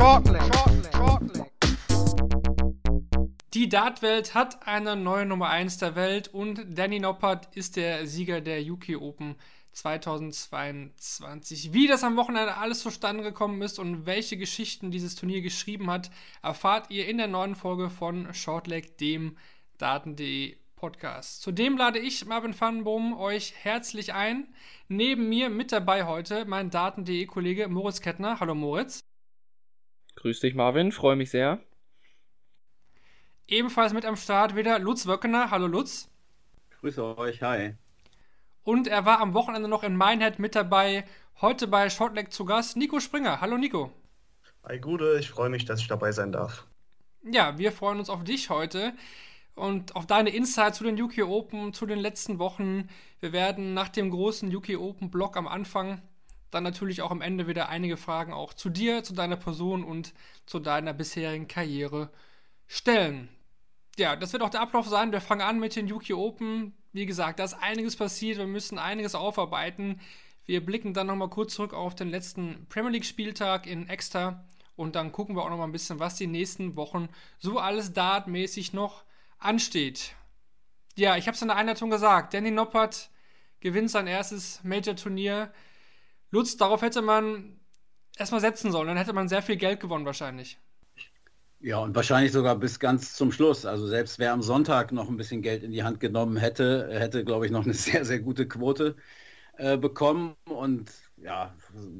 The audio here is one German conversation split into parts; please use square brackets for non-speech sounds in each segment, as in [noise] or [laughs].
Shortleg. Die Dartwelt hat eine neue Nummer 1 der Welt und Danny Noppert ist der Sieger der UK Open 2022. Wie das am Wochenende alles zustande gekommen ist und welche Geschichten dieses Turnier geschrieben hat, erfahrt ihr in der neuen Folge von Shortleg, dem Daten.de Podcast. Zudem lade ich, Marvin Vandenboom, euch herzlich ein. Neben mir mit dabei heute mein Daten.de Kollege Moritz Kettner. Hallo Moritz. Grüß dich, Marvin, freue mich sehr. Ebenfalls mit am Start wieder Lutz Wöckener. Hallo Lutz. Grüße euch, hi. Und er war am Wochenende noch in Minehead mit dabei. Heute bei Shortleg zu Gast Nico Springer. Hallo Nico. Hi Gude, ich freue mich, dass ich dabei sein darf. Ja, wir freuen uns auf dich heute und auf deine Insights zu den UK Open, zu den letzten Wochen. Wir werden nach dem großen UK Open Block am Anfang dann natürlich auch am Ende wieder einige Fragen auch zu dir, zu deiner Person und zu deiner bisherigen Karriere stellen. Ja, das wird auch der Ablauf sein. Wir fangen an mit den UK Open. Wie gesagt, da ist einiges passiert. Wir müssen einiges aufarbeiten. Wir blicken dann nochmal kurz zurück auf den letzten Premier League Spieltag in Exeter und dann gucken wir auch nochmal ein bisschen, was die nächsten Wochen so alles dartmäßig noch ansteht. Ja, ich habe es in der Einleitung gesagt. Danny Noppert gewinnt sein erstes Major-Turnier. Lutz, darauf hätte man erstmal setzen sollen. Dann hätte man sehr viel Geld gewonnen wahrscheinlich. Ja, und wahrscheinlich sogar bis ganz zum Schluss. Also selbst wer am Sonntag noch ein bisschen Geld in die Hand genommen hätte, hätte, glaube ich, noch eine [laughs] sehr, sehr gute Quote äh, bekommen. Und ja,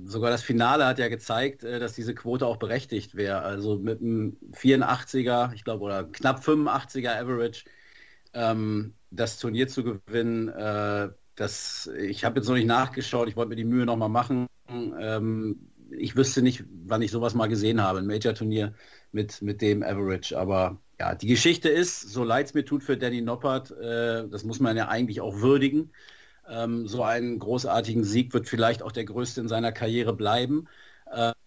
sogar das Finale hat ja gezeigt, äh, dass diese Quote auch berechtigt wäre. Also mit einem 84er, ich glaube, oder knapp 85er Average ähm, das Turnier zu gewinnen, äh, das, ich habe jetzt noch nicht nachgeschaut, ich wollte mir die Mühe noch mal machen. Ähm, ich wüsste nicht, wann ich sowas mal gesehen habe, ein Major-Turnier mit, mit dem Average. Aber ja, die Geschichte ist, so leid es mir tut für Danny Noppert, äh, das muss man ja eigentlich auch würdigen. Ähm, so einen großartigen Sieg wird vielleicht auch der größte in seiner Karriere bleiben.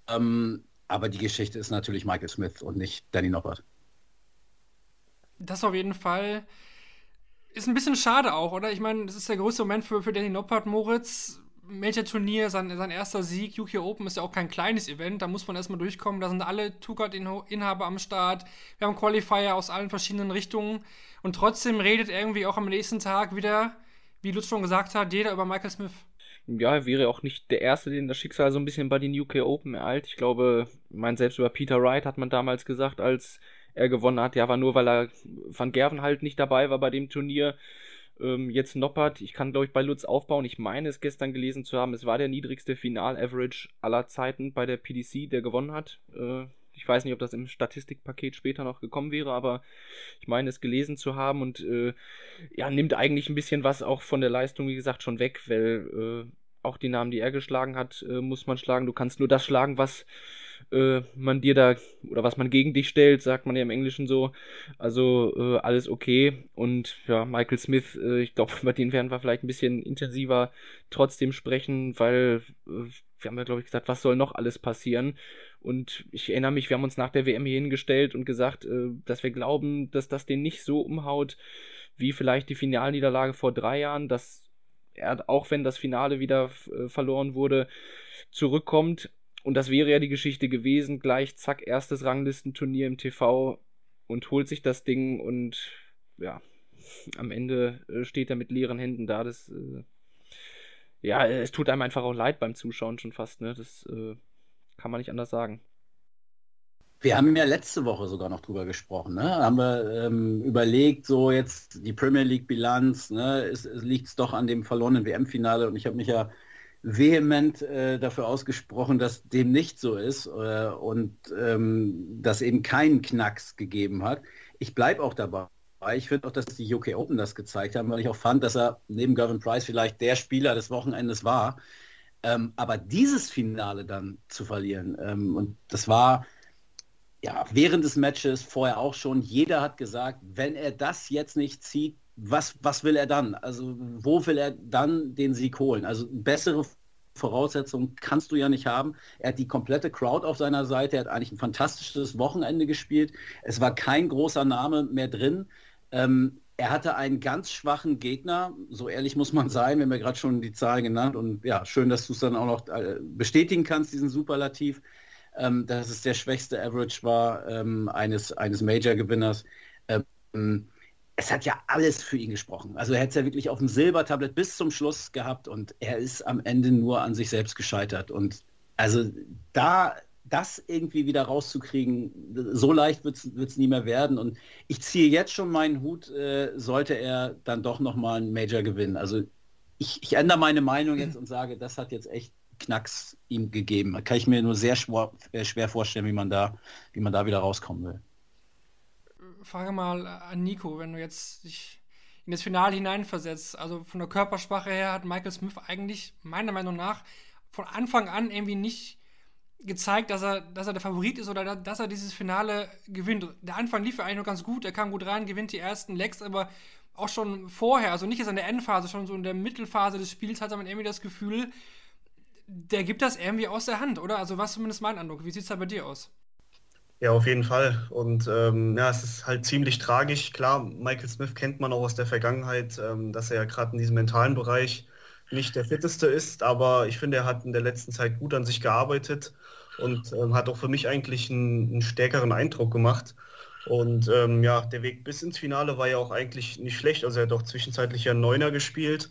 Ähm, aber die Geschichte ist natürlich Michael Smith und nicht Danny Noppert. Das auf jeden Fall. Ist ein bisschen schade auch, oder? Ich meine, das ist der größte Moment für, für Danny Noppert, Moritz. Major-Turnier, sein, sein erster Sieg, UK Open ist ja auch kein kleines Event, da muss man erstmal durchkommen. Da sind alle Tugat-Inhaber am Start. Wir haben Qualifier aus allen verschiedenen Richtungen. Und trotzdem redet irgendwie auch am nächsten Tag wieder, wie Lutz schon gesagt hat, jeder über Michael Smith. Ja, er wäre auch nicht der Erste, den das Schicksal so ein bisschen bei den UK Open ereilt. Ich glaube, mein selbst über Peter Wright hat man damals gesagt, als er gewonnen hat. Ja, war nur, weil er Van Gerven halt nicht dabei war bei dem Turnier. Ähm, jetzt Noppert, ich kann glaube ich bei Lutz aufbauen. Ich meine es gestern gelesen zu haben, es war der niedrigste Final-Average aller Zeiten bei der PDC, der gewonnen hat. Äh, ich weiß nicht, ob das im Statistikpaket später noch gekommen wäre, aber ich meine es gelesen zu haben und äh, ja, nimmt eigentlich ein bisschen was auch von der Leistung, wie gesagt, schon weg, weil äh, auch die Namen, die er geschlagen hat, äh, muss man schlagen. Du kannst nur das schlagen, was äh, man dir da oder was man gegen dich stellt, sagt man ja im Englischen so. Also äh, alles okay. Und ja, Michael Smith, äh, ich glaube, [laughs] über den werden wir vielleicht ein bisschen intensiver trotzdem sprechen, weil äh, wir haben ja, glaube ich, gesagt, was soll noch alles passieren? Und ich erinnere mich, wir haben uns nach der WM hier hingestellt und gesagt, äh, dass wir glauben, dass das den nicht so umhaut, wie vielleicht die Finalniederlage vor drei Jahren, dass er, auch wenn das Finale wieder äh, verloren wurde, zurückkommt und das wäre ja die Geschichte gewesen, gleich zack, erstes Ranglistenturnier im TV und holt sich das Ding und ja, am Ende äh, steht er mit leeren Händen da. Das, äh, ja, es tut einem einfach auch leid beim Zuschauen schon fast, ne? Das äh, kann man nicht anders sagen. Wir haben ja letzte Woche sogar noch drüber gesprochen. Ne? Haben wir ähm, überlegt, so jetzt die Premier League-Bilanz, ne? liegt es doch an dem verlorenen WM-Finale und ich habe mich ja vehement äh, dafür ausgesprochen, dass dem nicht so ist äh, und ähm, dass eben keinen Knacks gegeben hat. Ich bleibe auch dabei. Ich finde auch, dass die UK Open das gezeigt haben, weil ich auch fand, dass er neben Gavin Price vielleicht der Spieler des Wochenendes war. Ähm, aber dieses Finale dann zu verlieren, ähm, und das war ja während des Matches, vorher auch schon, jeder hat gesagt, wenn er das jetzt nicht zieht, was, was will er dann? Also wo will er dann den Sieg holen? Also bessere Voraussetzungen kannst du ja nicht haben. Er hat die komplette Crowd auf seiner Seite, er hat eigentlich ein fantastisches Wochenende gespielt. Es war kein großer Name mehr drin. Ähm, er hatte einen ganz schwachen Gegner, so ehrlich muss man sein, wir haben ja gerade schon die Zahlen genannt und ja, schön, dass du es dann auch noch äh, bestätigen kannst, diesen Superlativ, ähm, dass es der schwächste Average war ähm, eines, eines Major-Gewinners. Ähm, es hat ja alles für ihn gesprochen. Also er hätte es ja wirklich auf dem Silbertablett bis zum Schluss gehabt und er ist am Ende nur an sich selbst gescheitert. Und also da das irgendwie wieder rauszukriegen, so leicht wird es nie mehr werden. Und ich ziehe jetzt schon meinen Hut, äh, sollte er dann doch nochmal einen Major gewinnen. Also ich, ich, ändere meine Meinung jetzt und sage, das hat jetzt echt Knacks ihm gegeben. Kann ich mir nur sehr schwer, äh, schwer vorstellen, wie man, da, wie man da wieder rauskommen will. Frage mal an Nico, wenn du jetzt dich in das Finale hineinversetzt. Also von der Körpersprache her hat Michael Smith eigentlich meiner Meinung nach von Anfang an irgendwie nicht gezeigt, dass er, dass er der Favorit ist oder dass er dieses Finale gewinnt. Der Anfang lief eigentlich noch ganz gut, er kam gut rein, gewinnt die ersten Legs, aber auch schon vorher, also nicht jetzt in der Endphase, schon so in der Mittelphase des Spiels hatte man irgendwie das Gefühl, der gibt das irgendwie aus der Hand, oder? Also was zumindest mein Eindruck. Wie sieht es da bei dir aus? Ja, auf jeden Fall. Und ähm, ja, es ist halt ziemlich tragisch. Klar, Michael Smith kennt man auch aus der Vergangenheit, ähm, dass er ja gerade in diesem mentalen Bereich nicht der fitteste ist, aber ich finde, er hat in der letzten Zeit gut an sich gearbeitet und ähm, hat auch für mich eigentlich einen, einen stärkeren Eindruck gemacht. Und ähm, ja, der Weg bis ins Finale war ja auch eigentlich nicht schlecht. Also er hat auch zwischenzeitlich ja Neuner gespielt.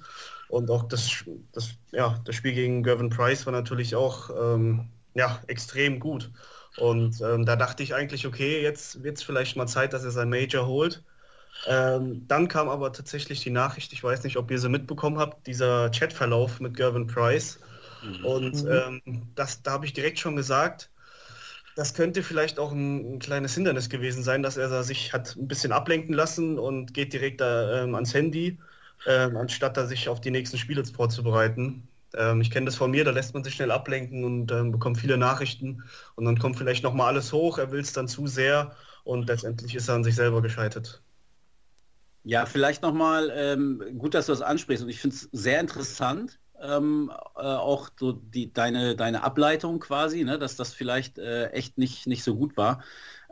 Und auch das, das, ja, das Spiel gegen Gervin Price war natürlich auch ähm, ja, extrem gut. Und ähm, da dachte ich eigentlich, okay, jetzt wird es vielleicht mal Zeit, dass er sein Major holt. Ähm, dann kam aber tatsächlich die Nachricht, ich weiß nicht, ob ihr sie mitbekommen habt, dieser Chatverlauf mit Gervin Price. Mhm. Und mhm. ähm, das, da habe ich direkt schon gesagt, das könnte vielleicht auch ein, ein, kleines Hindernis gewesen sein, dass er sich hat ein bisschen ablenken lassen und geht direkt da, ähm, ans Handy, ähm, anstatt da sich auf die nächsten Spiele vorzubereiten. Ähm, ich kenne das von mir, da lässt man sich schnell ablenken und ähm, bekommt viele Nachrichten und dann kommt vielleicht nochmal alles hoch, er will es dann zu sehr und letztendlich ist er an sich selber gescheitert. Ja, vielleicht nochmal, ähm, gut, dass du das ansprichst und ich finde es sehr interessant, ähm, äh, auch so die, deine, deine Ableitung quasi, ne, dass das vielleicht äh, echt nicht, nicht so gut war.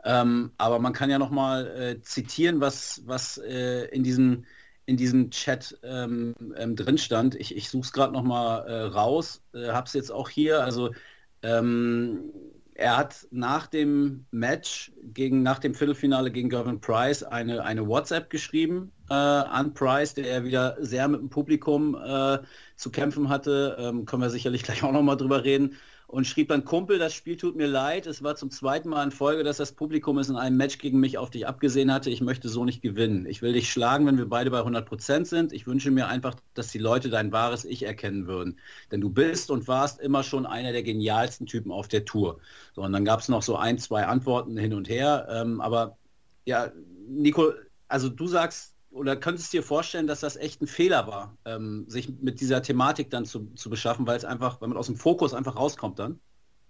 Ähm, aber man kann ja nochmal äh, zitieren, was, was äh, in, diesem, in diesem Chat ähm, ähm drin stand. Ich, ich suche es gerade nochmal äh, raus, äh, habe es jetzt auch hier. Also ähm, er hat nach dem Match, gegen, nach dem Viertelfinale gegen Gervin Price, eine, eine WhatsApp geschrieben äh, an Price, der er wieder sehr mit dem Publikum äh, zu kämpfen hatte. Ähm, können wir sicherlich [laughs] gleich auch nochmal drüber reden und schrieb dann, Kumpel, das Spiel tut mir leid. Es war zum zweiten Mal in Folge, dass das Publikum es in einem Match gegen mich auf dich abgesehen hatte. Ich möchte so nicht gewinnen. Ich will dich schlagen, wenn wir beide bei 100% sind. Ich wünsche mir einfach, dass die Leute dein wahres Ich erkennen würden. Denn du bist und warst immer schon einer der genialsten Typen auf der Tour. So, und dann gab es noch so ein, zwei Antworten hin und her. Ähm, aber ja, Nico, also du sagst, oder könntest du dir vorstellen, dass das echt ein Fehler war, ähm, sich mit dieser Thematik dann zu, zu beschaffen, weil es einfach, weil man aus dem Fokus einfach rauskommt dann?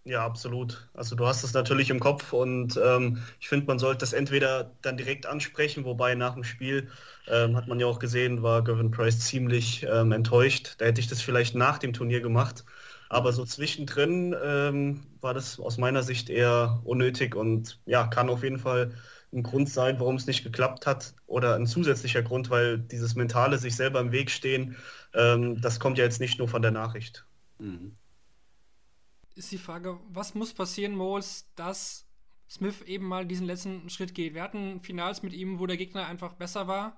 Ja, absolut. Also du hast es natürlich im Kopf und ähm, ich finde, man sollte das entweder dann direkt ansprechen, wobei nach dem Spiel ähm, hat man ja auch gesehen, war Gavin Price ziemlich ähm, enttäuscht. Da hätte ich das vielleicht nach dem Turnier gemacht. Aber so zwischendrin ähm, war das aus meiner Sicht eher unnötig und ja, kann auf jeden Fall ein Grund sein, warum es nicht geklappt hat oder ein zusätzlicher Grund, weil dieses mentale sich selber im Weg stehen, ähm, das kommt ja jetzt nicht nur von der Nachricht. Mhm. Ist die Frage, was muss passieren, Moles, dass Smith eben mal diesen letzten Schritt geht? Wir hatten Finals mit ihm, wo der Gegner einfach besser war.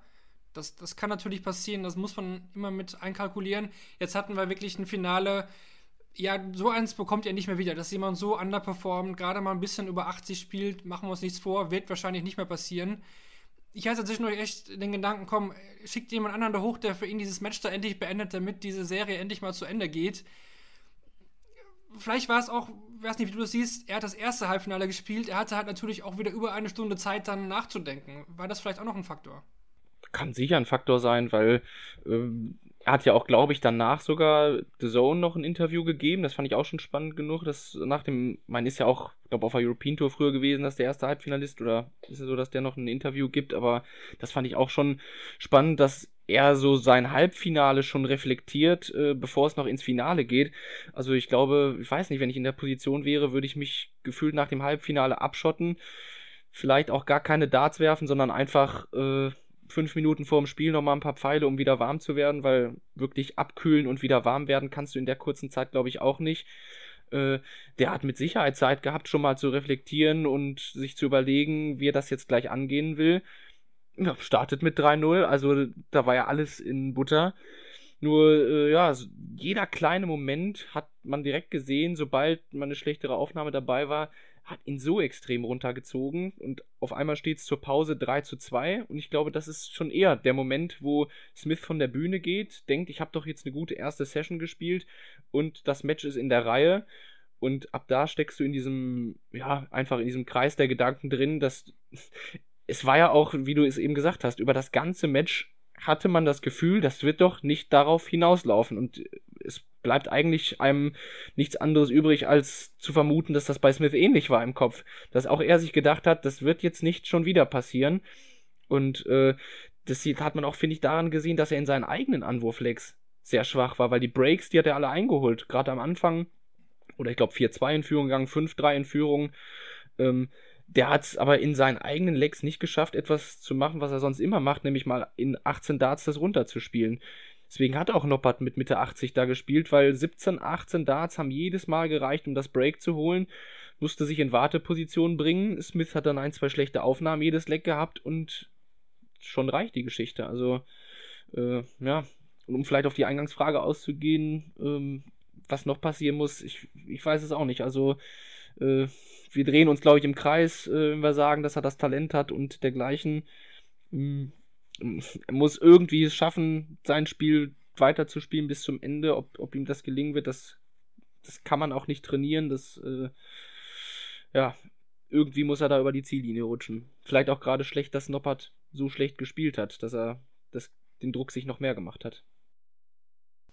Das, das kann natürlich passieren, das muss man immer mit einkalkulieren. Jetzt hatten wir wirklich ein Finale, ja, so eins bekommt ihr nicht mehr wieder, dass jemand so underperformt, gerade mal ein bisschen über 80 spielt, machen wir uns nichts vor, wird wahrscheinlich nicht mehr passieren. Ich hatte zwischendurch echt den Gedanken, komm, schickt jemand anderen da hoch, der für ihn dieses Match da endlich beendet, damit diese Serie endlich mal zu Ende geht. Vielleicht war es auch, weiß nicht, wie du das siehst, er hat das erste Halbfinale gespielt, er hatte halt natürlich auch wieder über eine Stunde Zeit dann nachzudenken. War das vielleicht auch noch ein Faktor? Kann sicher ein Faktor sein, weil ähm, er hat ja auch, glaube ich, danach sogar The Zone noch ein Interview gegeben. Das fand ich auch schon spannend genug. Das nach dem, man ist ja auch, glaube auf der European Tour früher gewesen, dass der erste Halbfinalist oder ist es so, dass der noch ein Interview gibt. Aber das fand ich auch schon spannend, dass er so sein Halbfinale schon reflektiert, äh, bevor es noch ins Finale geht. Also ich glaube, ich weiß nicht, wenn ich in der Position wäre, würde ich mich gefühlt nach dem Halbfinale abschotten. Vielleicht auch gar keine Darts werfen, sondern einfach äh, fünf Minuten vor dem Spiel nochmal ein paar Pfeile, um wieder warm zu werden, weil wirklich abkühlen und wieder warm werden kannst du in der kurzen Zeit, glaube ich, auch nicht. Äh, der hat mit Sicherheit Zeit gehabt, schon mal zu reflektieren und sich zu überlegen, wie er das jetzt gleich angehen will. Ja, startet mit 3-0, also da war ja alles in Butter. Nur, äh, ja, jeder kleine Moment hat man direkt gesehen, sobald mal eine schlechtere Aufnahme dabei war, hat ihn so extrem runtergezogen und auf einmal steht es zur Pause 3 zu 2 und ich glaube, das ist schon eher der Moment, wo Smith von der Bühne geht, denkt, ich habe doch jetzt eine gute erste Session gespielt und das Match ist in der Reihe. Und ab da steckst du in diesem, ja, einfach in diesem Kreis der Gedanken drin, dass [laughs] es war ja auch, wie du es eben gesagt hast, über das ganze Match hatte man das Gefühl, das wird doch nicht darauf hinauslaufen. Und es bleibt eigentlich einem nichts anderes übrig, als zu vermuten, dass das bei Smith ähnlich war im Kopf. Dass auch er sich gedacht hat, das wird jetzt nicht schon wieder passieren. Und äh, das hat man auch, finde ich, daran gesehen, dass er in seinen eigenen Anwurflegs sehr schwach war, weil die Breaks, die hat er alle eingeholt. Gerade am Anfang, oder ich glaube 4-2 in Führung gegangen, 5-3 in Führung. Ähm, der hat es aber in seinen eigenen Legs nicht geschafft, etwas zu machen, was er sonst immer macht, nämlich mal in 18 Darts das runterzuspielen. Deswegen hat auch Noppert mit Mitte 80 da gespielt, weil 17, 18 Darts haben jedes Mal gereicht, um das Break zu holen. Musste sich in Warteposition bringen. Smith hat dann ein, zwei schlechte Aufnahmen jedes Leck gehabt und schon reicht die Geschichte. Also, äh, ja, und um vielleicht auf die Eingangsfrage auszugehen, ähm, was noch passieren muss, ich, ich weiß es auch nicht. Also, äh, wir drehen uns, glaube ich, im Kreis, äh, wenn wir sagen, dass er das Talent hat und dergleichen. Hm, er muss irgendwie es schaffen, sein Spiel weiterzuspielen bis zum Ende. Ob, ob ihm das gelingen wird, das, das kann man auch nicht trainieren. Das, äh, ja, irgendwie muss er da über die Ziellinie rutschen. Vielleicht auch gerade schlecht, dass Noppert so schlecht gespielt hat, dass er das, den Druck sich noch mehr gemacht hat.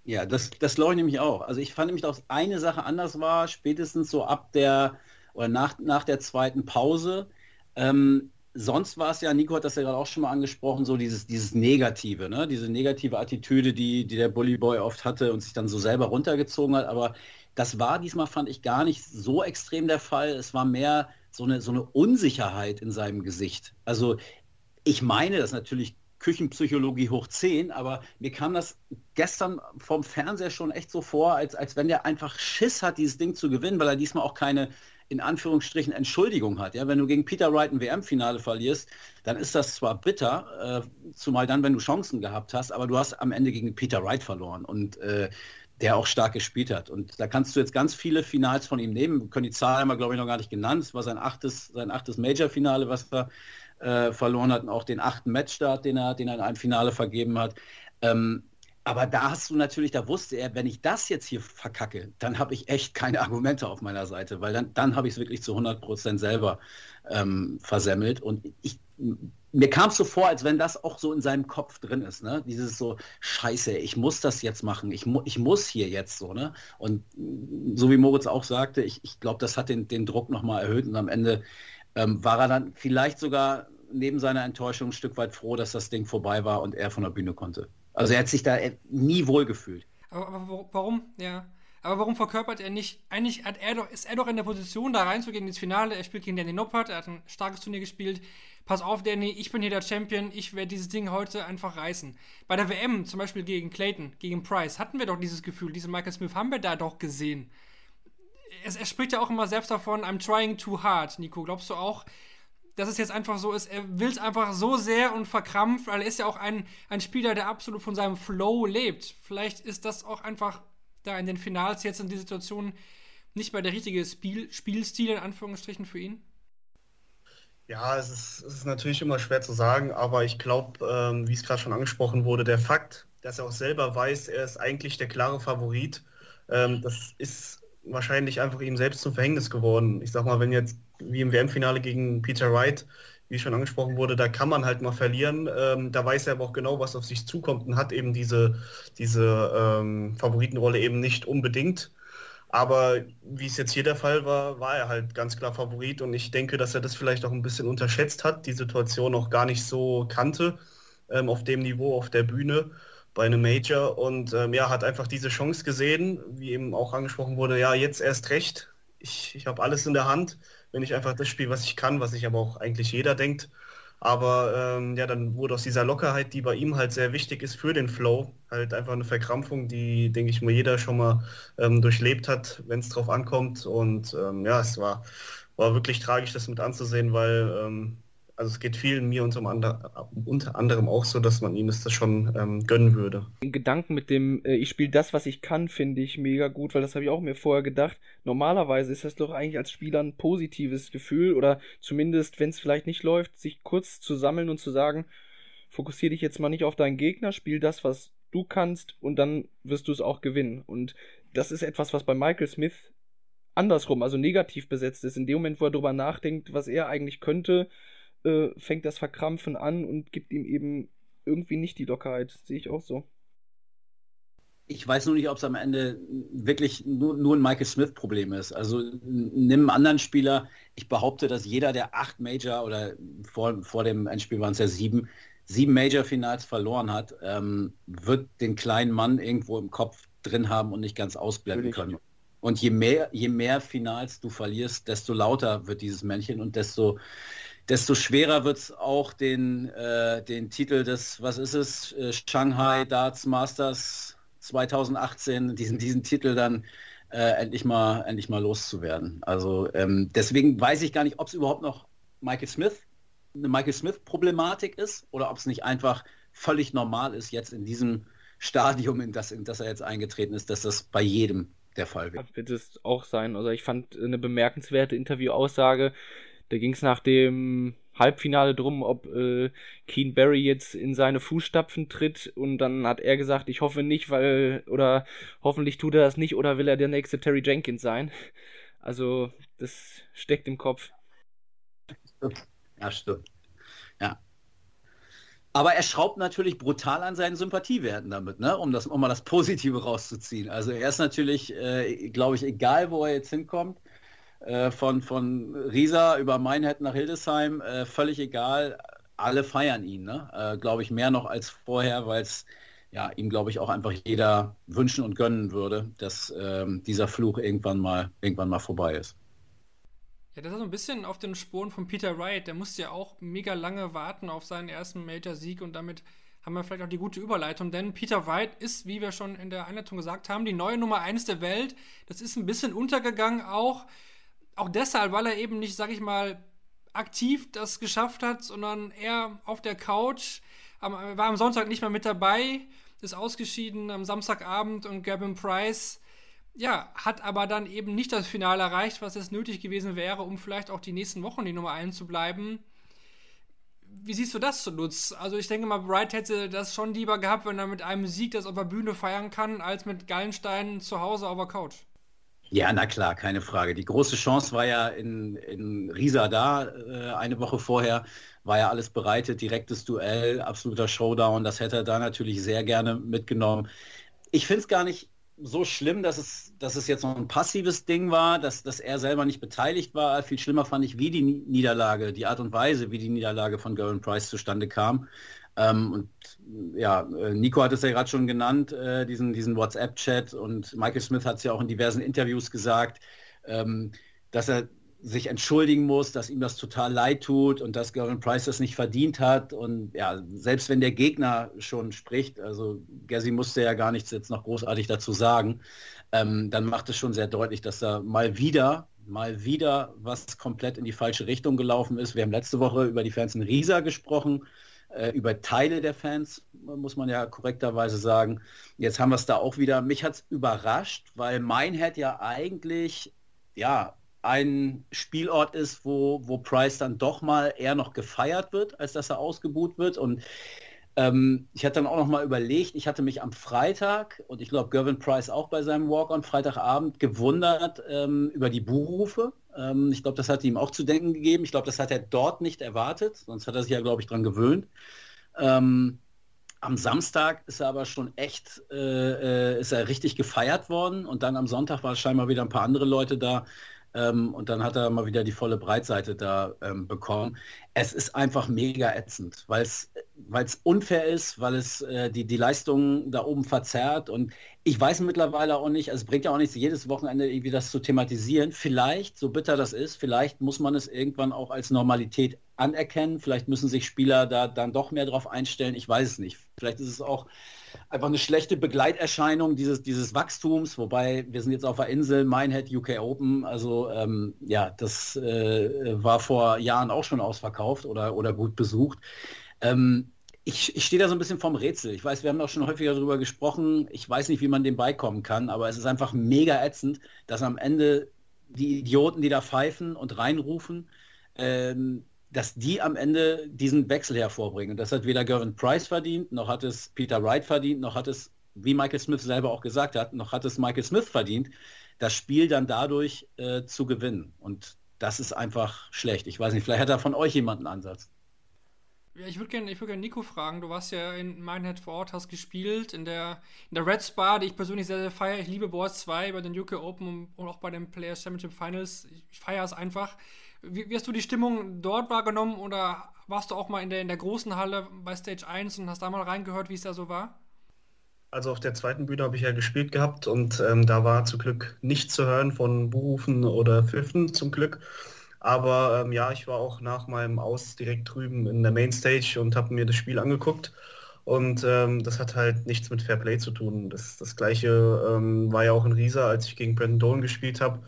Ja, das, das glaube ich nämlich auch. Also ich fand nämlich, dass eine Sache anders war, spätestens so ab der oder nach, nach der zweiten Pause. Ähm, sonst war es ja, Nico hat das ja gerade auch schon mal angesprochen, so dieses, dieses Negative, ne? diese negative Attitüde, die, die der Bully Boy oft hatte und sich dann so selber runtergezogen hat. Aber das war diesmal, fand ich, gar nicht so extrem der Fall. Es war mehr so eine, so eine Unsicherheit in seinem Gesicht. Also ich meine das natürlich Küchenpsychologie hoch 10, aber mir kam das gestern vom Fernseher schon echt so vor, als, als wenn der einfach Schiss hat, dieses Ding zu gewinnen, weil er diesmal auch keine in Anführungsstrichen Entschuldigung hat. Ja, wenn du gegen Peter Wright ein WM-Finale verlierst, dann ist das zwar bitter, äh, zumal dann, wenn du Chancen gehabt hast, aber du hast am Ende gegen Peter Wright verloren und äh, der auch stark gespielt hat. Und da kannst du jetzt ganz viele Finals von ihm nehmen. Wir können die Zahl einmal, glaube ich, noch gar nicht genannt. Es war sein achtes, sein achtes Major-Finale, was er äh, verloren hat und auch den achten Matchstart, den er, den er in einem Finale vergeben hat. Ähm, aber da hast du natürlich, da wusste er, wenn ich das jetzt hier verkacke, dann habe ich echt keine Argumente auf meiner Seite, weil dann, dann habe ich es wirklich zu 100 Prozent selber ähm, versemmelt. Und ich, mir kam es so vor, als wenn das auch so in seinem Kopf drin ist, ne? Dieses so, scheiße, ich muss das jetzt machen, ich, mu ich muss hier jetzt so, ne? Und so wie Moritz auch sagte, ich, ich glaube, das hat den, den Druck nochmal erhöht und am Ende ähm, war er dann vielleicht sogar neben seiner Enttäuschung ein Stück weit froh, dass das Ding vorbei war und er von der Bühne konnte. Also er hat sich da nie wohl gefühlt. Aber, aber warum? Ja. Aber warum verkörpert er nicht? Eigentlich er doch, ist er doch in der Position, da reinzugehen ins Finale. Er spielt gegen Danny Noppert, er hat ein starkes Turnier gespielt. Pass auf, Danny, ich bin hier der Champion, ich werde dieses Ding heute einfach reißen. Bei der WM, zum Beispiel gegen Clayton, gegen Price, hatten wir doch dieses Gefühl, diesen Michael Smith haben wir da doch gesehen. Es, er spricht ja auch immer selbst davon, I'm trying too hard, Nico. Glaubst du auch, dass es jetzt einfach so ist, er will es einfach so sehr und verkrampft, weil er ist ja auch ein, ein Spieler, der absolut von seinem Flow lebt. Vielleicht ist das auch einfach da in den Finals jetzt in dieser Situation nicht mehr der richtige Spiel, Spielstil in Anführungsstrichen für ihn? Ja, es ist, es ist natürlich immer schwer zu sagen, aber ich glaube, ähm, wie es gerade schon angesprochen wurde, der Fakt, dass er auch selber weiß, er ist eigentlich der klare Favorit, ähm, das ist wahrscheinlich einfach ihm selbst zum Verhängnis geworden. Ich sag mal, wenn jetzt wie im WM-Finale gegen Peter Wright wie schon angesprochen wurde, da kann man halt mal verlieren. Ähm, da weiß er aber auch genau, was auf sich zukommt und hat eben diese, diese ähm, Favoritenrolle eben nicht unbedingt. Aber wie es jetzt hier der Fall war, war er halt ganz klar Favorit und ich denke, dass er das vielleicht auch ein bisschen unterschätzt hat, die Situation auch gar nicht so kannte ähm, auf dem Niveau, auf der Bühne bei einem Major und ähm, ja, hat einfach diese Chance gesehen, wie eben auch angesprochen wurde, ja, jetzt erst recht, ich, ich habe alles in der Hand, wenn ich einfach das spiele, was ich kann, was sich aber auch eigentlich jeder denkt. Aber ähm, ja, dann wurde aus dieser Lockerheit, die bei ihm halt sehr wichtig ist für den Flow, halt einfach eine Verkrampfung, die, denke ich mal, jeder schon mal ähm, durchlebt hat, wenn es drauf ankommt. Und ähm, ja, es war, war wirklich tragisch, das mit anzusehen, weil ähm, also es geht vielen mir unter, unter anderem auch so, dass man ihm das schon ähm, gönnen würde. Den Gedanken mit dem, äh, ich spiele das, was ich kann, finde ich mega gut, weil das habe ich auch mir vorher gedacht. Normalerweise ist das doch eigentlich als Spieler ein positives Gefühl oder zumindest, wenn es vielleicht nicht läuft, sich kurz zu sammeln und zu sagen, fokussiere dich jetzt mal nicht auf deinen Gegner, spiel das, was du kannst und dann wirst du es auch gewinnen. Und das ist etwas, was bei Michael Smith andersrum, also negativ besetzt ist. In dem Moment, wo er darüber nachdenkt, was er eigentlich könnte, äh, fängt das Verkrampfen an und gibt ihm eben irgendwie nicht die Lockerheit. Sehe ich auch so. Ich weiß nur nicht, ob es am Ende wirklich nur, nur ein Michael Smith-Problem ist. Also nimm einen anderen Spieler. Ich behaupte, dass jeder der acht Major oder vor, vor dem Endspiel waren es ja sieben, sieben Major-Finals verloren hat, ähm, wird den kleinen Mann irgendwo im Kopf drin haben und nicht ganz ausblenden können. Und je mehr, je mehr Finals du verlierst, desto lauter wird dieses Männchen und desto desto schwerer wird es auch den, äh, den Titel des, was ist es, äh, Shanghai Darts Masters 2018, diesen, diesen Titel dann äh, endlich, mal, endlich mal loszuwerden. Also ähm, deswegen weiß ich gar nicht, ob es überhaupt noch Michael Smith, eine Michael Smith-Problematik ist oder ob es nicht einfach völlig normal ist, jetzt in diesem Stadium, in das, in das er jetzt eingetreten ist, dass das bei jedem der Fall wird. Wird es auch sein. Also ich fand eine bemerkenswerte Interviewaussage, da ging es nach dem Halbfinale drum, ob äh, Keen Barry jetzt in seine Fußstapfen tritt und dann hat er gesagt, ich hoffe nicht, weil oder hoffentlich tut er das nicht oder will er der nächste Terry Jenkins sein. Also das steckt im Kopf. Ja, stimmt. Ja. Aber er schraubt natürlich brutal an seinen Sympathiewerten damit, ne? um, das, um mal das Positive rauszuziehen. Also er ist natürlich, äh, glaube ich, egal wo er jetzt hinkommt, äh, von, von Riesa über Mainhead nach Hildesheim, äh, völlig egal. Alle feiern ihn, ne? Äh, glaube ich, mehr noch als vorher, weil es ja, ihm, glaube ich, auch einfach jeder wünschen und gönnen würde, dass ähm, dieser Fluch irgendwann mal, irgendwann mal vorbei ist. Ja, das ist so ein bisschen auf den Spuren von Peter Wright. Der musste ja auch mega lange warten auf seinen ersten Major-Sieg und damit haben wir vielleicht auch die gute Überleitung, denn Peter Wright ist, wie wir schon in der Einleitung gesagt haben, die neue Nummer 1 der Welt. Das ist ein bisschen untergegangen auch auch deshalb, weil er eben nicht, sag ich mal, aktiv das geschafft hat, sondern er auf der Couch, am, war am Sonntag nicht mehr mit dabei, ist ausgeschieden am Samstagabend und Gavin Price, ja, hat aber dann eben nicht das Finale erreicht, was es nötig gewesen wäre, um vielleicht auch die nächsten Wochen die Nummer 1 zu bleiben. Wie siehst du das zu Lutz? Also ich denke mal, Wright hätte das schon lieber gehabt, wenn er mit einem Sieg das auf der Bühne feiern kann, als mit Gallenstein zu Hause auf der Couch. Ja, na klar, keine Frage. Die große Chance war ja in, in Riesa da, äh, eine Woche vorher war ja alles bereitet, direktes Duell, absoluter Showdown. Das hätte er da natürlich sehr gerne mitgenommen. Ich finde es gar nicht so schlimm, dass es, dass es jetzt noch ein passives Ding war, dass, dass er selber nicht beteiligt war. Viel schlimmer fand ich, wie die Niederlage, die Art und Weise, wie die Niederlage von Gavin Price zustande kam. Ähm, und ja, äh, Nico hat es ja gerade schon genannt, äh, diesen, diesen WhatsApp-Chat und Michael Smith hat es ja auch in diversen Interviews gesagt, ähm, dass er sich entschuldigen muss, dass ihm das total leid tut und dass Gavin Price das nicht verdient hat. Und ja, selbst wenn der Gegner schon spricht, also Gassi musste ja gar nichts jetzt noch großartig dazu sagen, ähm, dann macht es schon sehr deutlich, dass da mal wieder, mal wieder was komplett in die falsche Richtung gelaufen ist. Wir haben letzte Woche über die Fans in Riesa gesprochen über Teile der Fans, muss man ja korrekterweise sagen. Jetzt haben wir es da auch wieder. Mich hat es überrascht, weil Minehead ja eigentlich ja ein Spielort ist, wo, wo Price dann doch mal eher noch gefeiert wird, als dass er ausgebuht wird. Und ähm, ich hatte dann auch noch mal überlegt, ich hatte mich am Freitag und ich glaube Gervin Price auch bei seinem Walk on Freitagabend gewundert ähm, über die Buhrufe. Ähm, ich glaube, das hat ihm auch zu denken gegeben. Ich glaube, das hat er dort nicht erwartet, sonst hat er sich ja, glaube ich, dran gewöhnt. Ähm, am Samstag ist er aber schon echt, äh, äh, ist er richtig gefeiert worden und dann am Sonntag war scheinbar wieder ein paar andere Leute da, ähm, und dann hat er mal wieder die volle Breitseite da ähm, bekommen. Es ist einfach mega ätzend, weil es unfair ist, weil es äh, die, die Leistung da oben verzerrt. Und ich weiß mittlerweile auch nicht, also es bringt ja auch nichts, jedes Wochenende irgendwie das zu thematisieren. Vielleicht, so bitter das ist, vielleicht muss man es irgendwann auch als Normalität anerkennen. Vielleicht müssen sich Spieler da dann doch mehr drauf einstellen. Ich weiß es nicht. Vielleicht ist es auch einfach eine schlechte Begleiterscheinung dieses, dieses Wachstums, wobei wir sind jetzt auf der Insel, Minehead UK Open, also ähm, ja, das äh, war vor Jahren auch schon ausverkauft oder, oder gut besucht. Ähm, ich, ich stehe da so ein bisschen vorm Rätsel. Ich weiß, wir haben auch schon häufiger darüber gesprochen. Ich weiß nicht, wie man dem beikommen kann, aber es ist einfach mega ätzend, dass am Ende die Idioten, die da pfeifen und reinrufen, ähm, dass die am Ende diesen Wechsel hervorbringen. Und das hat weder Gervin Price verdient, noch hat es Peter Wright verdient, noch hat es, wie Michael Smith selber auch gesagt hat, noch hat es Michael Smith verdient, das Spiel dann dadurch äh, zu gewinnen. Und das ist einfach schlecht. Ich weiß nicht, vielleicht hat da von euch jemand einen Ansatz. Ja, ich würde gerne würd gern Nico fragen. Du warst ja in Minehead vor Ort, hast gespielt in der, in der Red Spa, die ich persönlich sehr, sehr feiere. Ich liebe Boards 2 bei den UK Open und auch bei den Players Championship Finals. Ich feiere es einfach. Wie, wie, hast du die Stimmung dort wahrgenommen oder warst du auch mal in der, in der großen Halle bei Stage 1 und hast da mal reingehört, wie es da so war? Also auf der zweiten Bühne habe ich ja gespielt gehabt und ähm, da war zum Glück nichts zu hören von Buhrufen oder Pfiffen zum Glück. Aber ähm, ja, ich war auch nach meinem Aus direkt drüben in der Mainstage und habe mir das Spiel angeguckt. Und ähm, das hat halt nichts mit Fair Play zu tun. Das, das gleiche ähm, war ja auch in Riesa, als ich gegen Brandon Dolan gespielt habe,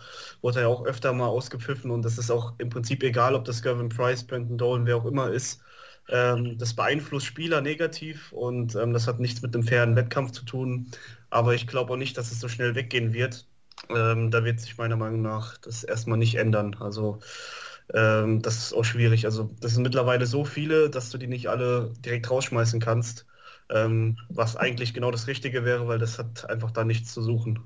wurde er ja auch öfter mal ausgepfiffen und das ist auch im Prinzip egal, ob das Gavin Price, Brandon Dolan, wer auch immer ist. Ähm, das beeinflusst Spieler negativ und ähm, das hat nichts mit einem fairen Wettkampf zu tun. Aber ich glaube auch nicht, dass es so schnell weggehen wird. Ähm, da wird sich meiner Meinung nach das erstmal nicht ändern. Also ähm, das ist auch schwierig. Also das sind mittlerweile so viele, dass du die nicht alle direkt rausschmeißen kannst, ähm, was eigentlich genau das Richtige wäre, weil das hat einfach da nichts zu suchen.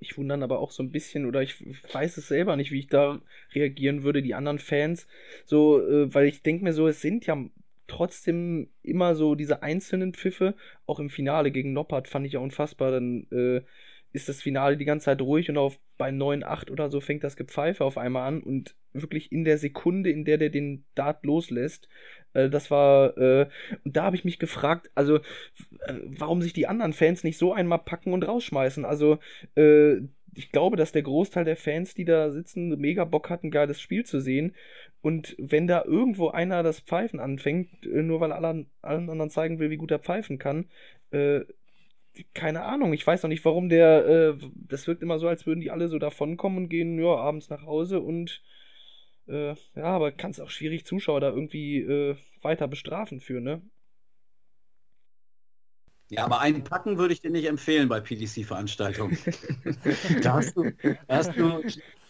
Ich wundere aber auch so ein bisschen, oder ich weiß es selber nicht, wie ich da reagieren würde, die anderen Fans. So, äh, weil ich denke mir so, es sind ja trotzdem immer so diese einzelnen Pfiffe. Auch im Finale gegen Noppert fand ich ja unfassbar. Dann äh, ist das Finale die ganze Zeit ruhig und auf bei 9-8 oder so fängt das Gepfeife auf einmal an und wirklich in der Sekunde, in der der den Dart loslässt, das war, äh, und da habe ich mich gefragt, also, äh, warum sich die anderen Fans nicht so einmal packen und rausschmeißen. Also, äh, ich glaube, dass der Großteil der Fans, die da sitzen, mega Bock hat, ein geiles Spiel zu sehen. Und wenn da irgendwo einer das Pfeifen anfängt, äh, nur weil alle, allen anderen zeigen will, wie gut er pfeifen kann, äh, keine Ahnung, ich weiß noch nicht, warum der, äh, das wirkt immer so, als würden die alle so davonkommen und gehen, ja, abends nach Hause und äh, ja, aber kannst auch schwierig Zuschauer da irgendwie äh, weiter bestrafen für, ne? Ja, aber einen Packen würde ich dir nicht empfehlen bei PDC-Veranstaltungen. [laughs] da hast du, da hast du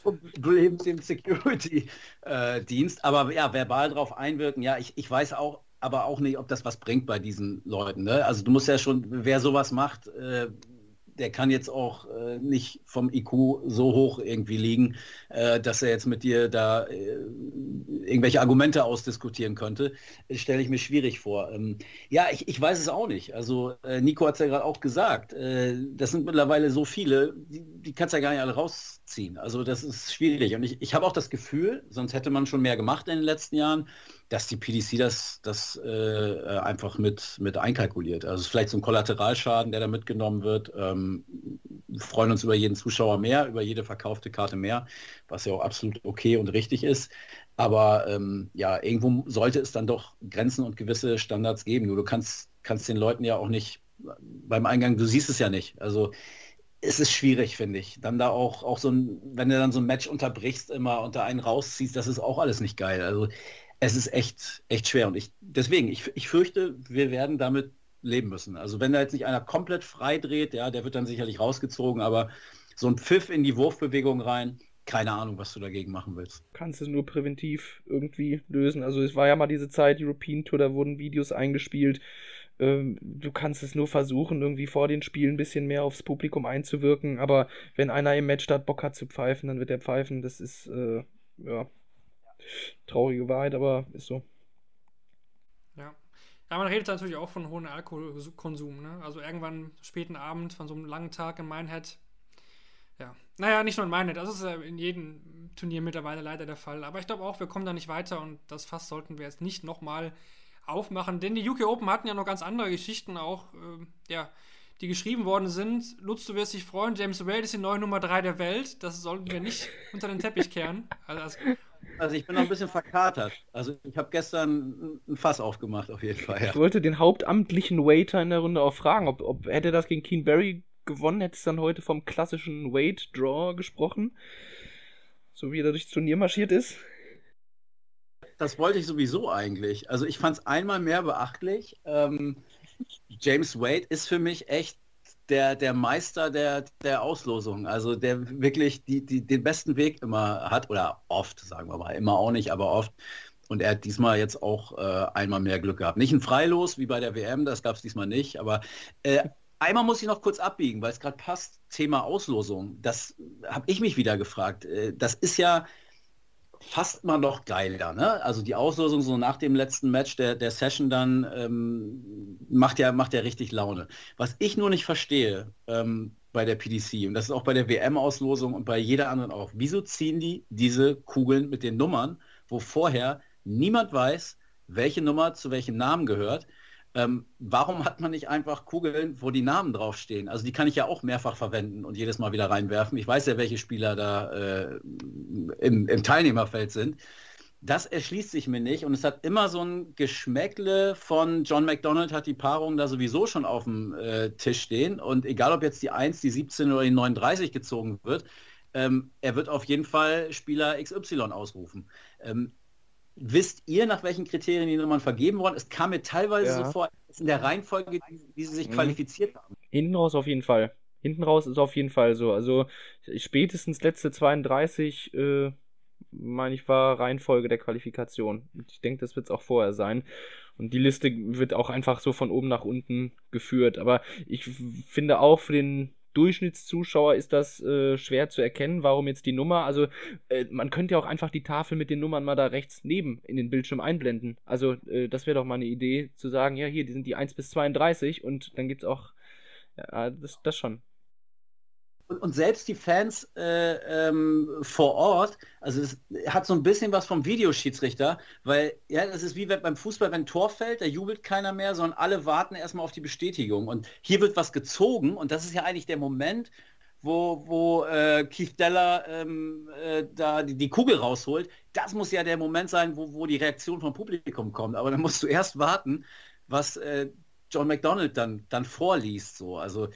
Probleme im Security-Dienst. Äh, aber ja, verbal drauf einwirken, ja, ich, ich weiß auch, aber auch nicht, ob das was bringt bei diesen Leuten. Ne? Also du musst ja schon, wer sowas macht, äh, der kann jetzt auch äh, nicht vom IQ so hoch irgendwie liegen, äh, dass er jetzt mit dir da äh, irgendwelche Argumente ausdiskutieren könnte. Das stelle ich mir schwierig vor. Ähm, ja, ich, ich, weiß es auch nicht. Also äh, Nico hat es ja gerade auch gesagt. Äh, das sind mittlerweile so viele, die, die kannst ja gar nicht alle rausziehen. Also das ist schwierig. Und ich, ich habe auch das Gefühl, sonst hätte man schon mehr gemacht in den letzten Jahren, dass die PDC das, das äh, einfach mit, mit einkalkuliert. Also vielleicht so ein Kollateralschaden, der da mitgenommen wird. Ähm, freuen uns über jeden Zuschauer mehr, über jede verkaufte Karte mehr, was ja auch absolut okay und richtig ist. Aber ähm, ja, irgendwo sollte es dann doch Grenzen und gewisse Standards geben. Nur du kannst, kannst den Leuten ja auch nicht beim Eingang, du siehst es ja nicht. Also es ist schwierig, finde ich. Dann da auch, auch so ein, wenn du dann so ein Match unterbrichst, immer unter einen rausziehst, das ist auch alles nicht geil. Also es ist echt, echt schwer. Und ich, deswegen, ich, ich fürchte, wir werden damit leben müssen. Also wenn da jetzt nicht einer komplett frei dreht, ja, der wird dann sicherlich rausgezogen, aber so ein Pfiff in die Wurfbewegung rein, keine Ahnung, was du dagegen machen willst. Kannst es nur präventiv irgendwie lösen. Also es war ja mal diese Zeit, European Tour, da wurden Videos eingespielt, Ähm, du kannst es nur versuchen, irgendwie vor den Spielen ein bisschen mehr aufs Publikum einzuwirken, aber wenn einer im Match statt Bock hat zu pfeifen, dann wird er pfeifen. Das ist, äh, ja, traurige Wahrheit, aber ist so. Ja. Ja, man redet natürlich auch von hohem Alkoholkonsum, ne? Also irgendwann späten Abend von so einem langen Tag in Minehead. Ja. Naja, nicht nur in Minehead, das ist ja in jedem Turnier mittlerweile leider der Fall. Aber ich glaube auch, wir kommen da nicht weiter und das Fass sollten wir jetzt nicht nochmal aufmachen, denn die UK Open hatten ja noch ganz andere Geschichten auch, äh, ja, die geschrieben worden sind. Lutz, du wirst dich freuen, James Wade ist die neue Nummer 3 der Welt. Das sollten wir nicht [laughs] unter den Teppich kehren. Also, Also ich bin noch ein bisschen verkatert. Also ich habe gestern ein Fass aufgemacht, auf jeden Fall. Ja. Ich wollte den hauptamtlichen Waiter in der Runde auch fragen, ob, ob hätte das gegen Keen Barry gewonnen, hätte es dann heute vom klassischen Wade-Draw gesprochen. So wie er durchs Turnier marschiert ist. Das wollte ich sowieso eigentlich. Also ich fand es einmal mehr beachtlich. Ähm, James Wade ist für mich echt der, der Meister der, der Auslosung, also der wirklich die, die, den besten Weg immer hat, oder oft, sagen wir mal, immer auch nicht, aber oft. Und er hat diesmal jetzt auch äh, einmal mehr Glück gehabt. Nicht ein Freilos wie bei der WM, das gab es diesmal nicht, aber äh, einmal muss ich noch kurz abbiegen, weil es gerade passt, Thema Auslosung. Das habe ich mich wieder gefragt. Äh, das ist ja fast mal noch geiler. Ne? Also die Auslosung so nach dem letzten Match der, der Session dann ähm, macht, ja, macht ja richtig Laune. Was ich nur nicht verstehe ähm, bei der PDC, und das ist auch bei der WM-Auslosung und bei jeder anderen auch, wieso ziehen die diese Kugeln mit den Nummern, wo vorher niemand weiß, welche Nummer zu welchem Namen gehört? Ähm, warum hat man nicht einfach Kugeln, wo die Namen draufstehen? Also die kann ich ja auch mehrfach verwenden und jedes Mal wieder reinwerfen. Ich weiß ja, welche Spieler da äh, im, im, Teilnehmerfeld sind. Das erschließt sich mir nicht und es hat immer so ein Geschmäckle von John McDonald hat die Paarung da sowieso schon auf dem äh, Tisch stehen und egal ob jetzt die 1, die 17 oder die 39 gezogen wird, ähm, er wird auf jeden Fall Spieler XY ausrufen. Ähm, Wisst ihr, nach welchen Kriterien die Nummern vergeben worden? Es kam mir teilweise ja. so vor, in der Reihenfolge, wie sie sich mhm. qualifiziert haben. Hinten raus auf jeden Fall. Hinten raus ist auf jeden Fall so. Also spätestens letzte 32, äh, meine ich, war Reihenfolge der Qualifikation. Ich denke, das wird es auch vorher sein. Und die Liste wird auch einfach so von oben nach unten geführt. Aber ich finde auch für den Durchschnittszuschauer ist das äh, schwer zu erkennen, warum jetzt die Nummer. Also äh, man könnte ja auch einfach die Tafel mit den Nummern mal da rechts neben in den Bildschirm einblenden. Also äh, das wäre doch mal eine Idee zu sagen, ja hier, die sind die 1 bis 32 und dann gibt es auch, ja, das, das schon und, selbst die Fans äh, ähm, vor Ort, also es hat so ein bisschen was vom Videoschiedsrichter, weil ja, das ist wie beim Fußball, wenn ein Tor fällt, da jubelt keiner mehr, sondern alle warten erstmal auf die Bestätigung. Und hier wird was gezogen und das ist ja eigentlich der Moment, wo, wo äh, Keith Deller ähm, äh, da die, die, Kugel rausholt. Das muss ja der Moment sein, wo, wo die Reaktion vom Publikum kommt. Aber dann musst du erst warten, was äh, John McDonald dann, dann vorliest. So. Also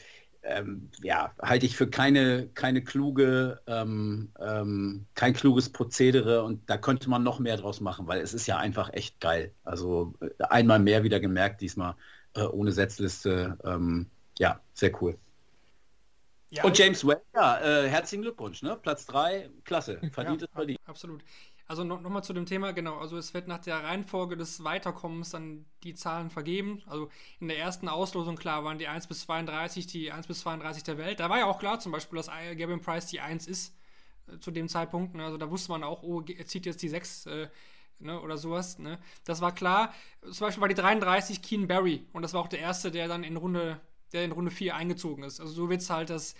ähm, ja, halte ich für keine, keine kluge, ähm, ähm, kein kluges Prozedere und da könnte man noch mehr draus machen, weil es ist ja einfach echt geil. Also äh, einmal mehr wieder gemerkt, diesmal äh, ohne Setzliste. Ähm, ja, sehr cool. Ja, und James Webb, ja, äh, herzlichen Glückwunsch, ne? Platz 3, klasse, verdient ja, verdient. Absolut. Also nochmal noch zu dem Thema, genau, also es wird nach der Reihenfolge des Weiterkommens dann die Zahlen vergeben. Also in der ersten Auslosung, klar, waren die 1 bis 32 die 1 bis 32 der Welt. Da war ja auch klar zum Beispiel, dass Gavin Price die 1 ist äh, zu dem Zeitpunkt. Ne? Also da wusste man auch, oh, er zieht jetzt die 6 äh, ne? oder sowas. Ne? Das war klar. Zum Beispiel war die 33 Keen Barry und das war auch der erste, der dann in Runde, der in Runde 4 eingezogen ist. Also so wird es halt das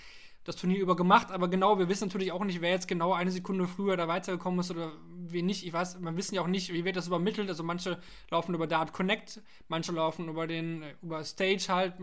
das Turnier über gemacht, aber genau, wir wissen natürlich auch nicht, wer jetzt genau eine Sekunde früher da weitergekommen ist oder wie nicht. Ich weiß, man wissen ja auch nicht, wie wird das übermittelt. Also manche laufen über Dart Connect, manche laufen über den, über Stage halt.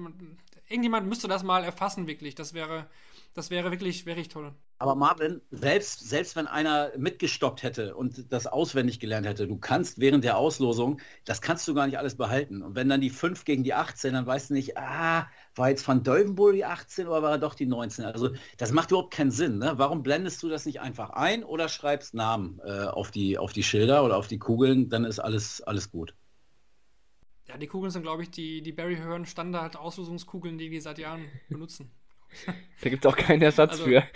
Irgendjemand müsste das mal erfassen, wirklich. Das wäre, das wäre wirklich, wirklich toll. Aber Marvin, selbst, selbst wenn einer mitgestoppt hätte und das auswendig gelernt hätte, du kannst während der Auslosung, das kannst du gar nicht alles behalten. Und wenn dann die 5 gegen die 18, dann weißt du nicht, ah, war jetzt Van Deuvenbull die 18 oder war er doch die 19? Also das macht überhaupt keinen Sinn. Ne? Warum blendest du das nicht einfach ein oder schreibst Namen äh, auf, die, auf die Schilder oder auf die Kugeln? Dann ist alles, alles gut. Ja, die Kugeln sind, glaube ich, die, die Barry Hearn Standard-Auslosungskugeln, die die seit Jahren benutzen. Da gibt es auch keinen Ersatz also, für. [laughs]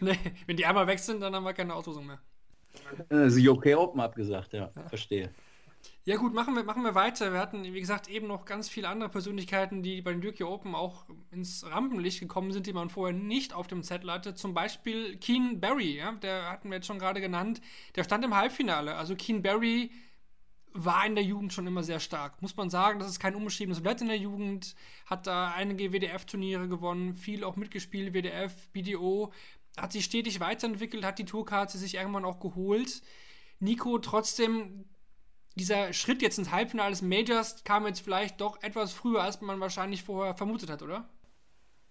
Nee, wenn die einmal weg sind, dann haben wir keine Auslosung mehr. Also UK Open abgesagt, ja, ja. verstehe. Ja gut, machen wir, machen wir weiter. Wir hatten, wie gesagt, eben noch ganz viele andere Persönlichkeiten, die bei den Duke Open auch ins Rampenlicht gekommen sind, die man vorher nicht auf dem Zettel hatte. Zum Beispiel Keen Barry, ja, der hatten wir jetzt schon gerade genannt. Der stand im Halbfinale. Also Keen Barry war in der Jugend schon immer sehr stark. Muss man sagen, das ist kein unbeschriebenes Blatt in der Jugend. Hat da einige WDF-Turniere gewonnen, viel auch mitgespielt, WDF, BDO. Hat sich stetig weiterentwickelt, hat die Tourkarte sich irgendwann auch geholt. Nico trotzdem dieser Schritt jetzt ins Halbfinale des Majors kam jetzt vielleicht doch etwas früher, als man wahrscheinlich vorher vermutet hat, oder?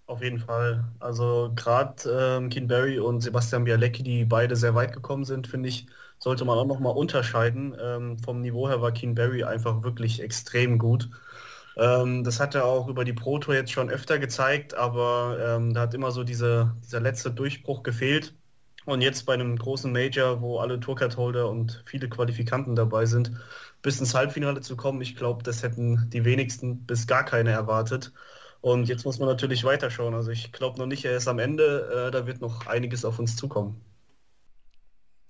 Auf jeden Fall. Also gerade ähm, Keen Barry und Sebastian Bialecki, die beide sehr weit gekommen sind, finde ich, sollte man auch nochmal unterscheiden. Ähm, vom Niveau her war Keen Barry einfach wirklich extrem gut. Ähm, das hat er auch über die Pro Tour jetzt schon öfter gezeigt, aber ähm, da hat immer so diese, dieser letzte Durchbruch gefehlt. Und jetzt bei einem großen Major, wo alle Tourcard-Holder und viele Qualifikanten dabei sind, bis ins Halbfinale zu kommen, ich glaube, das hätten die wenigsten bis gar keine erwartet. Und jetzt muss man natürlich weiterschauen. Also ich glaube noch nicht, er ist am Ende, äh, da wird noch einiges auf uns zukommen.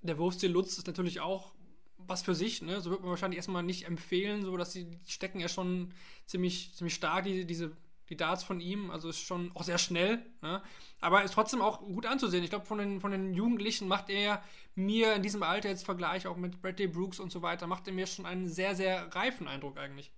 Der Wurfstil Lutz ist natürlich auch was für sich, ne? So wird man wahrscheinlich erstmal nicht empfehlen, so dass die, stecken ja schon ziemlich, ziemlich stark, die, diese die Darts von ihm. Also ist schon auch sehr schnell. Ne? Aber ist trotzdem auch gut anzusehen. Ich glaube, von den, von den Jugendlichen macht er mir in diesem Alter jetzt Vergleich auch mit Bradley Brooks und so weiter, macht er mir schon einen sehr, sehr reifen Eindruck eigentlich.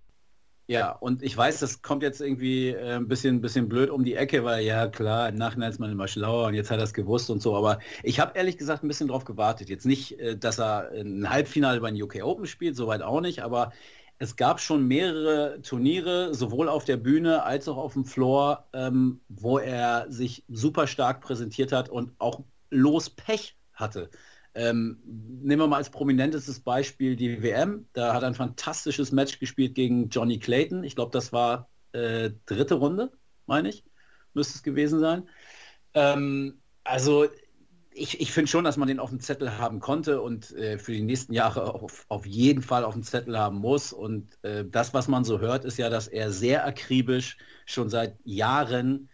Ja, und ich weiß, das kommt jetzt irgendwie äh, ein bisschen, bisschen blöd um die Ecke, weil ja klar, im Nachhinein ist man immer schlauer und jetzt hat er es gewusst und so. Aber ich habe ehrlich gesagt ein bisschen drauf gewartet. Jetzt nicht, äh, dass er ein Halbfinale bei den UK Open spielt, soweit auch nicht, aber es gab schon mehrere Turniere, sowohl auf der Bühne als auch auf dem Floor, ähm, wo er sich super stark präsentiert hat und auch los Pech hatte. Ähm, nehmen wir mal als prominentestes Beispiel die WM. Da hat er ein fantastisches Match gespielt gegen Johnny Clayton. Ich glaube, das war äh, dritte Runde, meine ich, müsste es gewesen sein. Ähm, also ich, ich finde schon, dass man den auf dem Zettel haben konnte und äh, für die nächsten Jahre auf, auf jeden Fall auf dem Zettel haben muss. Und äh, das, was man so hört, ist ja, dass er sehr akribisch schon seit Jahren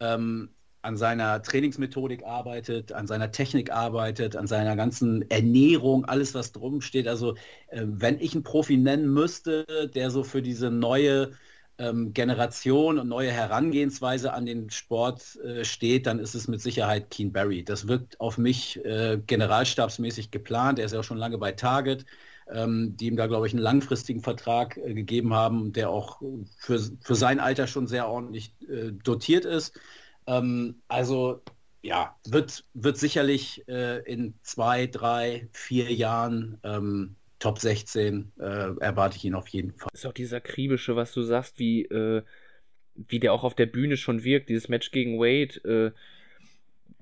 ähm, an seiner Trainingsmethodik arbeitet, an seiner Technik arbeitet, an seiner ganzen Ernährung, alles, was drum steht. Also äh, wenn ich einen Profi nennen müsste, der so für diese neue ähm, Generation und neue Herangehensweise an den Sport äh, steht, dann ist es mit Sicherheit Keen Barry. Das wirkt auf mich äh, generalstabsmäßig geplant. Er ist ja auch schon lange bei Target, ähm, die ihm da, glaube ich, einen langfristigen Vertrag äh, gegeben haben, der auch für, für sein Alter schon sehr ordentlich äh, dotiert ist. Ähm, also ja, wird, wird sicherlich äh, in zwei, drei, vier Jahren ähm, Top 16 äh, erwarte ich ihn auf jeden Fall. Ist auch dieser akribische, was du sagst, wie, äh, wie der auch auf der Bühne schon wirkt. Dieses Match gegen Wade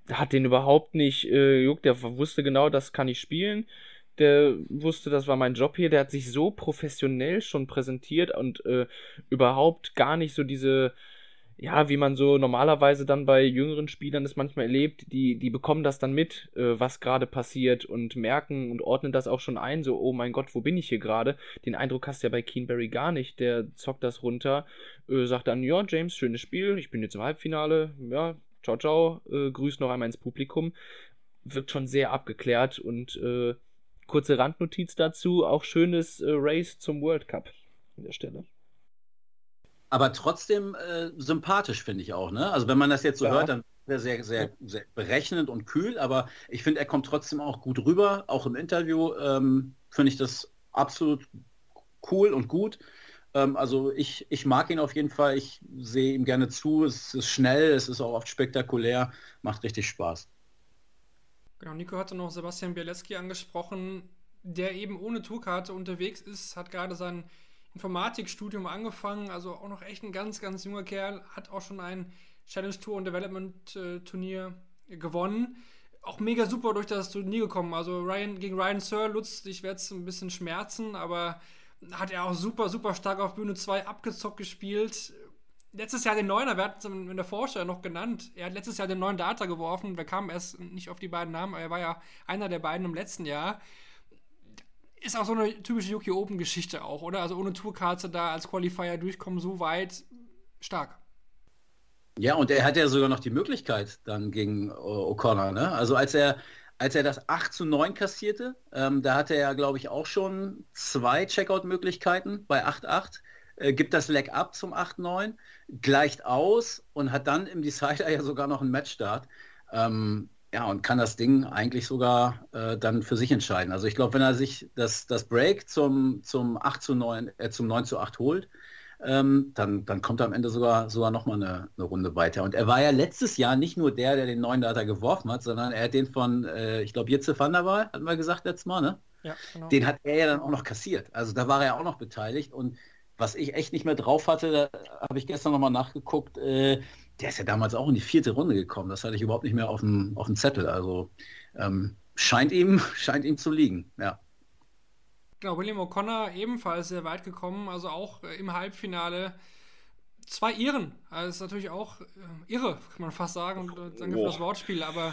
äh, hat den überhaupt nicht äh, juckt. Der wusste genau, das kann ich spielen. Der wusste, das war mein Job hier. Der hat sich so professionell schon präsentiert und äh, überhaupt gar nicht so diese ja, wie man so normalerweise dann bei jüngeren Spielern es manchmal erlebt, die, die bekommen das dann mit, äh, was gerade passiert und merken und ordnen das auch schon ein, so, oh mein Gott, wo bin ich hier gerade? Den Eindruck hast du ja bei Keenberry gar nicht, der zockt das runter, äh, sagt dann, ja, James, schönes Spiel, ich bin jetzt im Halbfinale, ja, ciao, ciao, äh, grüß noch einmal ins Publikum. Wirkt schon sehr abgeklärt und äh, kurze Randnotiz dazu, auch schönes äh, Race zum World Cup an der Stelle aber trotzdem äh, sympathisch, finde ich auch. Ne? Also wenn man das jetzt so ja. hört, dann ist er sehr, sehr, sehr berechnend und kühl, aber ich finde, er kommt trotzdem auch gut rüber. Auch im Interview ähm, finde ich das absolut cool und gut. Ähm, also ich, ich mag ihn auf jeden Fall. Ich sehe ihm gerne zu. Es ist schnell, es ist auch oft spektakulär, macht richtig Spaß. Genau, Nico hatte noch Sebastian Bialeski angesprochen, der eben ohne Tourkarte unterwegs ist, hat gerade sein Informatikstudium angefangen, also auch noch echt ein ganz, ganz junger Kerl, hat auch schon ein Challenge Tour und Development äh, Turnier gewonnen. Auch mega super durch das Turnier gekommen. Also Ryan gegen Ryan Sir, Lutz, ich werde es ein bisschen schmerzen, aber hat er auch super, super stark auf Bühne 2 abgezockt gespielt. Letztes Jahr den Neuner, wir hatten es in der Vorstellung noch genannt. Er hat letztes Jahr den neuen Data geworfen. Wir kamen erst nicht auf die beiden Namen, aber er war ja einer der beiden im letzten Jahr ist auch so eine typische Yuki Open Geschichte auch, oder? Also ohne Tourkarte da als Qualifier durchkommen, so weit stark. Ja, und er hat ja sogar noch die Möglichkeit dann gegen O'Connor, ne? Also als er als er das 8 zu 9 kassierte, ähm, da hatte er, glaube ich, auch schon zwei Checkout-Möglichkeiten bei 8-8, äh, gibt das Leg ab zum 8-9, gleicht aus und hat dann im Decider ja sogar noch einen Matchstart. Ähm, ja, und kann das Ding eigentlich sogar äh, dann für sich entscheiden. Also ich glaube, wenn er sich das, das Break zum, zum 8 zu 9, äh, zum 9 zu 8 holt, ähm, dann, dann kommt er am Ende sogar, sogar nochmal eine, eine Runde weiter. Und er war ja letztes Jahr nicht nur der, der den neuen Data geworfen hat, sondern er hat den von, äh, ich glaube, Jitze van der Waal, hatten wir gesagt letztes Mal, ne? Ja, genau. Den hat er ja dann auch noch kassiert. Also da war er auch noch beteiligt. Und was ich echt nicht mehr drauf hatte, da habe ich gestern nochmal nachgeguckt, äh, der ist ja damals auch in die vierte Runde gekommen. Das hatte ich überhaupt nicht mehr auf dem, auf dem Zettel. Also ähm, scheint, ihm, [laughs] scheint ihm zu liegen, ja. Genau, William O'Connor ebenfalls sehr weit gekommen, also auch äh, im Halbfinale. Zwei Iren, also ist natürlich auch äh, irre, kann man fast sagen. Und, danke für das Wortspiel, aber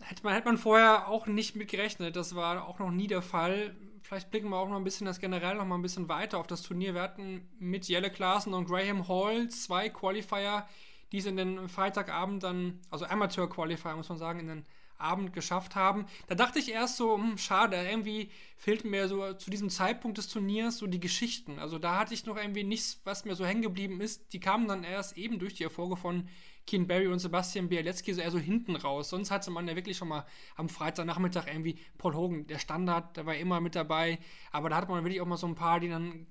hätte man, hätte man vorher auch nicht mit gerechnet. Das war auch noch nie der Fall. Vielleicht blicken wir auch noch ein bisschen das generell noch mal ein bisschen weiter auf das Turnier. Wir hatten mit Jelle Klaassen und Graham Hall zwei Qualifier, die es in den Freitagabend dann, also Amateur-Qualifier, muss man sagen, in den Abend geschafft haben. Da dachte ich erst so, hm, schade, irgendwie fehlten mir so zu diesem Zeitpunkt des Turniers so die Geschichten. Also da hatte ich noch irgendwie nichts, was mir so hängen geblieben ist. Die kamen dann erst eben durch die Erfolge von Keen Barry und Sebastian Bialecki so eher so hinten raus. Sonst hatte man ja wirklich schon mal am Freitagnachmittag irgendwie Paul Hogan, der Standard, der war immer mit dabei. Aber da hat man wirklich auch mal so ein paar, die dann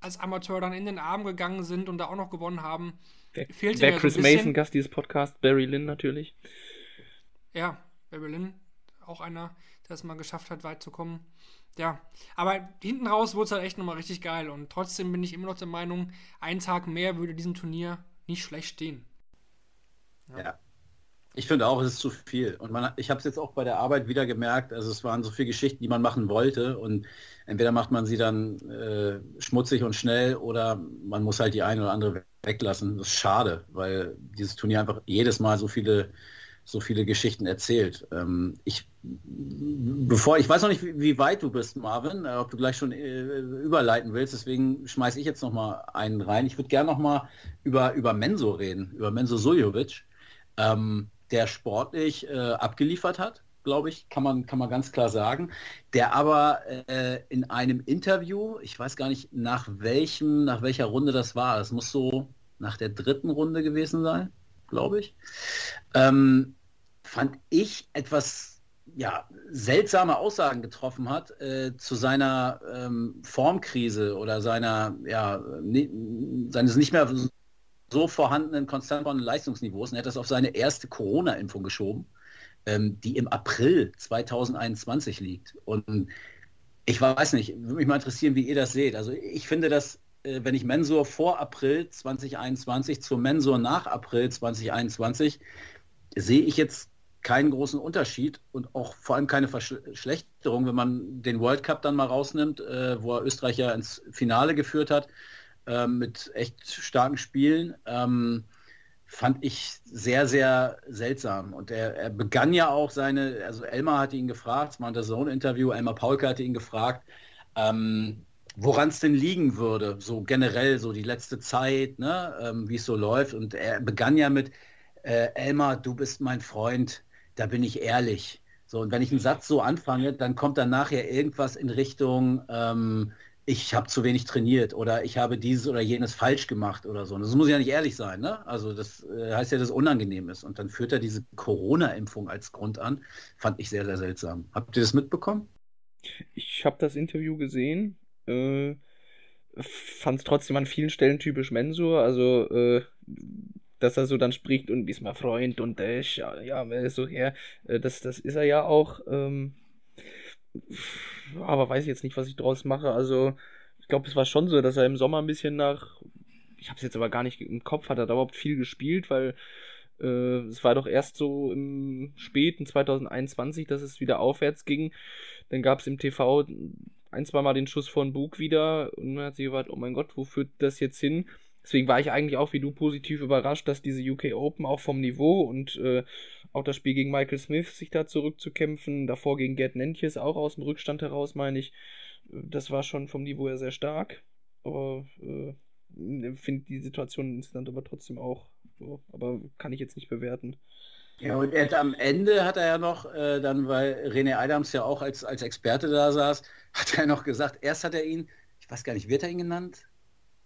als Amateur dann in den Abend gegangen sind und da auch noch gewonnen haben. Wer, wer Chris so Mason, Gast dieses Podcasts, Barry Lynn natürlich. Ja, Barry Lynn, auch einer, der es mal geschafft hat, weit zu kommen. Ja, aber hinten raus wurde es halt echt nochmal richtig geil und trotzdem bin ich immer noch der Meinung, ein Tag mehr würde diesem Turnier nicht schlecht stehen. Ja. Ich finde auch, es ist zu viel. Und man, ich habe es jetzt auch bei der Arbeit wieder gemerkt, also es waren so viele Geschichten, die man machen wollte. Und entweder macht man sie dann äh, schmutzig und schnell oder man muss halt die eine oder andere weglassen. Das ist schade, weil dieses Turnier einfach jedes Mal so viele, so viele Geschichten erzählt. Ähm, ich, bevor, ich weiß noch nicht, wie, wie weit du bist, Marvin, äh, ob du gleich schon äh, überleiten willst, deswegen schmeiße ich jetzt noch mal einen rein. Ich würde gerne noch mal über, über Menso reden, über Menso Suljovic ähm, der sportlich äh, abgeliefert hat, glaube ich, kann man, kann man ganz klar sagen, der aber äh, in einem Interview, ich weiß gar nicht nach welchem, nach welcher Runde das war, das muss so nach der dritten Runde gewesen sein, glaube ich, ähm, fand ich etwas ja, seltsame Aussagen getroffen hat äh, zu seiner ähm, Formkrise oder seiner, ja, seines nicht mehr so vorhandenen konstanten Leistungsniveaus und er hat das auf seine erste Corona-Impfung geschoben, ähm, die im April 2021 liegt. Und ich weiß nicht, würde mich mal interessieren, wie ihr das seht. Also ich finde, dass äh, wenn ich Mensur vor April 2021 zur Mensur nach April 2021 sehe ich jetzt keinen großen Unterschied und auch vor allem keine Verschlechterung, wenn man den World Cup dann mal rausnimmt, äh, wo er Österreich ja ins Finale geführt hat ähm, mit echt starken Spielen. Ähm, fand ich sehr, sehr seltsam. Und er, er, begann ja auch seine, also Elmar hatte ihn gefragt, es war ein Zone-Interview, Elmar Paulke hatte ihn gefragt, ähm, woran es denn liegen würde, so generell, so die letzte Zeit, ne, ähm, wie es so läuft. Und er begann ja mit, äh, Elmar, du bist mein Freund, da bin ich ehrlich. So, und wenn ich einen Satz so anfange, dann kommt dann nachher irgendwas in Richtung, ähm, ich habe zu wenig trainiert oder ich habe dieses oder jenes falsch gemacht oder so. das muss ja nicht ehrlich sein, ne? Also das äh, heißt ja, dass es unangenehm ist. Und dann führt er diese Corona-Impfung als Grund an. Fand ich sehr, sehr seltsam. Habt ihr das mitbekommen? Ich habe das Interview gesehen. Äh, Fand es trotzdem an vielen Stellen typisch Mensur. Also äh, dass er so dann spricht und ist mein Freund und ist ja, ja, so her. Äh, das, das ist er ja auch. Ähm, aber weiß jetzt nicht, was ich draus mache. Also, ich glaube, es war schon so, dass er im Sommer ein bisschen nach. Ich habe es jetzt aber gar nicht im Kopf, hat er da überhaupt viel gespielt, weil äh, es war doch erst so im späten 2021, dass es wieder aufwärts ging. Dann gab es im TV ein, zwei Mal den Schuss von Bug wieder und man hat sich gedacht, oh mein Gott, wo führt das jetzt hin? Deswegen war ich eigentlich auch wie du positiv überrascht, dass diese UK Open auch vom Niveau und äh, auch das Spiel gegen Michael Smith sich da zurückzukämpfen, davor gegen Gerd Nentjes auch aus dem Rückstand heraus, meine ich, das war schon vom Niveau her sehr stark. Aber äh, finde die Situation insgesamt aber trotzdem auch, so, aber kann ich jetzt nicht bewerten. Ja, und er hat am Ende hat er ja noch, äh, dann, weil René Adams ja auch als, als Experte da saß, [laughs] hat er noch gesagt, erst hat er ihn, ich weiß gar nicht, wird er ihn genannt?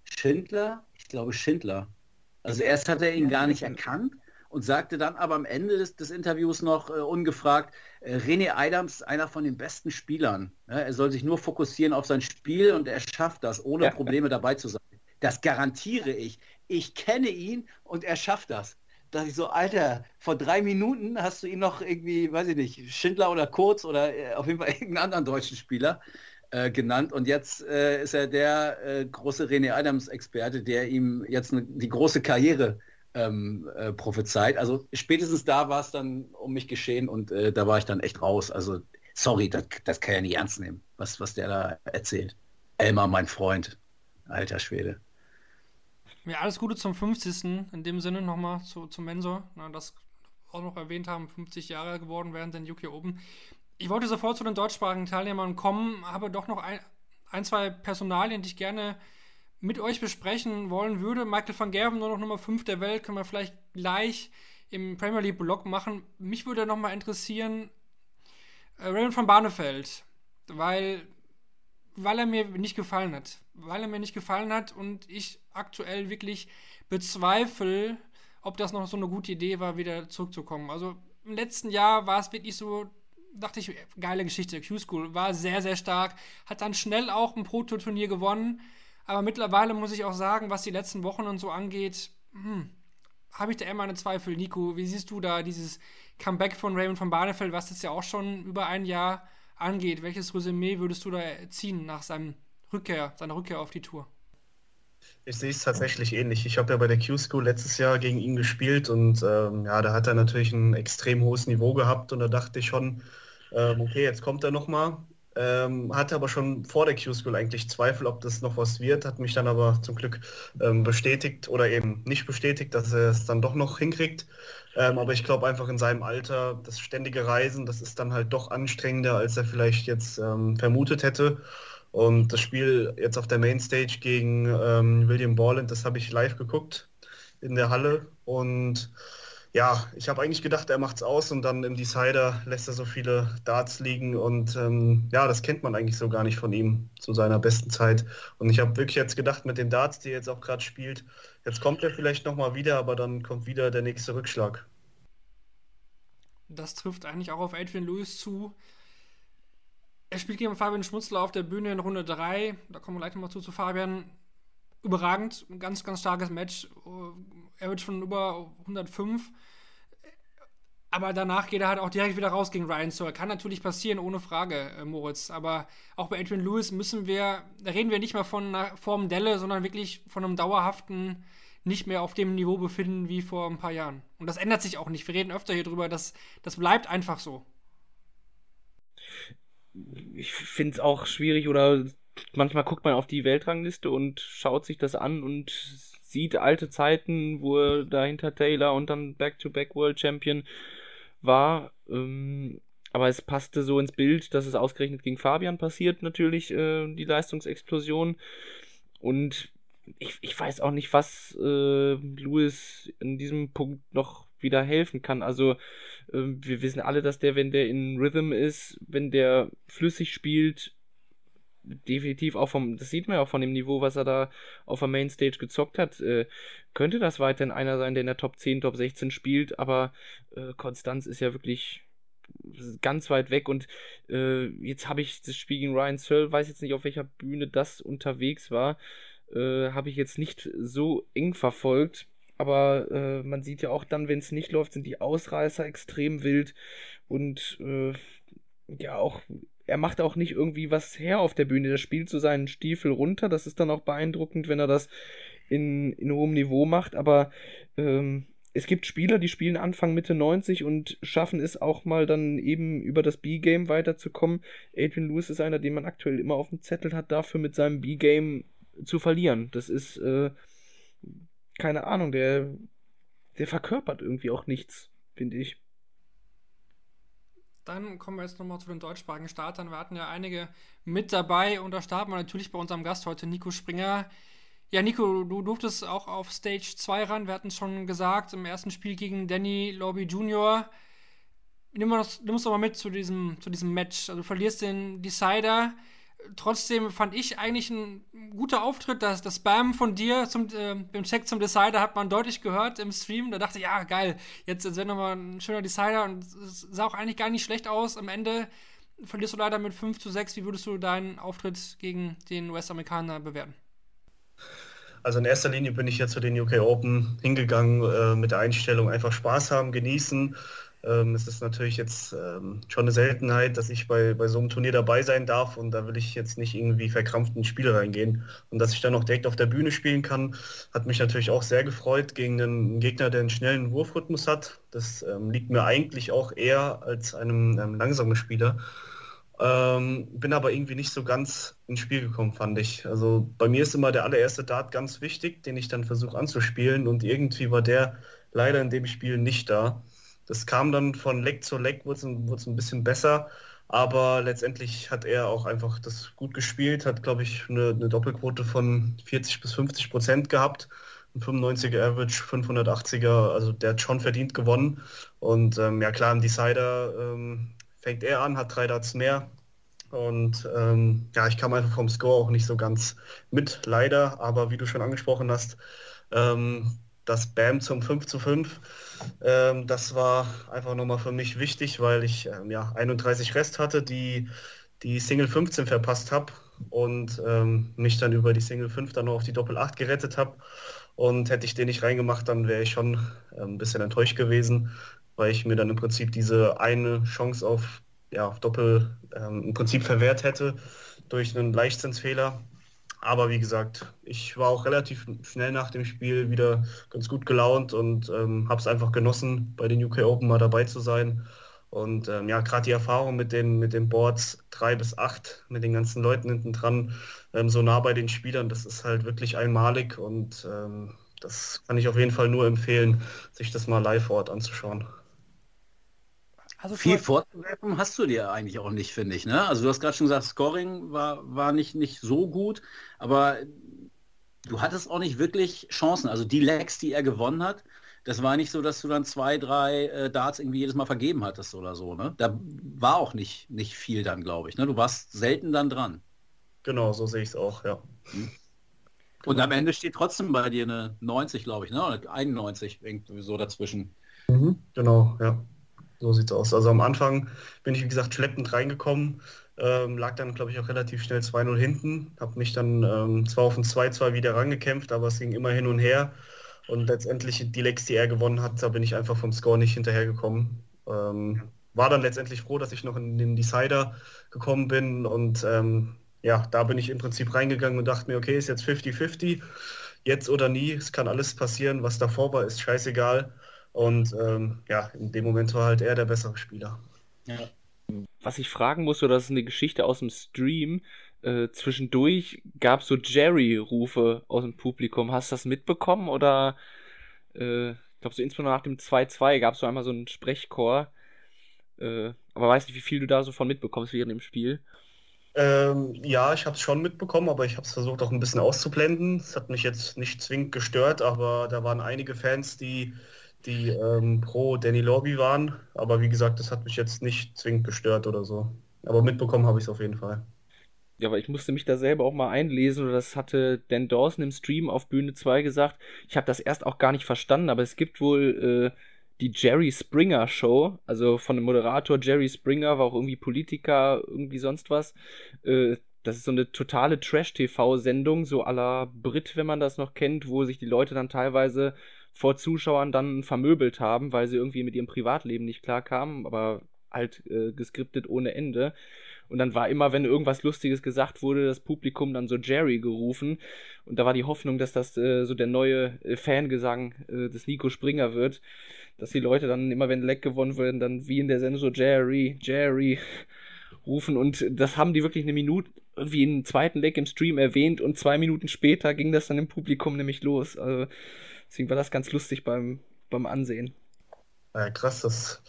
Schindler? Ich glaube Schindler. Also erst hat er ihn gar nicht erkannt und sagte dann aber am Ende des, des Interviews noch äh, ungefragt, äh, René Adams ist einer von den besten Spielern. Ja, er soll sich nur fokussieren auf sein Spiel und er schafft das, ohne Probleme dabei zu sein. Das garantiere ich. Ich kenne ihn und er schafft das. Dass ich so, Alter, vor drei Minuten hast du ihn noch irgendwie, weiß ich nicht, Schindler oder Kurz oder äh, auf jeden Fall [laughs] irgendeinen anderen deutschen Spieler äh, genannt. Und jetzt äh, ist er der äh, große René Adams-Experte, der ihm jetzt ne, die große Karriere ähm, äh, prophezeit. Also spätestens da war es dann um mich geschehen und äh, da war ich dann echt raus. Also sorry, das, das kann ja nicht ernst nehmen, was, was der da erzählt. Elmar, mein Freund, alter Schwede. Ja, alles Gute zum 50. In dem Sinne nochmal zu, zum Mensor. Na, das auch noch erwähnt haben, 50 Jahre geworden während den UK Open. Ich wollte sofort zu den deutschsprachigen Teilnehmern kommen, habe doch noch ein, ein zwei Personalien, die ich gerne mit euch besprechen wollen würde. Michael van Gerven, nur noch Nummer 5 der Welt, können wir vielleicht gleich im Premier League Blog machen. Mich würde noch mal interessieren, äh, Raymond van Barneveld, weil, weil er mir nicht gefallen hat. Weil er mir nicht gefallen hat und ich aktuell wirklich bezweifle, ob das noch so eine gute Idee war, wieder zurückzukommen. Also im letzten Jahr war es wirklich so, dachte ich, geile Geschichte. Q-School war sehr, sehr stark, hat dann schnell auch ein Proto-Turnier gewonnen. Aber mittlerweile muss ich auch sagen, was die letzten Wochen und so angeht, hm, habe ich da immer eine Zweifel. Nico, wie siehst du da dieses Comeback von Raymond von Barnefeld, was jetzt ja auch schon über ein Jahr angeht? Welches Resümee würdest du da ziehen nach seinem Rückkehr, seiner Rückkehr auf die Tour? Ich sehe es tatsächlich ähnlich. Ich habe ja bei der Q-School letztes Jahr gegen ihn gespielt und ähm, ja, da hat er natürlich ein extrem hohes Niveau gehabt und da dachte ich schon, ähm, okay, jetzt kommt er nochmal. Ähm, hatte aber schon vor der Q-School eigentlich Zweifel, ob das noch was wird, hat mich dann aber zum Glück ähm, bestätigt oder eben nicht bestätigt, dass er es dann doch noch hinkriegt. Ähm, aber ich glaube einfach in seinem Alter, das ständige Reisen, das ist dann halt doch anstrengender, als er vielleicht jetzt ähm, vermutet hätte. Und das Spiel jetzt auf der Mainstage gegen ähm, William Borland, das habe ich live geguckt in der Halle und ja, ich habe eigentlich gedacht, er macht's aus und dann im Decider lässt er so viele Darts liegen und ähm, ja, das kennt man eigentlich so gar nicht von ihm zu seiner besten Zeit. Und ich habe wirklich jetzt gedacht, mit den Darts, die er jetzt auch gerade spielt, jetzt kommt er vielleicht nochmal wieder, aber dann kommt wieder der nächste Rückschlag. Das trifft eigentlich auch auf Adrian Lewis zu. Er spielt gegen Fabian Schmutzler auf der Bühne in Runde 3. Da kommen wir gleich nochmal zu, zu Fabian. Überragend, ein ganz, ganz starkes Match. Er wird schon über 105. Aber danach geht er halt auch direkt wieder raus gegen Ryan So. Kann natürlich passieren, ohne Frage, äh, Moritz. Aber auch bei Adrian Lewis müssen wir, da reden wir nicht mehr von einer Form Delle, sondern wirklich von einem dauerhaften, nicht mehr auf dem Niveau befinden wie vor ein paar Jahren. Und das ändert sich auch nicht. Wir reden öfter hier drüber, das, das bleibt einfach so. Ich finde es auch schwierig oder manchmal guckt man auf die Weltrangliste und schaut sich das an und sieht alte Zeiten, wo er dahinter Taylor und dann Back-to-Back World Champion war. Ähm, aber es passte so ins Bild, dass es ausgerechnet gegen Fabian passiert, natürlich, äh, die Leistungsexplosion. Und ich, ich weiß auch nicht, was äh, Lewis in diesem Punkt noch wieder helfen kann. Also äh, wir wissen alle, dass der, wenn der in Rhythm ist, wenn der flüssig spielt, definitiv auch vom, das sieht man ja auch von dem Niveau, was er da auf der Mainstage gezockt hat, äh, könnte das weiterhin einer sein, der in der Top 10, Top 16 spielt, aber äh, Konstanz ist ja wirklich ganz weit weg und äh, jetzt habe ich das Spiel gegen Ryan Searle, weiß jetzt nicht, auf welcher Bühne das unterwegs war, äh, habe ich jetzt nicht so eng verfolgt, aber äh, man sieht ja auch dann, wenn es nicht läuft, sind die Ausreißer extrem wild und äh, ja auch er macht auch nicht irgendwie was her auf der Bühne. Er spielt so seinen Stiefel runter. Das ist dann auch beeindruckend, wenn er das in, in hohem Niveau macht. Aber ähm, es gibt Spieler, die spielen Anfang Mitte 90 und schaffen es auch mal dann eben über das B-Game weiterzukommen. Adrian Lewis ist einer, den man aktuell immer auf dem Zettel hat, dafür mit seinem B-Game zu verlieren. Das ist, äh, keine Ahnung, der, der verkörpert irgendwie auch nichts, finde ich. Dann kommen wir jetzt nochmal zu den deutschsprachigen Startern. Wir hatten ja einige mit dabei und da starten wir natürlich bei unserem Gast heute, Nico Springer. Ja, Nico, du durftest auch auf Stage 2 ran. Wir hatten es schon gesagt, im ersten Spiel gegen Danny Lobby Jr. Nimm, uns doch mal mit zu diesem, zu diesem Match. Also du verlierst den Decider. Trotzdem fand ich eigentlich ein guter Auftritt. Das, das Spam von dir zum, äh, beim Check zum Decider hat man deutlich gehört im Stream. Da dachte ich, ja, geil, jetzt, jetzt wird nochmal ein schöner Decider und es sah auch eigentlich gar nicht schlecht aus. Am Ende verlierst du leider mit 5 zu 6. Wie würdest du deinen Auftritt gegen den US-Amerikaner bewerten? Also in erster Linie bin ich ja zu den UK Open hingegangen äh, mit der Einstellung einfach Spaß haben, genießen. Ähm, es ist natürlich jetzt ähm, schon eine Seltenheit, dass ich bei, bei so einem Turnier dabei sein darf und da will ich jetzt nicht irgendwie verkrampft ins Spiel reingehen. Und dass ich dann auch direkt auf der Bühne spielen kann, hat mich natürlich auch sehr gefreut gegen einen Gegner, der einen schnellen Wurfrhythmus hat. Das ähm, liegt mir eigentlich auch eher als einem ähm, langsamen Spieler. Ähm, bin aber irgendwie nicht so ganz ins Spiel gekommen, fand ich. Also bei mir ist immer der allererste Dart ganz wichtig, den ich dann versuche anzuspielen und irgendwie war der leider in dem Spiel nicht da. Das kam dann von Leck zu Leck, wurde es ein bisschen besser, aber letztendlich hat er auch einfach das gut gespielt, hat glaube ich eine, eine, Doppelquote von 40 bis 50 Prozent gehabt. Ein 95er Average, 580er, also der hat schon verdient gewonnen. Und ähm, ja klar, im Decider ähm, fängt er an, hat drei Darts mehr. Und ähm, ja, ich kam einfach vom Score auch nicht so ganz mit, leider. Aber wie du schon angesprochen hast, ähm, das Bam zum 5 zu 5, ähm, das war einfach nochmal für mich wichtig, weil ich ähm, ja, 31 Rest hatte, die die Single 15 verpasst habe und ähm, mich dann über die Single 5 dann noch auf die Doppel 8 gerettet habe. Und hätte ich den nicht reingemacht, dann wäre ich schon ein bisschen enttäuscht gewesen weil ich mir dann im Prinzip diese eine Chance auf, ja, auf Doppel ähm, im Prinzip verwehrt hätte durch einen Leichtzinsfehler. Aber wie gesagt, ich war auch relativ schnell nach dem Spiel wieder ganz gut gelaunt und ähm, habe es einfach genossen, bei den UK Open mal dabei zu sein. Und ähm, ja, gerade die Erfahrung mit den, mit den Boards 3 bis 8, mit den ganzen Leuten hinten dran, ähm, so nah bei den Spielern, das ist halt wirklich einmalig und ähm, das kann ich auf jeden Fall nur empfehlen, sich das mal live vor Ort anzuschauen. Also Viel vorzuwerfen hast du dir eigentlich auch nicht, finde ich. Ne? Also du hast gerade schon gesagt, Scoring war, war nicht, nicht so gut, aber du hattest auch nicht wirklich Chancen. Also die Legs, die er gewonnen hat, das war nicht so, dass du dann zwei, drei äh, Darts irgendwie jedes Mal vergeben hattest oder so. Ne? Da war auch nicht, nicht viel dann, glaube ich. Ne? Du warst selten dann dran. Genau, so sehe ich es auch, ja. Hm. Und am Ende steht trotzdem bei dir eine 90, glaube ich, ne? Oder 91, irgendwie so dazwischen. Mhm, genau, ja. So sieht's aus. Also am Anfang bin ich, wie gesagt, schleppend reingekommen, ähm, lag dann, glaube ich, auch relativ schnell 2-0 hinten, habe mich dann ähm, zwar auf ein 2-2 wieder rangekämpft, aber es ging immer hin und her. Und letztendlich die Legs, die er gewonnen hat, da bin ich einfach vom Score nicht hinterhergekommen. Ähm, war dann letztendlich froh, dass ich noch in den Decider gekommen bin und ähm, ja, da bin ich im Prinzip reingegangen und dachte mir, okay, ist jetzt 50-50, jetzt oder nie, es kann alles passieren, was davor war, ist scheißegal. Und ähm, ja, in dem Moment war halt er der bessere Spieler. Ja. Was ich fragen muss, oder das ist eine Geschichte aus dem Stream, äh, zwischendurch gab es so Jerry-Rufe aus dem Publikum. Hast du das mitbekommen? Oder äh, ich glaube, so insbesondere nach dem 2-2 gab es so einmal so einen Sprechchor. Äh, aber weiß nicht, wie viel du da so von mitbekommst während dem Spiel. Ähm, ja, ich habe es schon mitbekommen, aber ich habe es versucht auch ein bisschen auszublenden. Es hat mich jetzt nicht zwingend gestört, aber da waren einige Fans, die die ähm, pro Danny Lobby waren. Aber wie gesagt, das hat mich jetzt nicht zwingend gestört oder so. Aber mitbekommen habe ich es auf jeden Fall. Ja, aber ich musste mich da selber auch mal einlesen das hatte Dan Dawson im Stream auf Bühne 2 gesagt. Ich habe das erst auch gar nicht verstanden, aber es gibt wohl äh, die Jerry Springer Show, also von dem Moderator Jerry Springer, war auch irgendwie Politiker, irgendwie sonst was. Äh, das ist so eine totale Trash-TV-Sendung, so à la Brit, wenn man das noch kennt, wo sich die Leute dann teilweise vor Zuschauern dann vermöbelt haben, weil sie irgendwie mit ihrem Privatleben nicht klarkamen, aber halt äh, geskriptet ohne Ende. Und dann war immer, wenn irgendwas Lustiges gesagt wurde, das Publikum dann so Jerry gerufen. Und da war die Hoffnung, dass das äh, so der neue äh, Fangesang äh, des Nico Springer wird. Dass die Leute dann immer, wenn Leck gewonnen wird, dann wie in der Sendung so Jerry, Jerry [laughs] rufen. Und das haben die wirklich eine Minute, irgendwie einen zweiten Leck im Stream erwähnt. Und zwei Minuten später ging das dann im Publikum nämlich los. Also Deswegen war das ganz lustig beim, beim Ansehen. Ja, krass, das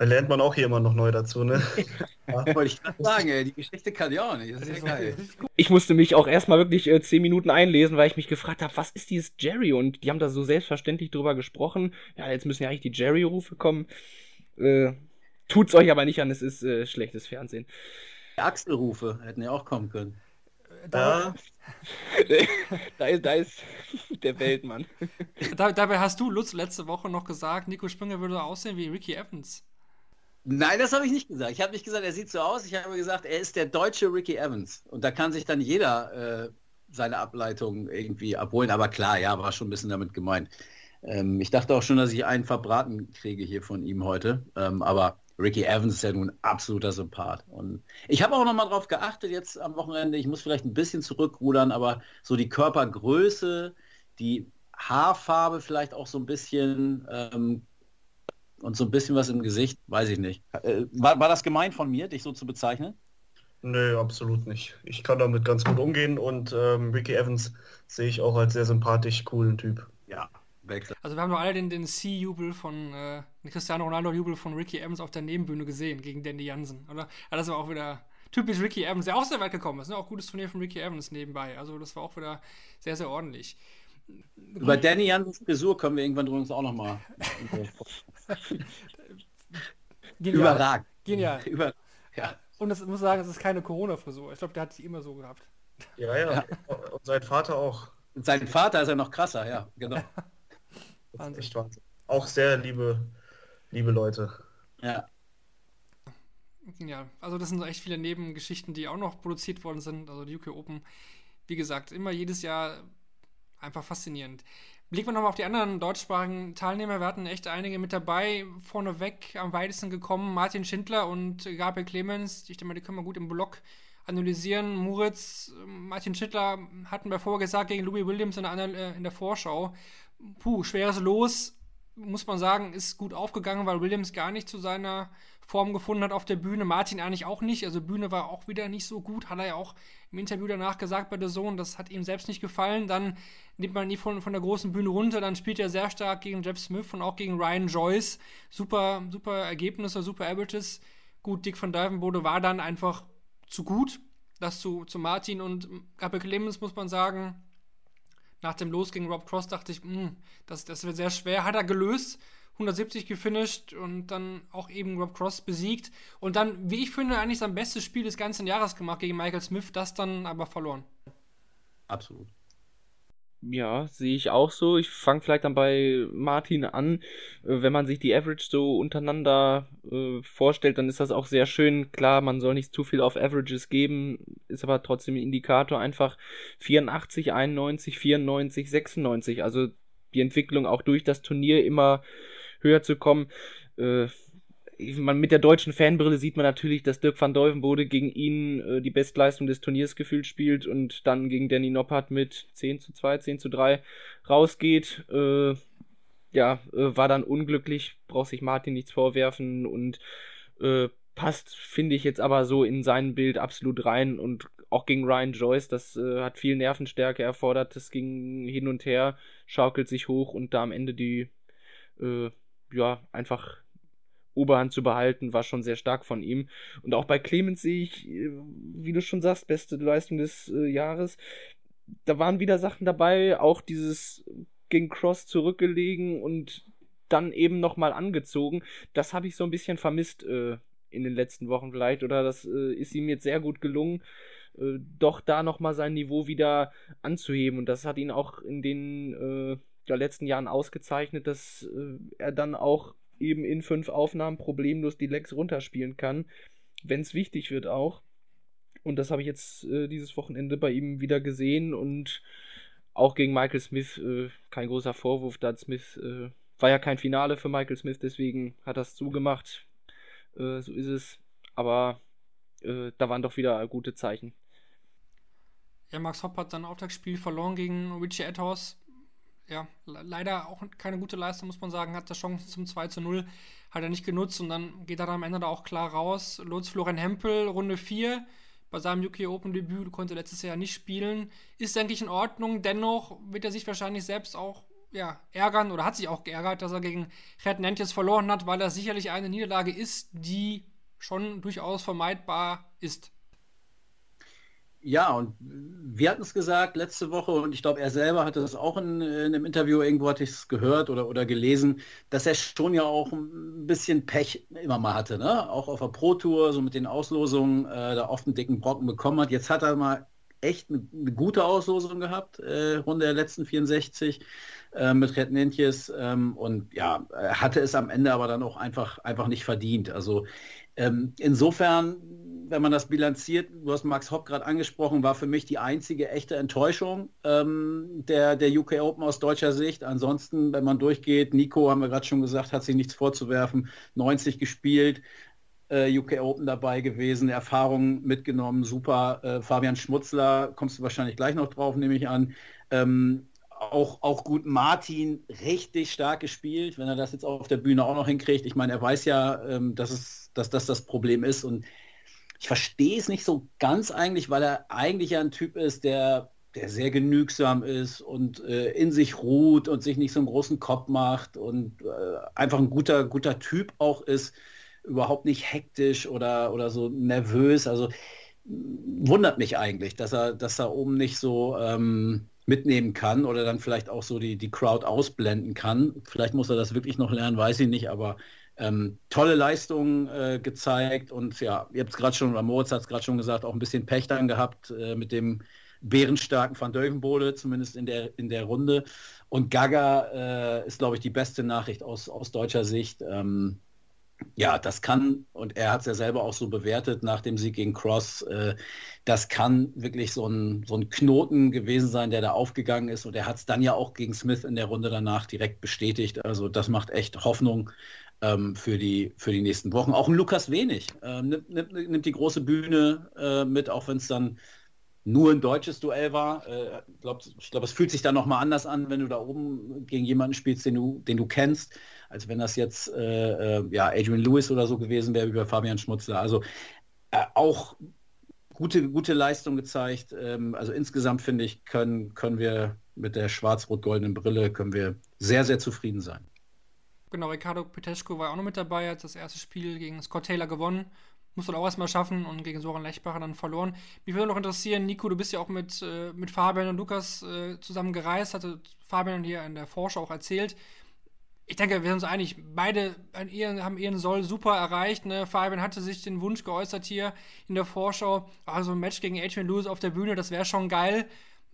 da lernt man auch hier immer noch neu dazu, ne? [laughs] Ja, wollte ich gerade sagen, ey, die Geschichte kann ich auch nicht. Das ist ja geil. Ich musste mich auch erstmal wirklich äh, zehn Minuten einlesen, weil ich mich gefragt habe, was ist dieses Jerry? Und die haben da so selbstverständlich drüber gesprochen. Ja, jetzt müssen ja eigentlich die Jerry-Rufe kommen. Äh, tut's euch aber nicht an, es ist äh, schlechtes Fernsehen. Die Achselrufe hätten ja auch kommen können. Ja, [laughs] da, ist, da ist der Weltmann. [laughs] Da, dabei hast du, Lutz, letzte Woche noch gesagt, Nico Springer würde aussehen wie Ricky Evans. Nein, das habe ich nicht gesagt. Ich habe nicht gesagt, er sieht so aus. Ich habe gesagt, er ist der deutsche Ricky Evans. Und da kann sich dann jeder äh, seine Ableitung irgendwie abholen. Aber klar, ja, war schon ein bisschen damit gemeint. Ähm, ich dachte auch schon, dass ich einen verbraten kriege hier von ihm heute. Ähm, aber Ricky Evans ist ja nun ein absoluter Sympath. Und ich habe auch nochmal drauf geachtet jetzt am Wochenende. Ich muss vielleicht ein bisschen zurückrudern, aber so die Körpergröße, die Haarfarbe vielleicht auch so ein bisschen ähm, und so ein bisschen was im Gesicht, weiß ich nicht. Äh, war, war das gemeint von mir, dich so zu bezeichnen? nö, absolut nicht. Ich kann damit ganz gut umgehen und ähm, Ricky Evans sehe ich auch als sehr sympathisch, coolen Typ. Ja, Wechsel. Also wir haben doch alle den, den C-Jubel von, äh, den Cristiano Ronaldo-Jubel von Ricky Evans auf der Nebenbühne gesehen gegen Danny Jansen, oder? Ja, das war auch wieder typisch Ricky Evans, der auch sehr weit gekommen ist. Ne? Auch gutes Turnier von Ricky Evans nebenbei. Also das war auch wieder sehr, sehr ordentlich. Über Danny Jansens Frisur können wir irgendwann übrigens auch nochmal. [laughs] Genial. Überragend. Genial. [laughs] Über, ja. Und das muss sagen, es ist keine Corona-Frisur. Ich glaube, der hat sie immer so gehabt. Ja, ja. Und sein Vater auch. Und sein Vater ist ja noch krasser, ja, genau. [laughs] Wahnsinn. echt Wahnsinn. Auch sehr liebe, liebe Leute. Ja. Genial. Also das sind so echt viele Nebengeschichten, die auch noch produziert worden sind. Also die UK Open, wie gesagt, immer jedes Jahr einfach faszinierend. Blicken wir nochmal auf die anderen deutschsprachigen Teilnehmer. Wir hatten echt einige mit dabei. Vorneweg am weitesten gekommen Martin Schindler und Gabriel Clemens. Ich denke mal, die können wir gut im Block analysieren. Muritz, Martin Schindler hatten wir vorher gesagt gegen Louis Williams in der, äh, in der Vorschau. Puh, schweres Los, muss man sagen, ist gut aufgegangen, weil Williams gar nicht zu seiner Form gefunden hat auf der Bühne. Martin eigentlich auch nicht. Also Bühne war auch wieder nicht so gut. Hat er ja auch im Interview danach gesagt bei der Sohn. Das hat ihm selbst nicht gefallen. Dann nimmt man ihn von, von der großen Bühne runter. Dann spielt er sehr stark gegen Jeff Smith und auch gegen Ryan Joyce. Super, super Ergebnisse, super Averages. Gut, Dick von Divenbode war dann einfach zu gut. Das zu, zu Martin und Gabriel Clemens muss man sagen, nach dem Los gegen Rob Cross dachte ich, hm, das, das wird sehr schwer. Hat er gelöst, 170 gefinisht und dann auch eben Rob Cross besiegt. Und dann, wie ich finde, eigentlich sein bestes Spiel des ganzen Jahres gemacht gegen Michael Smith, das dann aber verloren. Absolut. Ja, sehe ich auch so. Ich fange vielleicht dann bei Martin an. Äh, Wenn man sich die Average so untereinander äh, vorstellt, dann ist das auch sehr schön. Klar, man soll nicht zu viel auf Averages geben, ist aber trotzdem ein Indikator. Einfach 84, 91, 94, 96. Also die Entwicklung auch durch das Turnier immer höher zu kommen. Äh, man, mit der deutschen Fanbrille sieht man natürlich, dass Dirk van Duivenbode gegen ihn äh, die Bestleistung des Turniers gefühlt spielt und dann gegen Danny Noppert mit 10 zu 2, 10 zu 3 rausgeht. Äh, ja, äh, war dann unglücklich, braucht sich Martin nichts vorwerfen und äh, passt, finde ich jetzt aber so in sein Bild absolut rein und auch gegen Ryan Joyce, das äh, hat viel Nervenstärke erfordert, das ging hin und her, schaukelt sich hoch und da am Ende die, äh, ja, einfach Oberhand zu behalten, war schon sehr stark von ihm. Und auch bei Clemens sehe ich, äh, wie du schon sagst, beste Leistung des äh, Jahres. Da waren wieder Sachen dabei, auch dieses gegen Cross zurückgelegen und dann eben nochmal angezogen. Das habe ich so ein bisschen vermisst äh, in den letzten Wochen vielleicht. Oder das äh, ist ihm jetzt sehr gut gelungen, äh, doch da nochmal sein Niveau wieder anzuheben. Und das hat ihn auch in den äh, letzten Jahren ausgezeichnet, dass er dann auch eben in fünf Aufnahmen problemlos die Legs runterspielen kann, wenn es wichtig wird auch. Und das habe ich jetzt äh, dieses Wochenende bei ihm wieder gesehen und auch gegen Michael Smith äh, kein großer Vorwurf, da Smith äh, war ja kein Finale für Michael Smith, deswegen hat es zugemacht. Äh, so ist es. Aber äh, da waren doch wieder gute Zeichen. Ja, Max Hopp hat sein Auftaktspiel verloren gegen Richie Edhouse. Ja, le- leider auch keine gute Leistung, muss man sagen. Hat der Chance zum 2 zu 0, hat er nicht genutzt und dann geht er dann am Ende da auch klar raus. Lutz Florian Hempel, Runde 4, bei seinem UK Open Debüt, konnte letztes Jahr nicht spielen. Ist, denke ich, in Ordnung. Dennoch wird er sich wahrscheinlich selbst auch ja, ärgern oder hat sich auch geärgert, dass er gegen Red Nantjes verloren hat, weil das sicherlich eine Niederlage ist, die schon durchaus vermeidbar ist. Ja, und wir hatten es gesagt letzte Woche und ich glaube, er selber hatte das auch in, in einem Interview, irgendwo hatte ich es gehört oder, oder gelesen, dass er schon ja auch ein bisschen Pech immer mal hatte, ne? Auch auf der Pro-Tour, so mit den Auslosungen, äh, da oft einen dicken Brocken bekommen hat. Jetzt hat er mal echt eine, eine gute Auslosung gehabt, äh, Runde der letzten 64 äh, mit Red Nentjes ähm, und ja, hatte es am Ende aber dann auch einfach, einfach nicht verdient. Also ähm, insofern wenn man das bilanziert, du hast Max Hopp gerade angesprochen, war für mich die einzige echte Enttäuschung ähm, der, der UK Open aus deutscher Sicht. Ansonsten, wenn man durchgeht, Nico, haben wir gerade schon gesagt, hat sich nichts vorzuwerfen, 90 gespielt, äh, UK Open dabei gewesen, Erfahrungen mitgenommen, super. Äh, Fabian Schmutzler, kommst du wahrscheinlich gleich noch drauf, nehme ich an. Ähm, auch, auch gut Martin richtig stark gespielt, wenn er das jetzt auf der Bühne auch noch hinkriegt. Ich meine, er weiß ja, ähm, dass, es, dass das das Problem ist und ich verstehe es nicht so ganz eigentlich, weil er eigentlich ja ein Typ ist, der, der sehr genügsam ist und äh, in sich ruht und sich nicht so einen großen Kopf macht und äh, einfach ein guter, guter Typ auch ist, überhaupt nicht hektisch oder, oder so nervös. Also wundert mich eigentlich, dass er, dass er oben nicht so ähm, mitnehmen kann oder dann vielleicht auch so die, die Crowd ausblenden kann. Vielleicht muss er das wirklich noch lernen, weiß ich nicht, aber ähm, tolle Leistungen äh, gezeigt und ja, ihr habt es gerade schon, oder Moritz hat es gerade schon gesagt, auch ein bisschen Pech dann gehabt äh, mit dem bärenstarken Van Deuvenbode, zumindest in der, in der Runde. Und Gaga äh, ist, glaube ich, die beste Nachricht aus, aus deutscher Sicht. Ähm, ja, das kann, und er hat es ja selber auch so bewertet nach dem Sieg gegen Cross, äh, das kann wirklich so ein, so ein Knoten gewesen sein, der da aufgegangen ist. Und er hat es dann ja auch gegen Smith in der Runde danach direkt bestätigt. Also das macht echt Hoffnung ähm, für, die, für die nächsten Wochen. Auch ein Lukas Wenig äh, nimmt, nimmt, nimmt, die große Bühne äh, mit, auch wenn es dann nur ein deutsches Duell war. Äh, glaub, ich glaube, es fühlt sich dann nochmal anders an, wenn du da oben gegen jemanden spielst, den du, den du kennst, als wenn das jetzt äh, äh, ja, Adrian Lewis oder so gewesen wäre bei Fabian Schmutzler. Also äh, auch gute, gute Leistung gezeigt. Ähm, also insgesamt finde ich, können, können wir mit der schwarz-rot-goldenen Brille können wir sehr, sehr zufrieden sein. Genau, Ricardo Petesco war auch noch mit dabei, hat das erste Spiel gegen Scott Taylor gewonnen. Muss dann auch erstmal schaffen und gegen Soran Lechbacher dann verloren. Mich würde noch interessieren, Nico, du bist ja auch mit, äh, mit Fabian und Lukas äh, zusammen gereist, hatte Fabian hier in der Vorschau auch erzählt. Ich denke, wir sind uns einig, beide haben ihren Soll super erreicht. Ne? Fabian hatte sich den Wunsch geäußert hier in der Vorschau, also ein Match gegen Adrian Lewis auf der Bühne, das wäre schon geil.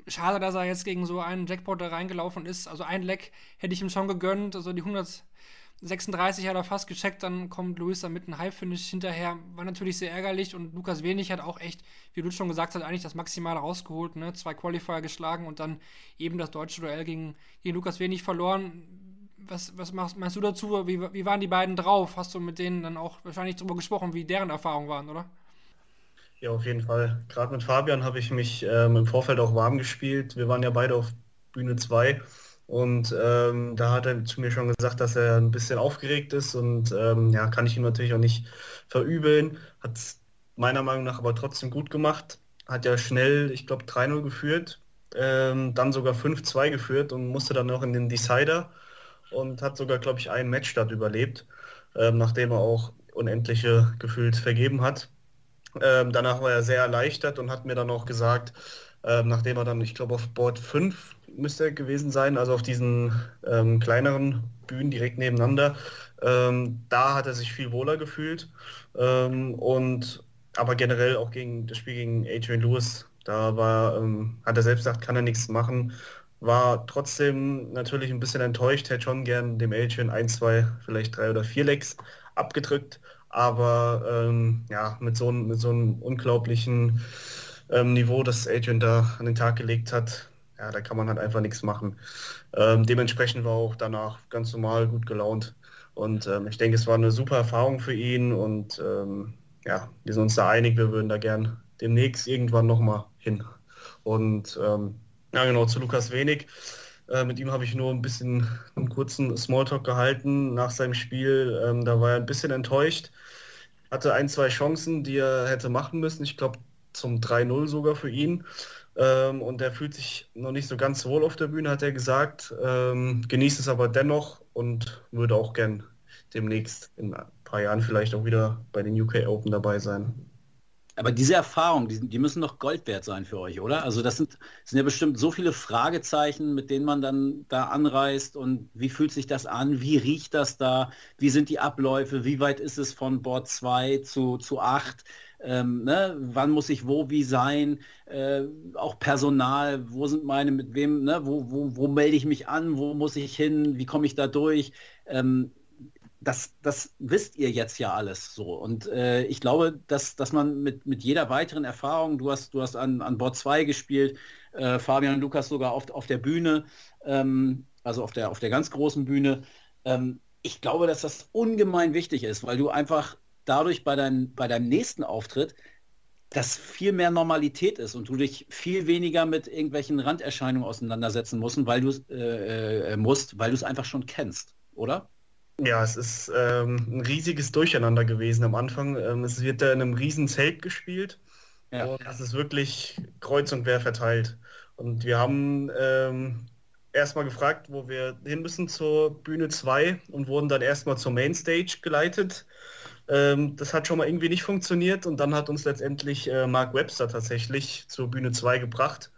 Schade, dass er jetzt gegen so einen Jackpot da reingelaufen ist. Also ein Leck hätte ich ihm schon gegönnt. Also die 136 hat er fast gecheckt, dann kommt Luis da mit einem Halbfinish hinterher. War natürlich sehr ärgerlich und Lukas Wenig hat auch echt, wie du schon gesagt hast, eigentlich das Maximale rausgeholt. Ne? Zwei Qualifier geschlagen und dann eben das deutsche Duell gegen, gegen Lukas Wenig verloren. Was, was machst, meinst du dazu? Wie, wie waren die beiden drauf? Hast du mit denen dann auch wahrscheinlich darüber gesprochen, wie deren Erfahrungen waren, oder? Ja, auf jeden Fall. Gerade mit Fabian habe ich mich ähm, im Vorfeld auch warm gespielt. Wir waren ja beide auf Bühne 2 und ähm, da hat er zu mir schon gesagt, dass er ein bisschen aufgeregt ist und ähm, ja, kann ich ihm natürlich auch nicht verübeln. Hat es meiner Meinung nach aber trotzdem gut gemacht. Hat ja schnell, ich glaube, 3-0 geführt, ähm, dann sogar 5-2 geführt und musste dann noch in den Decider und hat sogar, glaube ich, einen Matchstart überlebt, ähm, nachdem er auch unendliche gefühlt vergeben hat. Ähm, danach war er sehr erleichtert und hat mir dann auch gesagt, ähm, nachdem er dann, ich glaube, auf Board 5 müsste er gewesen sein, also auf diesen ähm, kleineren Bühnen direkt nebeneinander, ähm, da hat er sich viel wohler gefühlt. Ähm, und aber generell auch gegen das Spiel gegen Adrian Lewis, da war, ähm, hat er selbst gesagt, kann er nichts machen. War trotzdem natürlich ein bisschen enttäuscht, hätte schon gern dem Adrian ein, zwei, vielleicht drei oder vier Lecks abgedrückt. Aber ähm, ja, mit so, mit so einem unglaublichen ähm, Niveau, das Adrian da an den Tag gelegt hat, ja, da kann man halt einfach nichts machen. Ähm, dementsprechend war auch danach ganz normal gut gelaunt. Und ähm, ich denke, es war eine super Erfahrung für ihn und ähm, ja, wir sind uns da einig, wir würden da gern demnächst irgendwann nochmal hin. Und ähm, ja, genau, zu Lukas Wenig. Äh, mit ihm habe ich nur ein bisschen einen kurzen Smalltalk gehalten nach seinem Spiel. Ähm, da war er ein bisschen enttäuscht. Hatte ein, zwei Chancen, die er hätte machen müssen. Ich glaube, zum 3-0 sogar für ihn. Ähm, und er fühlt sich noch nicht so ganz wohl auf der Bühne, hat er gesagt. Ähm, genießt es aber dennoch und würde auch gern demnächst in ein paar Jahren vielleicht auch wieder bei den UK Open dabei sein. Aber diese Erfahrungen, die, die, müssen doch Gold wert sein für euch, oder? Also das sind, sind ja bestimmt so viele Fragezeichen, mit denen man dann da anreist und wie fühlt sich das an? Wie riecht das da? Wie sind die Abläufe? Wie weit ist es von Bord 2 zu, zu 8? Ähm, ne? Wann muss ich wo wie sein? Äh, auch Personal, wo sind meine, mit wem, ne? wo, wo, wo melde ich mich an? Wo muss ich hin? Wie komme ich da durch? Ähm, das, das wisst ihr jetzt ja alles so. Und äh, ich glaube, dass, dass man mit, mit jeder weiteren Erfahrung, du hast, du hast an, an Bord 2 gespielt, äh, Fabian und Lukas sogar auf, auf der Bühne, ähm, also auf der, auf der ganz großen Bühne. Ähm, ich glaube, dass das ungemein wichtig ist, weil du einfach dadurch bei, dein, bei deinem nächsten Auftritt das viel mehr Normalität ist und du dich viel weniger mit irgendwelchen Randerscheinungen auseinandersetzen musst, weil du äh, äh, musst, weil du es einfach schon kennst, oder? Ja, es ist ähm, ein riesiges Durcheinander gewesen am Anfang. Ähm, es wird da in einem riesen Zelt gespielt. Ja. Und es ist wirklich kreuz und quer verteilt. Und wir haben ähm, erstmal gefragt, wo wir hin müssen zur Bühne 2 und wurden dann erstmal zur Mainstage geleitet. Ähm, das hat schon mal irgendwie nicht funktioniert und dann hat uns letztendlich äh, Mark Webster tatsächlich zur Bühne 2 gebracht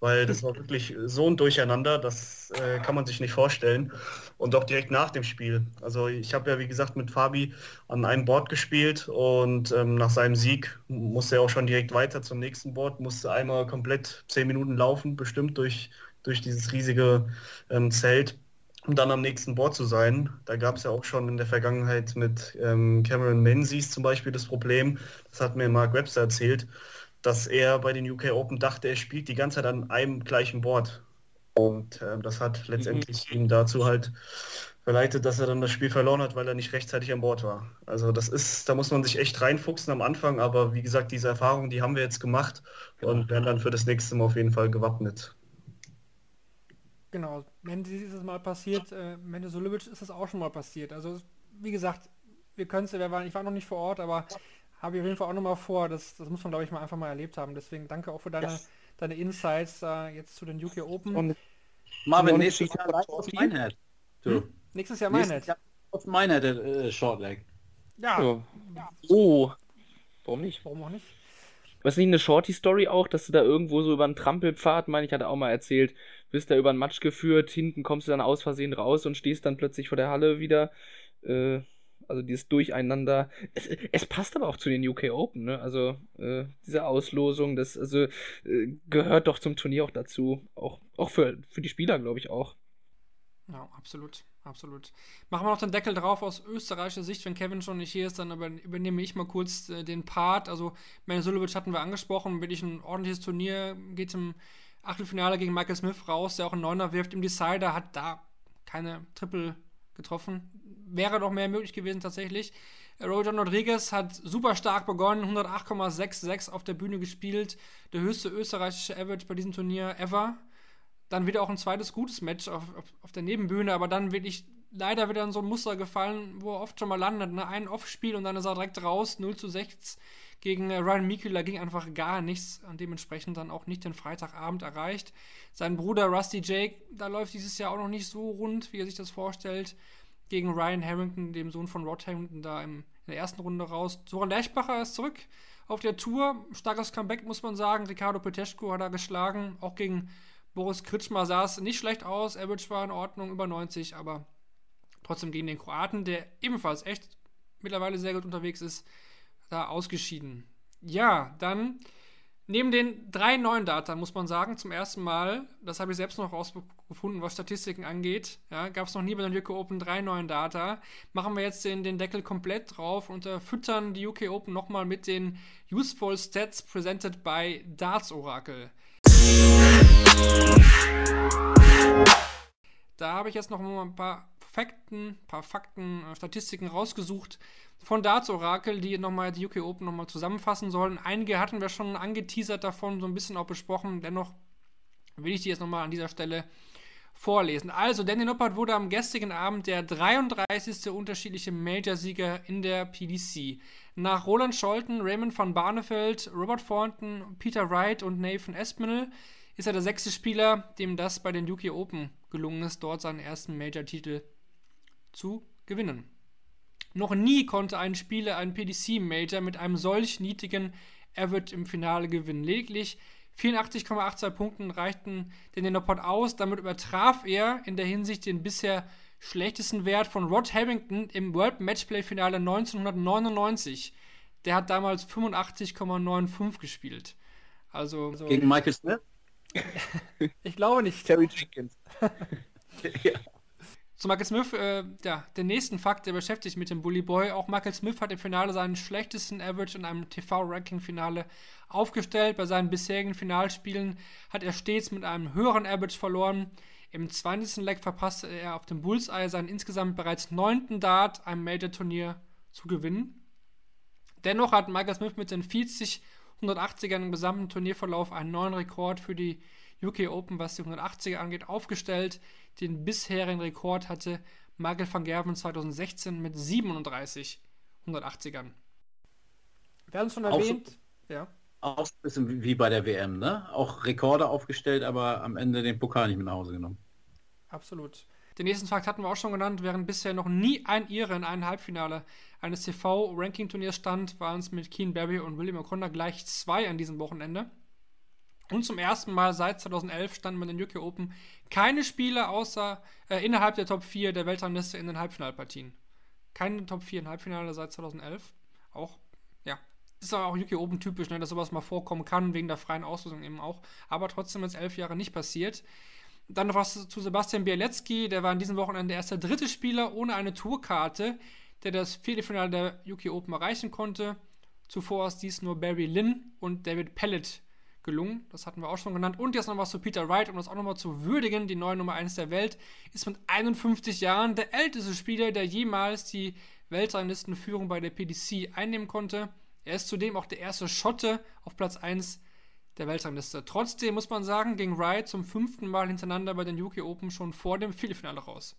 weil das war wirklich so ein Durcheinander, das äh, kann man sich nicht vorstellen. Und auch direkt nach dem Spiel. Also ich habe ja, wie gesagt, mit Fabi an einem Board gespielt und ähm, nach seinem Sieg musste er auch schon direkt weiter zum nächsten Board, musste einmal komplett zehn Minuten laufen, bestimmt durch, durch dieses riesige ähm, Zelt, um dann am nächsten Board zu sein. Da gab es ja auch schon in der Vergangenheit mit ähm, Cameron Menzies zum Beispiel das Problem, das hat mir Mark Webster erzählt, dass er bei den UK Open dachte, er spielt die ganze Zeit an einem gleichen Board. Und äh, das hat letztendlich mhm. ihn dazu halt verleitet, dass er dann das Spiel verloren hat, weil er nicht rechtzeitig an Bord war. Also das ist, da muss man sich echt reinfuchsen am Anfang, aber wie gesagt, diese Erfahrung, die haben wir jetzt gemacht genau. und werden dann für das nächste Mal auf jeden Fall gewappnet. Genau, wenn dieses Mal passiert, äh, Mende Sulevic ist das auch schon mal passiert. Also wie gesagt, wir können es, ich war noch nicht vor Ort, aber habe ich auf jeden Fall auch nochmal vor. Das, das muss man, glaube ich, mal einfach mal erlebt haben. Deswegen danke auch für deine, yes. deine Insights äh, jetzt zu den UK Open. Und Marvin, nächstes Jahr live auf Minehead. Hm? Nächstes Jahr Minehead. Jahr auf Minehead äh, Shortleg. Ja. ja. Oh. Warum nicht? Warum auch nicht? Was nicht eine Shorty-Story auch, dass du da irgendwo so über einen Trampelpfad, meine ich, hatte auch mal erzählt, bist da über einen Matsch geführt, hinten kommst du dann aus Versehen raus und stehst dann plötzlich vor der Halle wieder. Äh, also dieses Durcheinander. Es, es, passt aber auch zu den UK Open, ne? Also äh, diese Auslosung, das also äh, gehört doch zum Turnier auch dazu. Auch, auch für, für die Spieler, glaube ich, auch. Ja, absolut, absolut. Machen wir noch den Deckel drauf aus österreichischer Sicht. Wenn Kevin schon nicht hier ist, dann übernehme ich mal kurz äh, den Part. Also, Manu Sulovic hatten wir angesprochen, wirklich ein ordentliches Turnier, geht im Achtelfinale gegen Michael Smith raus, der auch einen Neuner wirft. Im Decider hat da keine Triple getroffen wäre noch mehr möglich gewesen tatsächlich. Roger Rodriguez hat super stark begonnen, 108,66 auf der Bühne gespielt, der höchste österreichische Average bei diesem Turnier ever. Dann wieder auch ein zweites gutes Match auf, auf, auf der Nebenbühne, aber dann wirklich leider wieder in so ein Muster gefallen, wo er oft schon mal landet. Ne? Ein Off-Spiel und dann ist er direkt raus, 0 zu 6 gegen äh, Ryan Mikula ging einfach gar nichts und dementsprechend dann auch nicht den Freitagabend erreicht. Sein Bruder Rusty Jake, da läuft dieses Jahr auch noch nicht so rund, wie er sich das vorstellt gegen Ryan Harrington, dem Sohn von Rod Harrington, da im, in der ersten Runde raus. Soran Lerchbacher ist zurück auf der Tour. Starkes Comeback, muss man sagen. Ricardo Peteschko hat er geschlagen. Auch gegen Boris Kritschmer sah es nicht schlecht aus. Average war in Ordnung, über 90, aber trotzdem gegen den Kroaten, der ebenfalls echt mittlerweile sehr gut unterwegs ist, da ausgeschieden. Ja, dann Neben den drei neuen Data muss man sagen, zum ersten Mal, das habe ich selbst noch rausgefunden, was Statistiken angeht, ja, gab es noch nie bei den UK Open drei neuen Data. Machen wir jetzt den, den Deckel komplett drauf und äh, füttern die UK Open nochmal mit den Useful Stats presented by Darts Oracle. Da habe ich jetzt noch mal ein paar Fakten, paar Fakten, äh, Statistiken rausgesucht, von Darts Oracle, die nochmal die UK Open nochmal zusammenfassen sollen. Einige hatten wir schon angeteasert davon, so ein bisschen auch besprochen. Dennoch will ich die jetzt nochmal an dieser Stelle vorlesen. Also, Danny Noppert wurde am gestrigen Abend der 33. unterschiedliche Major-Sieger in der PDC. Nach Roland Scholten, Raymond van Barneveld, Robert Thornton, Peter Wright und Nathan Espinel ist er der sechste Spieler, dem das bei den UK Open gelungen ist, dort seinen ersten Major-Titel zu gewinnen. Noch nie konnte ein Spieler einen PDC-Major mit einem solch niedrigen Average im Finale gewinnen. Lediglich 84,82 Punkten reichten den Denopod aus. Damit übertraf er in der Hinsicht den bisher schlechtesten Wert von Rod Harrington im World Matchplay Finale 1999. Der hat damals 85,95 gespielt. Also so Gegen Michael Smith? [laughs] ich glaube nicht. Terry Jenkins. [laughs] [laughs] ja. Zu Michael Smith, äh, ja, den nächsten Fakt, der beschäftigt mit dem Bully Boy. Auch Michael Smith hat im Finale seinen schlechtesten Average in einem TV-Ranking-Finale aufgestellt. Bei seinen bisherigen Finalspielen hat er stets mit einem höheren Average verloren. Im 20. Leg verpasste er auf dem Bullseye seinen insgesamt bereits neunten Dart, einem Major-Turnier zu gewinnen. Dennoch hat Michael Smith mit den 40 180ern im gesamten Turnierverlauf einen neuen Rekord für die UK Open, was die 180er angeht, aufgestellt. Den bisherigen Rekord hatte Michael van Gerven 2016 mit 37 180ern. Wir haben es schon erwähnt. So, ja. Auch ein bisschen wie bei der WM, ne? Auch Rekorde aufgestellt, aber am Ende den Pokal nicht mit nach Hause genommen. Absolut. Den nächsten Fakt hatten wir auch schon genannt, während bisher noch nie ein Ire in einem Halbfinale eines TV-Ranking-Turniers stand, waren es mit Keen Barry und William O'Connor gleich zwei an diesem Wochenende. Und zum ersten Mal seit 2011 standen bei den UK Open keine Spieler außer äh, innerhalb der Top 4 der Weltrangliste in den Halbfinalpartien. Keine Top 4 im Halbfinale seit 2011. Auch, ja, ist aber auch UK Open typisch, ne, dass sowas mal vorkommen kann, wegen der freien Auslösung eben auch. Aber trotzdem jetzt elf Jahre nicht passiert. Dann noch was zu Sebastian Bialecki, der war an diesem Wochenende erst der dritte Spieler ohne eine Tourkarte, der das Viertelfinale der UK Open erreichen konnte. Zuvor ist dies nur Barry Lynn und David Pellet gelungen. Das hatten wir auch schon genannt. Und jetzt noch was zu Peter Wright, um das auch nochmal zu würdigen. Die neue Nummer 1 der Welt ist mit 51 Jahren der älteste Spieler, der jemals die Weltranglistenführung bei der PDC einnehmen konnte. Er ist zudem auch der erste Schotte auf Platz 1 der Weltrangliste. Trotzdem muss man sagen, ging Wright zum fünften Mal hintereinander bei den UK Open schon vor dem Viertelfinale raus.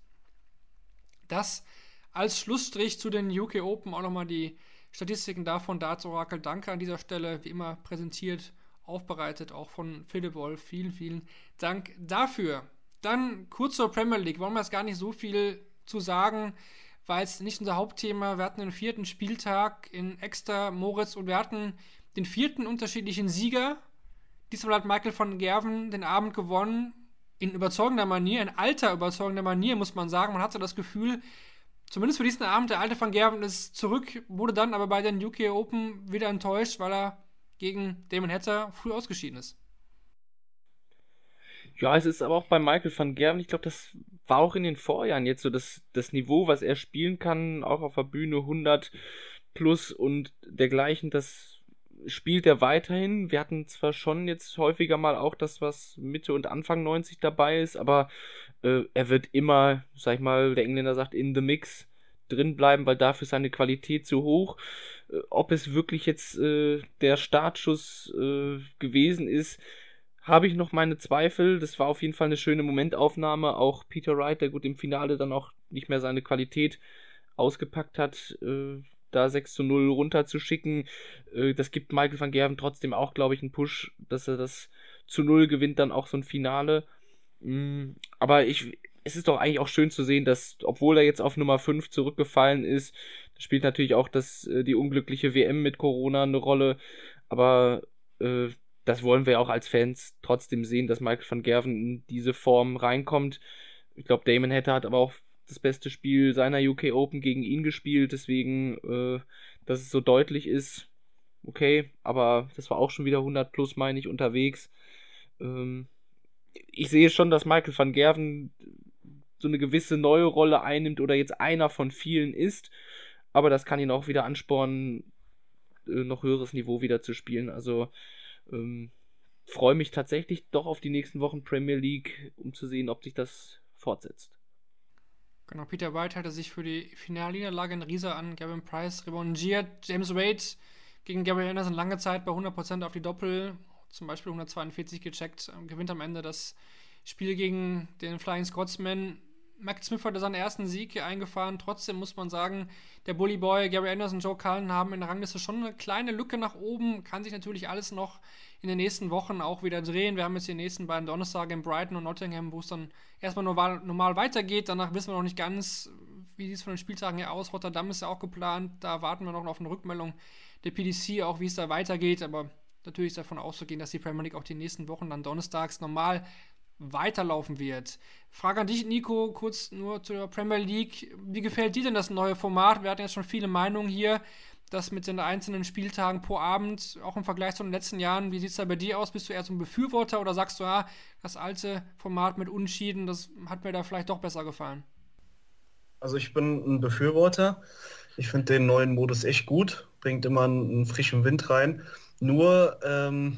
Das als Schlussstrich zu den UK Open auch nochmal die Statistiken davon. Darts Orakel, danke an dieser Stelle, wie immer präsentiert aufbereitet, auch von Philipp Wolf. Vielen, vielen Dank dafür. Dann kurz zur Premier League. Wollen wir jetzt gar nicht so viel zu sagen, weil es nicht unser Hauptthema. Wir hatten den vierten Spieltag in Extra Moritz und wir hatten den vierten unterschiedlichen Sieger. Diesmal hat Michael von Gerven den Abend gewonnen. In überzeugender Manier, in alter überzeugender Manier, muss man sagen. Man hatte das Gefühl, zumindest für diesen Abend, der alte von Gerven ist zurück, wurde dann aber bei den UK Open wieder enttäuscht, weil er gegen Damon Hatter früh ausgeschieden ist. Ja, es ist aber auch bei Michael van Gerven, ich glaube, das war auch in den Vorjahren jetzt so das, das Niveau, was er spielen kann, auch auf der Bühne 100 plus und dergleichen, das spielt er weiterhin. Wir hatten zwar schon jetzt häufiger mal auch das, was Mitte und Anfang 90 dabei ist, aber äh, er wird immer, sag ich mal, der Engländer sagt, in the mix drin bleiben, weil dafür seine Qualität zu hoch. Äh, ob es wirklich jetzt äh, der Startschuss äh, gewesen ist, habe ich noch meine Zweifel. Das war auf jeden Fall eine schöne Momentaufnahme. Auch Peter Wright, der gut im Finale dann auch nicht mehr seine Qualität ausgepackt hat, äh, da 6 zu 0 runterzuschicken. Äh, das gibt Michael van Gerven trotzdem auch, glaube ich, einen Push, dass er das zu 0 gewinnt, dann auch so ein Finale. Mm, aber ich, es ist doch eigentlich auch schön zu sehen, dass, obwohl er jetzt auf Nummer 5 zurückgefallen ist, spielt natürlich auch das, äh, die unglückliche WM mit Corona eine Rolle. Aber äh, das wollen wir auch als Fans trotzdem sehen, dass Michael van Gerven in diese Form reinkommt. Ich glaube, Damon hätte hat aber auch das beste Spiel seiner UK Open gegen ihn gespielt, deswegen, äh, dass es so deutlich ist, okay, aber das war auch schon wieder 100 plus, meine ich, unterwegs. Ähm, ich sehe schon, dass Michael van Gerven so eine gewisse neue Rolle einnimmt oder jetzt einer von vielen ist. Aber das kann ihn auch wieder anspornen, äh, noch höheres Niveau wieder zu spielen. Also ähm, freue mich tatsächlich doch auf die nächsten Wochen Premier League, um zu sehen, ob sich das fortsetzt. Genau, Peter White hatte sich für die Finalniederlage in Riesa an Gavin Price revanchiert. James Wade gegen Gary Anderson lange Zeit bei 100% auf die Doppel, zum Beispiel 142 gecheckt, gewinnt am Ende das Spiel gegen den Flying Scotsman. Max Smith hatte seinen ersten Sieg hier eingefahren. Trotzdem muss man sagen, der Bully Boy, Gary Anderson, Joe Cullen haben in der Rangliste schon eine kleine Lücke nach oben. Kann sich natürlich alles noch in den nächsten Wochen auch wieder drehen. Wir haben jetzt die nächsten beiden Donnerstage in Brighton und Nottingham, wo es dann erstmal normal, normal weitergeht. Danach wissen wir noch nicht ganz, wie sieht es von den Spieltagen her aus. Rotterdam ist ja auch geplant. Da warten wir noch auf eine Rückmeldung der PDC, auch wie es da weitergeht. Aber natürlich ist davon auszugehen, dass die Premier League auch die nächsten Wochen dann donnerstags normal weiterlaufen wird. Frage an dich, Nico, kurz nur zur Premier League. Wie gefällt dir denn das neue Format? Wir hatten jetzt schon viele Meinungen hier, das mit den einzelnen Spieltagen pro Abend, auch im Vergleich zu den letzten Jahren. Wie sieht es da bei dir aus? Bist du eher so ein Befürworter oder sagst du, ja, das alte Format mit Unschieden, das hat mir da vielleicht doch besser gefallen? Also ich bin ein Befürworter. Ich finde den neuen Modus echt gut, bringt immer einen frischen Wind rein. Nur ähm,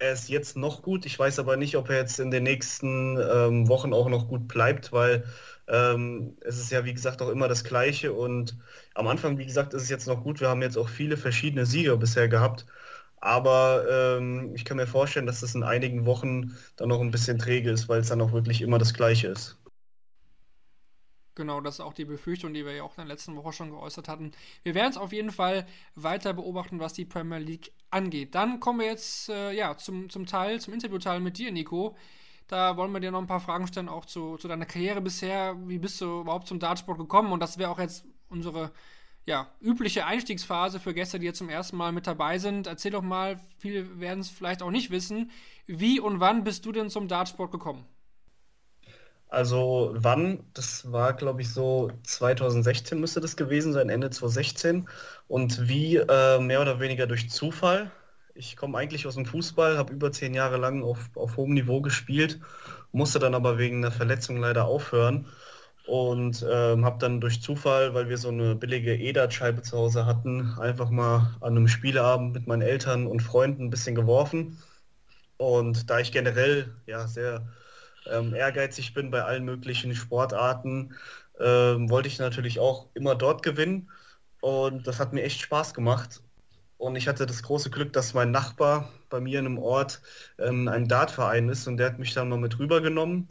er ist jetzt noch gut. Ich weiß aber nicht, ob er jetzt in den nächsten ähm, Wochen auch noch gut bleibt, weil ähm, es ist ja, wie gesagt, auch immer das Gleiche. Und am Anfang, wie gesagt, ist es jetzt noch gut. Wir haben jetzt auch viele verschiedene Sieger bisher gehabt. Aber ähm, ich kann mir vorstellen, dass das in einigen Wochen dann noch ein bisschen träge ist, weil es dann auch wirklich immer das Gleiche ist. Genau, das ist auch die Befürchtung, die wir ja auch in der letzten Woche schon geäußert hatten. Wir werden es auf jeden Fall weiter beobachten, was die Premier League angeht. Dann kommen wir jetzt äh, ja, zum, zum Teil, zum Interviewteil mit dir, Nico. Da wollen wir dir noch ein paar Fragen stellen, auch zu, zu deiner Karriere bisher. Wie bist du überhaupt zum Dartsport gekommen? Und das wäre auch jetzt unsere ja, übliche Einstiegsphase für Gäste, die jetzt zum ersten Mal mit dabei sind. Erzähl doch mal, viele werden es vielleicht auch nicht wissen. Wie und wann bist du denn zum Dartsport gekommen? Also wann? Das war, glaube ich, so 2016 müsste das gewesen sein, Ende 2016. Und wie äh, mehr oder weniger durch Zufall. Ich komme eigentlich aus dem Fußball, habe über zehn Jahre lang auf, auf hohem Niveau gespielt, musste dann aber wegen einer Verletzung leider aufhören und ähm, habe dann durch Zufall, weil wir so eine billige EDAT-Scheibe zu Hause hatten, einfach mal an einem Spieleabend mit meinen Eltern und Freunden ein bisschen geworfen. Und da ich generell ja sehr ähm, ehrgeizig bin bei allen möglichen Sportarten, ähm, wollte ich natürlich auch immer dort gewinnen. Und das hat mir echt Spaß gemacht. Und ich hatte das große Glück, dass mein Nachbar bei mir in einem Ort ähm, ein Dartverein ist und der hat mich dann mal mit rübergenommen.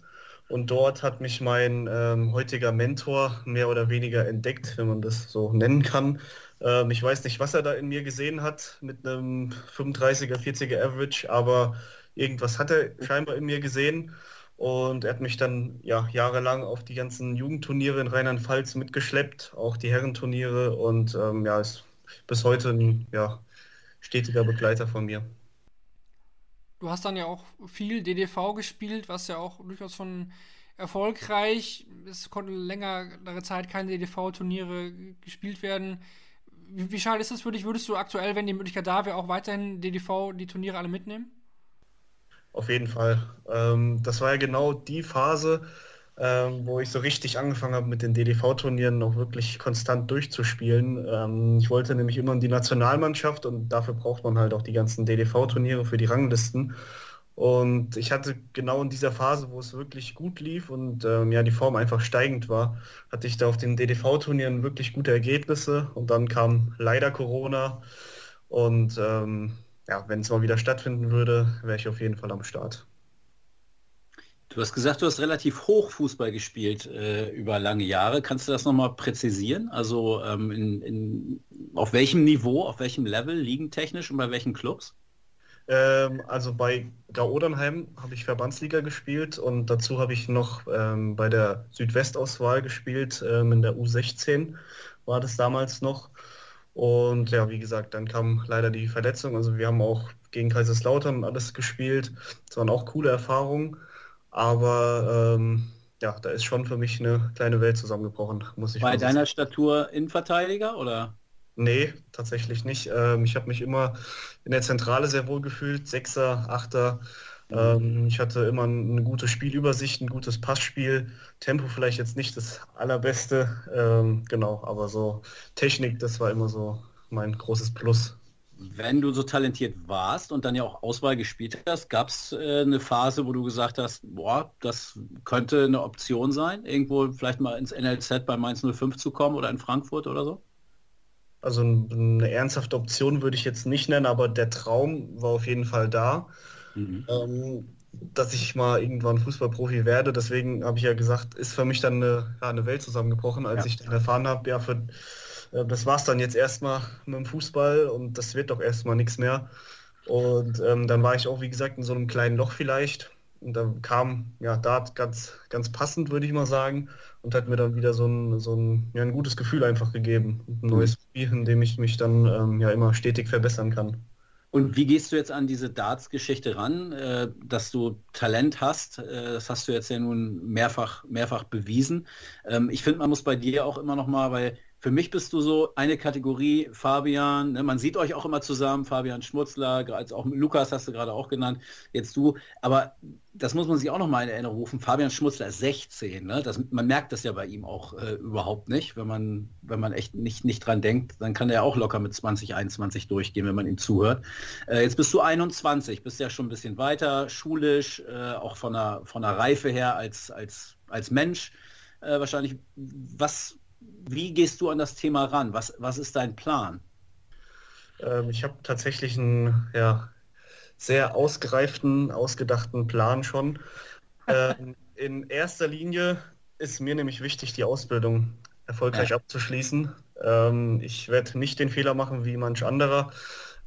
Und dort hat mich mein ähm, heutiger Mentor mehr oder weniger entdeckt, wenn man das so nennen kann. Ähm, ich weiß nicht, was er da in mir gesehen hat mit einem 35er, 40er Average, aber irgendwas hat er scheinbar in mir gesehen. Und er hat mich dann ja, jahrelang auf die ganzen Jugendturniere in Rheinland-Pfalz mitgeschleppt, auch die Herrenturniere und ähm, ja, ist bis heute ein ja, stetiger Begleiter von mir. Du hast dann ja auch viel DDV gespielt, was ja auch durchaus schon erfolgreich. Es konnte längere Zeit keine DDV-Turniere gespielt werden. Wie, wie schade ist das für dich? Würdest du aktuell, wenn die Möglichkeit da wäre, auch weiterhin DDV die Turniere alle mitnehmen? Auf jeden Fall. Ähm, das war ja genau die Phase, ähm, wo ich so richtig angefangen habe, mit den DDV-Turnieren noch wirklich konstant durchzuspielen. Ähm, ich wollte nämlich immer in die Nationalmannschaft und dafür braucht man halt auch die ganzen DDV-Turniere für die Ranglisten. Und ich hatte genau in dieser Phase, wo es wirklich gut lief und ähm, ja die Form einfach steigend war, hatte ich da auf den DDV-Turnieren wirklich gute Ergebnisse und dann kam leider Corona und ähm, ja, wenn es mal wieder stattfinden würde, wäre ich auf jeden Fall am Start. Du hast gesagt, du hast relativ hoch Fußball gespielt äh, über lange Jahre. Kannst du das nochmal präzisieren? Also ähm, in, in, auf welchem Niveau, auf welchem Level liegen technisch und bei welchen Clubs? Ähm, also bei Gau-Odernheim habe ich Verbandsliga gespielt und dazu habe ich noch ähm, bei der Südwestauswahl gespielt, ähm, in der U16 war das damals noch. Und ja, wie gesagt, dann kam leider die Verletzung. Also wir haben auch gegen Kaiserslautern alles gespielt. Das waren auch coole Erfahrungen. Aber ähm, ja, da ist schon für mich eine kleine Welt zusammengebrochen, muss ich Bei deiner Statur Innenverteidiger oder? Nee, tatsächlich nicht. Ähm, ich habe mich immer in der Zentrale sehr wohl gefühlt. Sechser, Achter, ähm, ich hatte immer eine gute Spielübersicht, ein gutes Passspiel. Tempo vielleicht jetzt nicht das allerbeste, ähm, genau, aber so Technik, das war immer so mein großes Plus. Wenn du so talentiert warst und dann ja auch Auswahl gespielt hast, gab es äh, eine Phase, wo du gesagt hast, boah, das könnte eine Option sein, irgendwo vielleicht mal ins NLZ bei Mainz 05 zu kommen oder in Frankfurt oder so? Also eine ernsthafte Option würde ich jetzt nicht nennen, aber der Traum war auf jeden Fall da. Mhm. Ähm, dass ich mal irgendwann Fußballprofi werde. Deswegen habe ich ja gesagt, ist für mich dann eine, ja, eine Welt zusammengebrochen, als Ja. ich dann erfahren habe, ja, für, äh, das war es dann jetzt erstmal mit dem Fußball und das wird doch erstmal nichts mehr. Und ähm, dann war ich auch, wie gesagt, in so einem kleinen Loch vielleicht. Und dann kam ja Dart ganz, ganz passend, würde ich mal sagen, und hat mir dann wieder so ein, so ein, ja, ein gutes Gefühl einfach gegeben. Ein neues Hobby, in dem ich mich dann ähm, ja immer stetig verbessern kann. Und wie gehst du jetzt an diese Darts-Geschichte ran, äh, dass du Talent hast? Äh, das hast du jetzt ja nun mehrfach, mehrfach bewiesen. Ähm, ich finde, man muss bei dir auch immer noch mal, weil für mich bist du so eine Kategorie, Fabian, ne, man sieht euch auch immer zusammen, Fabian Schmutzler, als auch Lukas hast du gerade auch genannt, jetzt du, aber das muss man sich auch noch mal in Erinnerung rufen. Fabian Schmutzler ist 16, ne? das, man merkt das ja bei ihm auch äh, überhaupt nicht, wenn man, wenn man echt nicht, nicht dran denkt, dann kann er auch locker mit 20, 21 durchgehen, wenn man ihm zuhört. Äh, jetzt bist du 21, bist ja schon ein bisschen weiter, schulisch, äh, auch von der, von der Reife her als, als, als Mensch äh, wahrscheinlich. Was, wie gehst du an das Thema ran? Was, was ist dein Plan? Ähm, ich habe tatsächlich einen ja, sehr ausgereiften, ausgedachten Plan schon. [laughs] Ähm, in erster Linie ist mir nämlich wichtig, die Ausbildung erfolgreich Ja. abzuschließen. Ähm, ich werde nicht den Fehler machen wie manch anderer,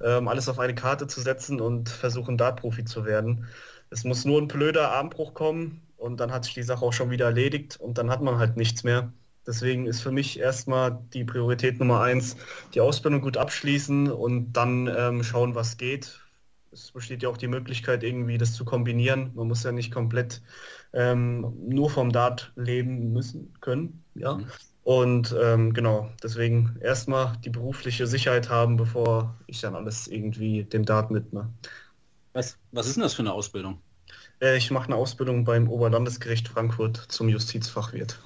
ähm, alles auf eine Karte zu setzen und versuchen, Dartprofi zu werden. Es muss nur ein blöder Armbruch kommen und dann hat sich die Sache auch schon wieder erledigt und dann hat man halt nichts mehr. Deswegen ist für mich erstmal die Priorität Nummer eins, die Ausbildung gut abschließen und dann ähm, schauen, was geht. Es besteht ja auch die Möglichkeit, irgendwie das zu kombinieren. Man muss ja nicht komplett ähm, nur vom Dart leben müssen können. Ja. Mhm. Und ähm, genau, deswegen erstmal die berufliche Sicherheit haben, bevor ich dann alles irgendwie dem Dart mitmache. Was, was ist denn das für eine Ausbildung? Äh, ich mache eine Ausbildung beim Oberlandesgericht Frankfurt zum Justizfachwirt.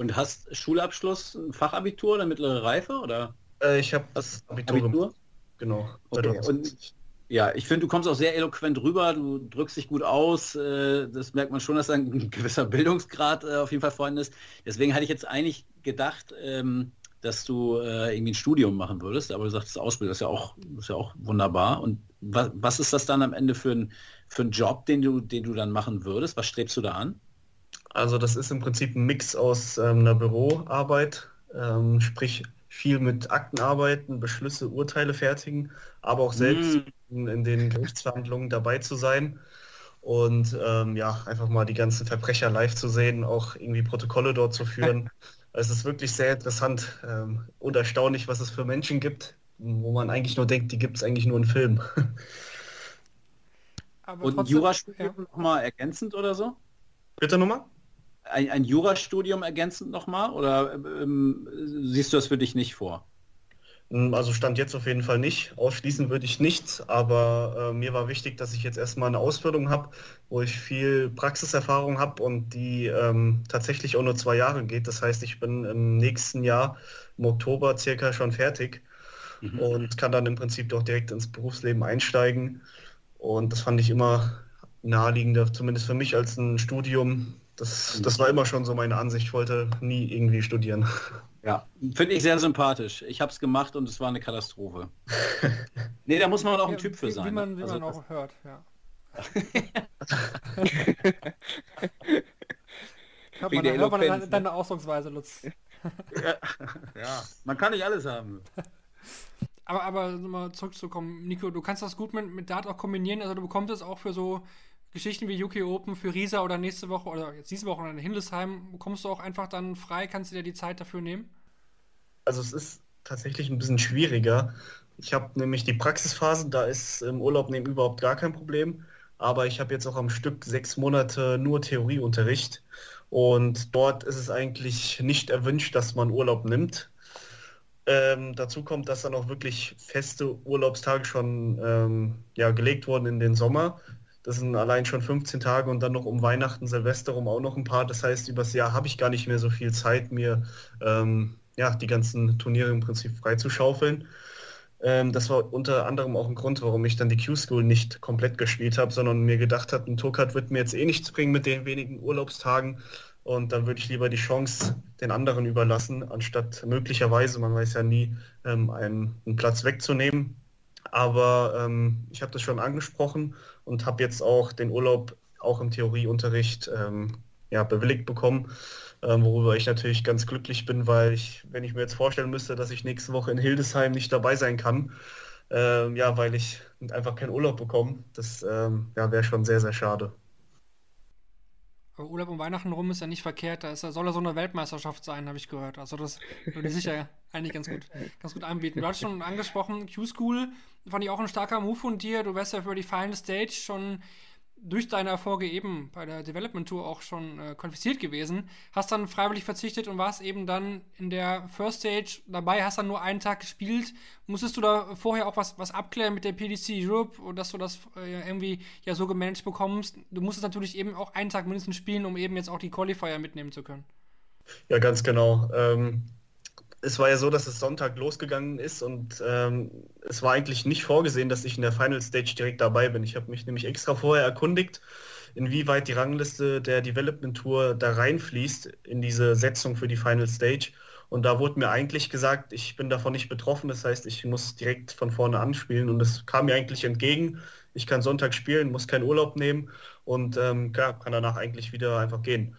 Und hast Schulabschluss, ein Fachabitur oder mittlere Reife oder Äh, ich habe das Abitur, Abitur? gemacht. Genau. Okay, 2020. Ja, ich finde, du kommst auch sehr eloquent rüber, du drückst dich gut aus. Äh, das merkt man schon, dass da ein [laughs] gewisser Bildungsgrad äh, auf jeden Fall vorhanden ist. Deswegen hatte ich jetzt eigentlich gedacht, ähm, dass du äh, irgendwie ein Studium machen würdest, aber du sagst, Ausbildung ist ja auch, ist ja auch wunderbar. Und was, was ist das dann am Ende für ein, für ein Job, den du, den du dann machen würdest? Was strebst du da an? Also das ist im Prinzip ein Mix aus ähm, einer Büroarbeit, ähm, sprich viel mit Akten arbeiten, Beschlüsse, Urteile fertigen, aber auch selbst Mm. in, den Gerichtsverhandlungen dabei zu sein und ähm, ja, einfach mal die ganzen Verbrecher live zu sehen, auch irgendwie Protokolle dort zu führen. [laughs] Es ist wirklich sehr interessant ähm, und erstaunlich, was es für Menschen gibt, wo man eigentlich nur denkt, die gibt es eigentlich nur in Filmen. Aber Und ein trotzdem- Jurastudium ja. nochmal ergänzend oder so? Bitte nochmal? Ein, ein Jurastudium ergänzend nochmal? Oder ähm, siehst du das für dich nicht vor? Mm, Also stand jetzt auf jeden Fall nicht. Ausschließen würde ich nichts, aber äh, mir war wichtig, dass ich jetzt erstmal eine Ausbildung habe, wo ich viel Praxiserfahrung habe und die ähm, tatsächlich auch nur zwei Jahre geht. Das heißt, ich bin im nächsten Jahr im Oktober circa schon fertig Mhm. und kann dann im Prinzip doch direkt ins Berufsleben einsteigen. Und das fand ich immer naheliegender, zumindest für mich als ein Studium. Das, das war immer schon so meine Ansicht. Ich wollte nie irgendwie studieren. Ja, finde ich sehr sympathisch. Ich habe es gemacht und es war eine Katastrophe. [laughs] nee, da muss man auch ein Ja, Typ für wie, sein. Wie man, wie Also man das- auch hört, ja. [laughs] Hört man, hört man deine, ne? deine Ausdrucksweise, Lutz. [laughs] ja, man kann nicht alles haben. Aber, aber nochmal zurückzukommen, Nico, du kannst das gut mit, mit Dart auch kombinieren. Also du bekommst es auch für so Geschichten wie UK Open, für Riesa oder nächste Woche oder jetzt diese Woche in Hildesheim, bekommst du auch einfach dann frei, kannst du dir die Zeit dafür nehmen? Also es ist tatsächlich ein bisschen schwieriger. Ich habe nämlich die Praxisphase, da ist im Urlaub nehmen überhaupt gar kein Problem. Aber ich habe jetzt auch am Stück sechs Monate nur Theorieunterricht. Und dort ist es eigentlich nicht erwünscht, dass man Urlaub nimmt. Ähm, dazu kommt, dass dann auch wirklich feste Urlaubstage schon ähm, ja, gelegt wurden in den Sommer. Das sind allein schon 15 Tage und dann noch um Weihnachten, Silvester rum auch noch ein paar. Das heißt, übers Jahr habe ich gar nicht mehr so viel Zeit, mir ähm, ja, die ganzen Turniere im Prinzip freizuschaufeln. Ähm, das war unter anderem auch ein Grund, warum ich dann die Q-School nicht komplett gespielt habe, sondern mir gedacht habe, ein Tourcard wird mir jetzt eh nichts bringen mit den wenigen Urlaubstagen. Und dann würde ich lieber die Chance den anderen überlassen, anstatt möglicherweise, man weiß ja nie, ähm, einen, einen Platz wegzunehmen. Aber ähm, ich habe das schon angesprochen und habe jetzt auch den Urlaub auch im Theorieunterricht ähm, ja, bewilligt bekommen, ähm, worüber ich natürlich ganz glücklich bin, weil ich, wenn ich mir jetzt vorstellen müsste, dass ich nächste Woche in Hildesheim nicht dabei sein kann, ähm, ja, weil ich einfach keinen Urlaub bekomme, das ähm, ja, wäre schon sehr, sehr schade. Aber Urlaub um Weihnachten rum ist ja nicht verkehrt. Da ist, soll ja so eine Weltmeisterschaft sein, habe ich gehört. Also das würde sicher [laughs] eigentlich ganz gut, ganz gut anbieten. Du hast schon angesprochen, Q-School fand ich auch ein starker Move von dir. Du wärst ja für die Final Stage schon durch deine Erfolge eben bei der Development Tour auch schon äh, qualifiziert gewesen, hast dann freiwillig verzichtet und warst eben dann in der First Stage dabei, hast dann nur einen Tag gespielt. Musstest du da vorher auch was, was abklären mit der PDC Europe, dass du das äh, irgendwie ja so gemanagt bekommst? Du musstest natürlich eben auch einen Tag mindestens spielen, um eben jetzt auch die Qualifier mitnehmen zu können. Ja, ganz genau. Ähm, es war ja so, dass es Sonntag losgegangen ist und ähm, es war eigentlich nicht vorgesehen, dass ich in der Final Stage direkt dabei bin. Ich habe mich nämlich extra vorher erkundigt, inwieweit die Rangliste der Development Tour da reinfließt in diese Setzung für die Final Stage. Und da wurde mir eigentlich gesagt, ich bin davon nicht betroffen. Das heißt, ich muss direkt von vorne anspielen. Und das kam mir eigentlich entgegen. Ich kann Sonntag spielen, muss keinen Urlaub nehmen und ähm, klar, kann danach eigentlich wieder einfach gehen.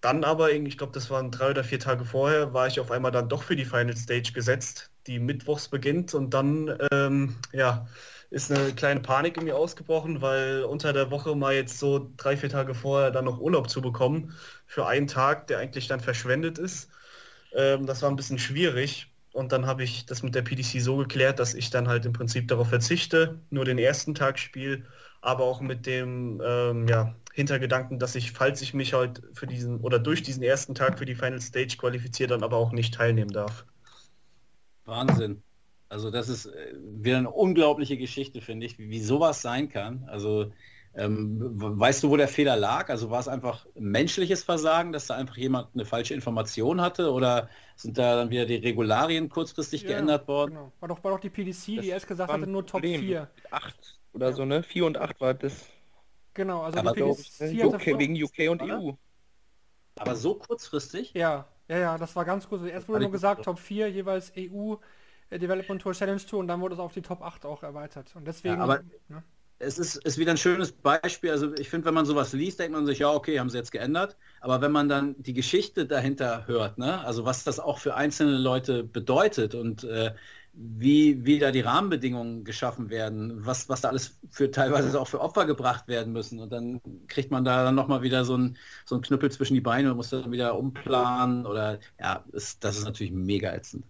Dann aber, ich glaube, das waren drei oder vier Tage vorher, war ich auf einmal dann doch für die Final Stage gesetzt, die mittwochs beginnt. Und dann, ähm, ja, ist eine kleine Panik in mir ausgebrochen, weil unter der Woche mal jetzt so drei, vier Tage vorher dann noch Urlaub zu bekommen für einen Tag, der eigentlich dann verschwendet ist. Ähm, das war ein bisschen schwierig. Und dann habe ich das mit der PDC so geklärt, dass ich dann halt im Prinzip darauf verzichte, nur den ersten Tag spiele, aber auch mit dem ähm, ja, Hintergedanken, dass ich, falls ich mich halt für diesen oder durch diesen ersten Tag für die Final Stage qualifiziere, dann aber auch nicht teilnehmen darf. Wahnsinn. Also das ist äh, wieder eine unglaubliche Geschichte, finde ich, wie, wie sowas sein kann. Also ähm, weißt du, wo der Fehler lag? Also war es einfach menschliches Versagen, dass da einfach jemand eine falsche Information hatte oder sind da dann wieder die Regularien kurzfristig ja, geändert worden? Genau. War, doch, war doch die PDC, das die erst gesagt hatte, nur Top 4. 8 oder ja. so, ne? 4 und 8 war das. Genau, also aber die PDC UK, wegen UK und oder? EU. Aber so kurzfristig? Ja, ja, ja, das war ganz kurz. Erst wurde nur gesagt, Top 4 jeweils EU äh, Development Tour Challenge Tour und dann wurde es auf die Top 8 auch erweitert. Und deswegen. Ja, aber ne? es ist, ist wieder ein schönes Beispiel. Also ich finde, wenn man sowas liest, denkt man sich, ja, okay, haben sie jetzt geändert. Aber wenn man dann die Geschichte dahinter hört, ne, also was das auch für einzelne Leute bedeutet und äh, wie, wie da die Rahmenbedingungen geschaffen werden, was, was da alles für teilweise auch für Opfer gebracht werden müssen. Und dann kriegt man da dann nochmal wieder so ein, so Knüppel zwischen die Beine und muss dann wieder umplanen oder ja, ist, das ist natürlich mega ätzend.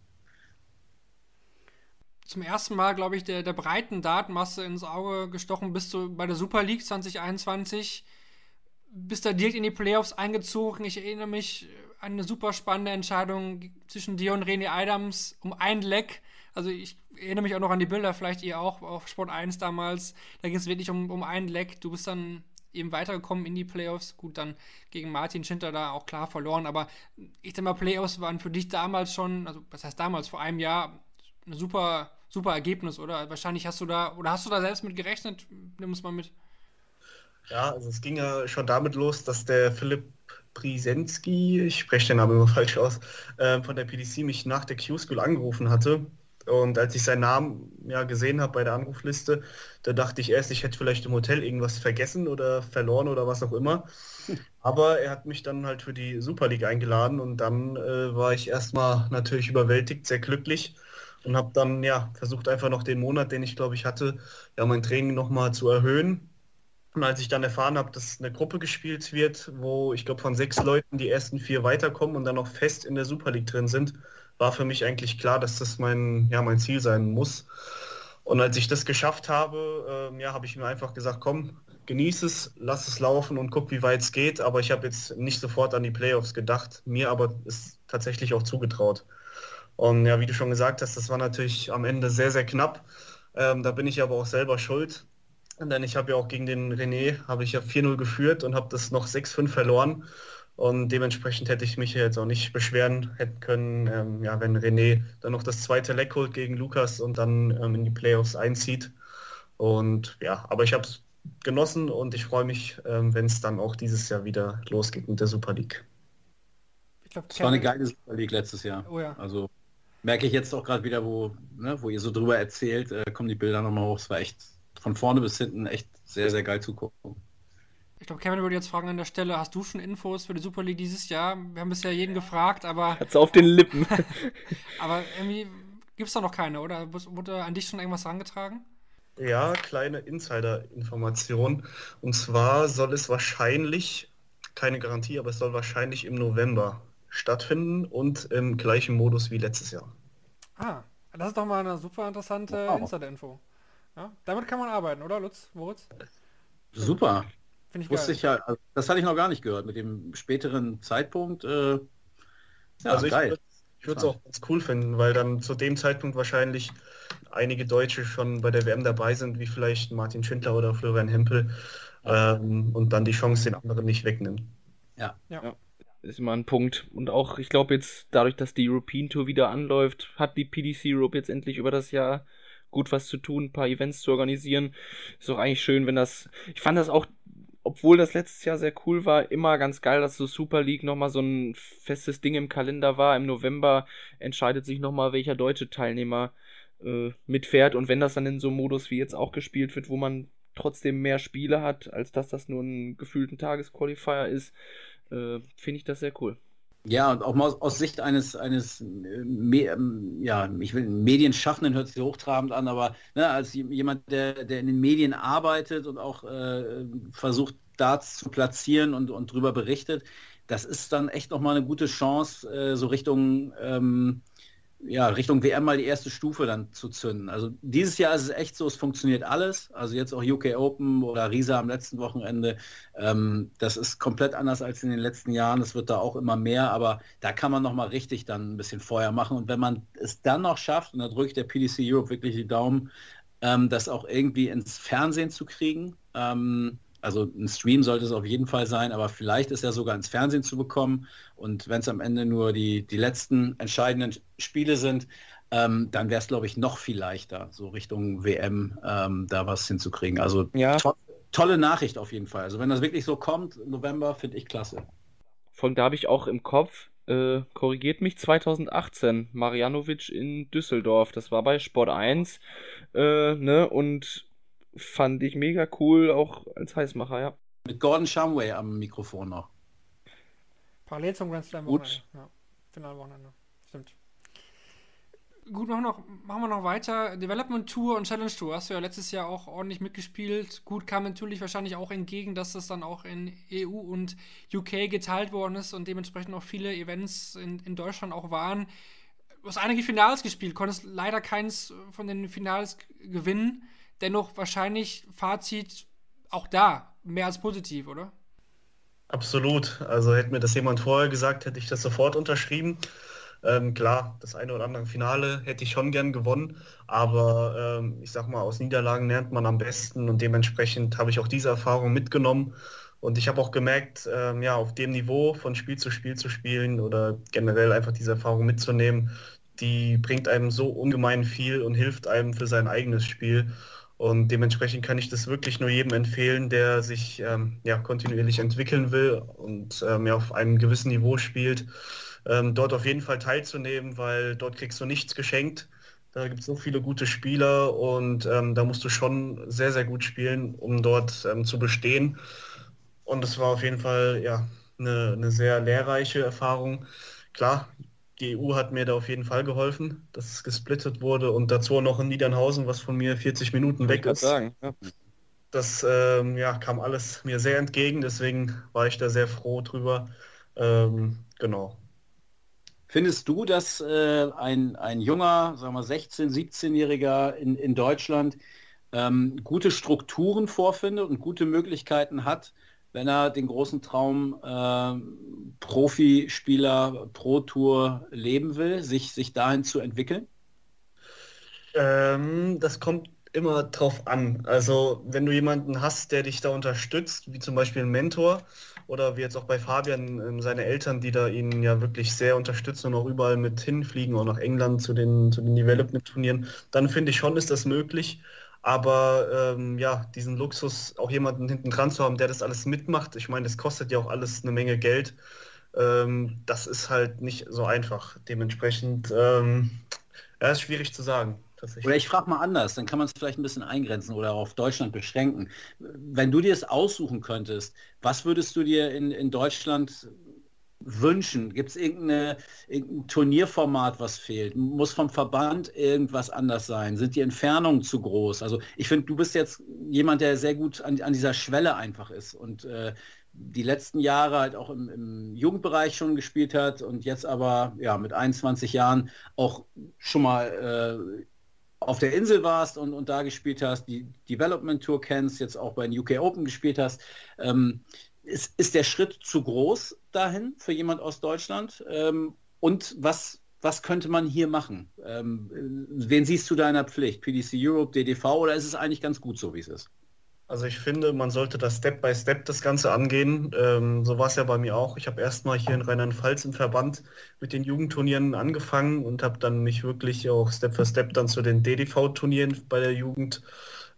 Zum ersten Mal, glaube ich, der, der breiten Datenmasse ins Auge gestochen bist du bei der Super League 2021. Bist da direkt in die Playoffs eingezogen. Ich erinnere mich an eine super spannende Entscheidung zwischen dir und René Adams um ein Leck also ich erinnere mich auch noch an die Bilder, vielleicht ihr auch auf Sport 1 damals. Da ging es wirklich um, um einen Leck. Du bist dann eben weitergekommen in die Playoffs. Gut, dann gegen Martin Schinter da auch klar verloren. Aber ich denke mal, Playoffs waren für dich damals schon, also was heißt damals, vor einem Jahr, ein super, super Ergebnis, oder? Wahrscheinlich hast du da, oder hast du da selbst mit gerechnet? Nimm es mal mit. Ja, also es ging ja schon damit los, dass der Philipp Prisensky, ich spreche den Namen immer falsch aus, äh, von der PDC mich nach der Q-School angerufen hatte und als ich seinen Namen ja gesehen habe bei der Anrufliste, da dachte ich erst, ich hätte vielleicht im Hotel irgendwas vergessen oder verloren oder was auch immer. [laughs] Aber er hat mich dann halt für die Super League eingeladen und dann äh, war ich erstmal natürlich überwältigt, sehr glücklich und habe dann ja versucht einfach noch den Monat, den ich glaube ich hatte, ja mein Training nochmal zu erhöhen. Und als ich dann erfahren habe, dass eine Gruppe gespielt wird, wo ich glaube von sechs Leuten die ersten vier weiterkommen und dann noch fest in der Super League drin sind, war für mich eigentlich klar, dass das mein, ja, mein Ziel sein muss. Und als ich das geschafft habe, äh, ja, habe ich mir einfach gesagt, komm, genieß es, lass es laufen und guck, wie weit es geht. Aber ich habe jetzt nicht sofort an die Playoffs gedacht, mir aber ist tatsächlich auch zugetraut. Und ja, wie du schon gesagt hast, das war natürlich am Ende sehr, sehr knapp. Ähm, da bin ich aber auch selber schuld. Denn ich habe ja auch gegen den René, habe ich ja 4-0 geführt und habe das noch 6-5 verloren. Und dementsprechend hätte ich mich jetzt auch nicht beschweren hätten können, ähm, ja, wenn René dann noch das zweite Leck holt gegen Lukas und dann ähm, in die Playoffs einzieht. Und ja, aber ich habe es genossen und ich freue mich, ähm, wenn es dann auch dieses Jahr wieder losgeht mit der Super League. Ich glaub, das war eine geile Super League letztes Jahr. Oh ja. Also Merke ich jetzt auch gerade wieder, wo, ne, wo ihr so drüber erzählt, äh, kommen die Bilder nochmal hoch. Es war echt von vorne bis hinten echt sehr, sehr geil zu gucken. Ich glaube, Kevin würde jetzt fragen an der Stelle, hast du schon Infos für die Super League dieses Jahr? Wir haben bisher jeden gefragt, aber, Hat's auf den Lippen. [laughs] aber irgendwie gibt es da noch keine, oder? Wurde an dich schon irgendwas herangetragen? Ja, kleine Insider-Information. Und zwar soll es wahrscheinlich, keine Garantie, aber es soll wahrscheinlich im November stattfinden und im gleichen Modus wie letztes Jahr. Ah, das ist doch mal eine super interessante Wow. Insider-Info. Ja, damit kann man arbeiten, oder, Lutz? Moritz? Super. Finde ich Wusste geil. ich ja, also das hatte ich noch gar nicht gehört mit dem späteren Zeitpunkt. Äh, ja, also ich geil. ich würde es auch ganz cool finden, weil dann zu dem Zeitpunkt wahrscheinlich einige Deutsche schon bei der WM dabei sind, wie vielleicht Martin Schindler oder Florian Hempel ähm, und dann die Chance den anderen nicht wegnehmen. ist immer ein Punkt. Und auch, ich glaube jetzt, dadurch, dass die European Tour wieder anläuft, hat die PDC Europe jetzt endlich über das Jahr gut was zu tun, ein paar Events zu organisieren. Ist doch eigentlich schön, wenn das. Ich fand das auch, obwohl das letztes Jahr sehr cool war, immer ganz geil, dass so Super League nochmal so ein festes Ding im Kalender war. Im November entscheidet sich nochmal, welcher deutsche Teilnehmer äh, mitfährt. Und wenn das dann in so einem Modus wie jetzt auch gespielt wird, wo man trotzdem mehr Spiele hat, als dass das nur ein gefühlten Tagesqualifier ist, äh, finde ich das sehr cool. Ja, und auch mal aus, aus Sicht eines, eines äh, Me ähm, ja, ich will Medienschaffenden hört sich hochtrabend an, aber ne, als jemand, der, der in den Medien arbeitet und auch äh, versucht, Darts zu platzieren und, und drüber berichtet, das ist dann echt nochmal eine gute Chance, äh, so Richtung, ähm, ja, Richtung WM mal die erste Stufe dann zu zünden. Also dieses Jahr ist es echt so, es funktioniert alles. Also jetzt auch UK Open oder Riesa am letzten Wochenende. Ähm, das ist komplett anders als in den letzten Jahren. Es wird da auch immer mehr, aber da kann man nochmal richtig dann ein bisschen Feuer machen. Und wenn man es dann noch schafft, und da drücke ich der PDC Europe wirklich die Daumen, ähm, das auch irgendwie ins Fernsehen zu kriegen. Ähm, also ein Stream sollte es auf jeden Fall sein, aber vielleicht ist er sogar ins Fernsehen zu bekommen. Und wenn es am Ende nur die, die letzten entscheidenden Spiele sind, ähm, dann wäre es, glaube ich, noch viel leichter, so Richtung WM ähm, da was hinzukriegen. Also Ja. to tolle Nachricht auf jeden Fall. Also wenn das wirklich so kommt im November, finde ich klasse. Von da habe ich auch im Kopf, äh, korrigiert mich, 2018, Marjanovic in Düsseldorf. Das war bei Sport 1, äh, ne, und fand ich mega cool, auch als Heißmacher, ja. Mit Gordon Shumway am Mikrofon noch. Parallel zum Grand Slam Gut. Wochenende. Ja, Finalwochenende. Stimmt. Gut, machen wir, noch, machen wir noch weiter. Development Tour und Challenge Tour hast du ja letztes Jahr auch ordentlich mitgespielt. Gut, kam natürlich wahrscheinlich auch entgegen, dass das dann auch in EU und UK geteilt worden ist und dementsprechend auch viele Events in, in Deutschland auch waren. Du hast einige Finals gespielt, konntest leider keins von den Finals gewinnen. Dennoch wahrscheinlich Fazit auch da mehr als positiv, oder? Absolut. Also hätte mir das jemand vorher gesagt, hätte ich das sofort unterschrieben. Ähm, klar, das eine oder andere Finale hätte ich schon gern gewonnen, aber ähm, ich sag mal, aus Niederlagen lernt man am besten und dementsprechend habe ich auch diese Erfahrung mitgenommen. Und ich habe auch gemerkt, ähm, ja, auf dem Niveau von Spiel zu Spiel zu spielen oder generell einfach diese Erfahrung mitzunehmen, die bringt einem so ungemein viel und hilft einem für sein eigenes Spiel. Und dementsprechend kann ich das wirklich nur jedem empfehlen, der sich ähm, ja, kontinuierlich entwickeln will und ähm, ja, auf einem gewissen Niveau spielt, ähm, dort auf jeden Fall teilzunehmen, weil dort kriegst du nichts geschenkt. Da gibt es so viele gute Spieler und ähm, da musst du schon sehr, sehr gut spielen, um dort ähm, zu bestehen. Und es war auf jeden Fall ja, eine, eine sehr lehrreiche Erfahrung. Klar, die EU hat mir da auf jeden Fall geholfen, dass es gesplittet wurde und dazu noch in Niedernhausen, was von mir 40 Minuten weg ist. sagen. Ja. Das ähm, ja, kam alles mir sehr entgegen, deswegen war ich da sehr froh drüber. Ähm, genau. Findest du, dass äh, ein, ein junger, sagen wir 16-, 17-Jähriger in, in Deutschland ähm, gute Strukturen vorfindet und gute Möglichkeiten hat, wenn er den großen Traum ähm, Profispieler Pro Tour leben will, sich, sich dahin zu entwickeln? Ähm, das kommt immer drauf an. Also wenn du jemanden hast, der dich da unterstützt, wie zum Beispiel ein Mentor oder wie jetzt auch bei Fabian ähm, seine Eltern, die da ihn ja wirklich sehr unterstützen und auch überall mit hinfliegen, auch nach England zu den, zu den Development-Turnieren, dann finde ich schon, ist das möglich. Aber ähm, ja, diesen Luxus, auch jemanden hinten dran zu haben, der das alles mitmacht, ich meine, das kostet ja auch alles eine Menge Geld. ähm, das ist halt nicht so einfach. Dementsprechend, ähm, ja, ist schwierig zu sagen. Oder ich frage mal anders, dann kann man es vielleicht ein bisschen eingrenzen oder auf Deutschland beschränken. Wenn du dir es aussuchen könntest, was würdest du dir in, in Deutschland wünschen? Gibt es irgendein Turnierformat, was fehlt? Muss vom Verband irgendwas anders sein? Sind die Entfernungen zu groß? Also ich finde, du bist jetzt jemand, der sehr gut an, an dieser Schwelle einfach ist und äh, die letzten Jahre halt auch im, im, Jugendbereich schon gespielt hat und jetzt aber ja mit 21 Jahren auch schon mal äh, auf der Insel warst und, und da gespielt hast, die Development Tour kennst, jetzt auch bei den UK Open gespielt hast. Ähm, ist, ist der Schritt zu groß dahin für jemand aus Deutschland? Ähm, und was, was könnte man hier machen? Ähm, wen siehst du deiner Pflicht? PDC Europe, DDV oder ist es eigentlich ganz gut so, wie es ist? Also ich finde, man sollte das Step by Step das Ganze angehen. Ähm, so war es ja bei mir auch. Ich habe erstmal hier in Rheinland-Pfalz im Verband mit den Jugendturnieren angefangen und habe dann mich wirklich auch Step für Step dann zu den DDV-Turnieren bei der Jugend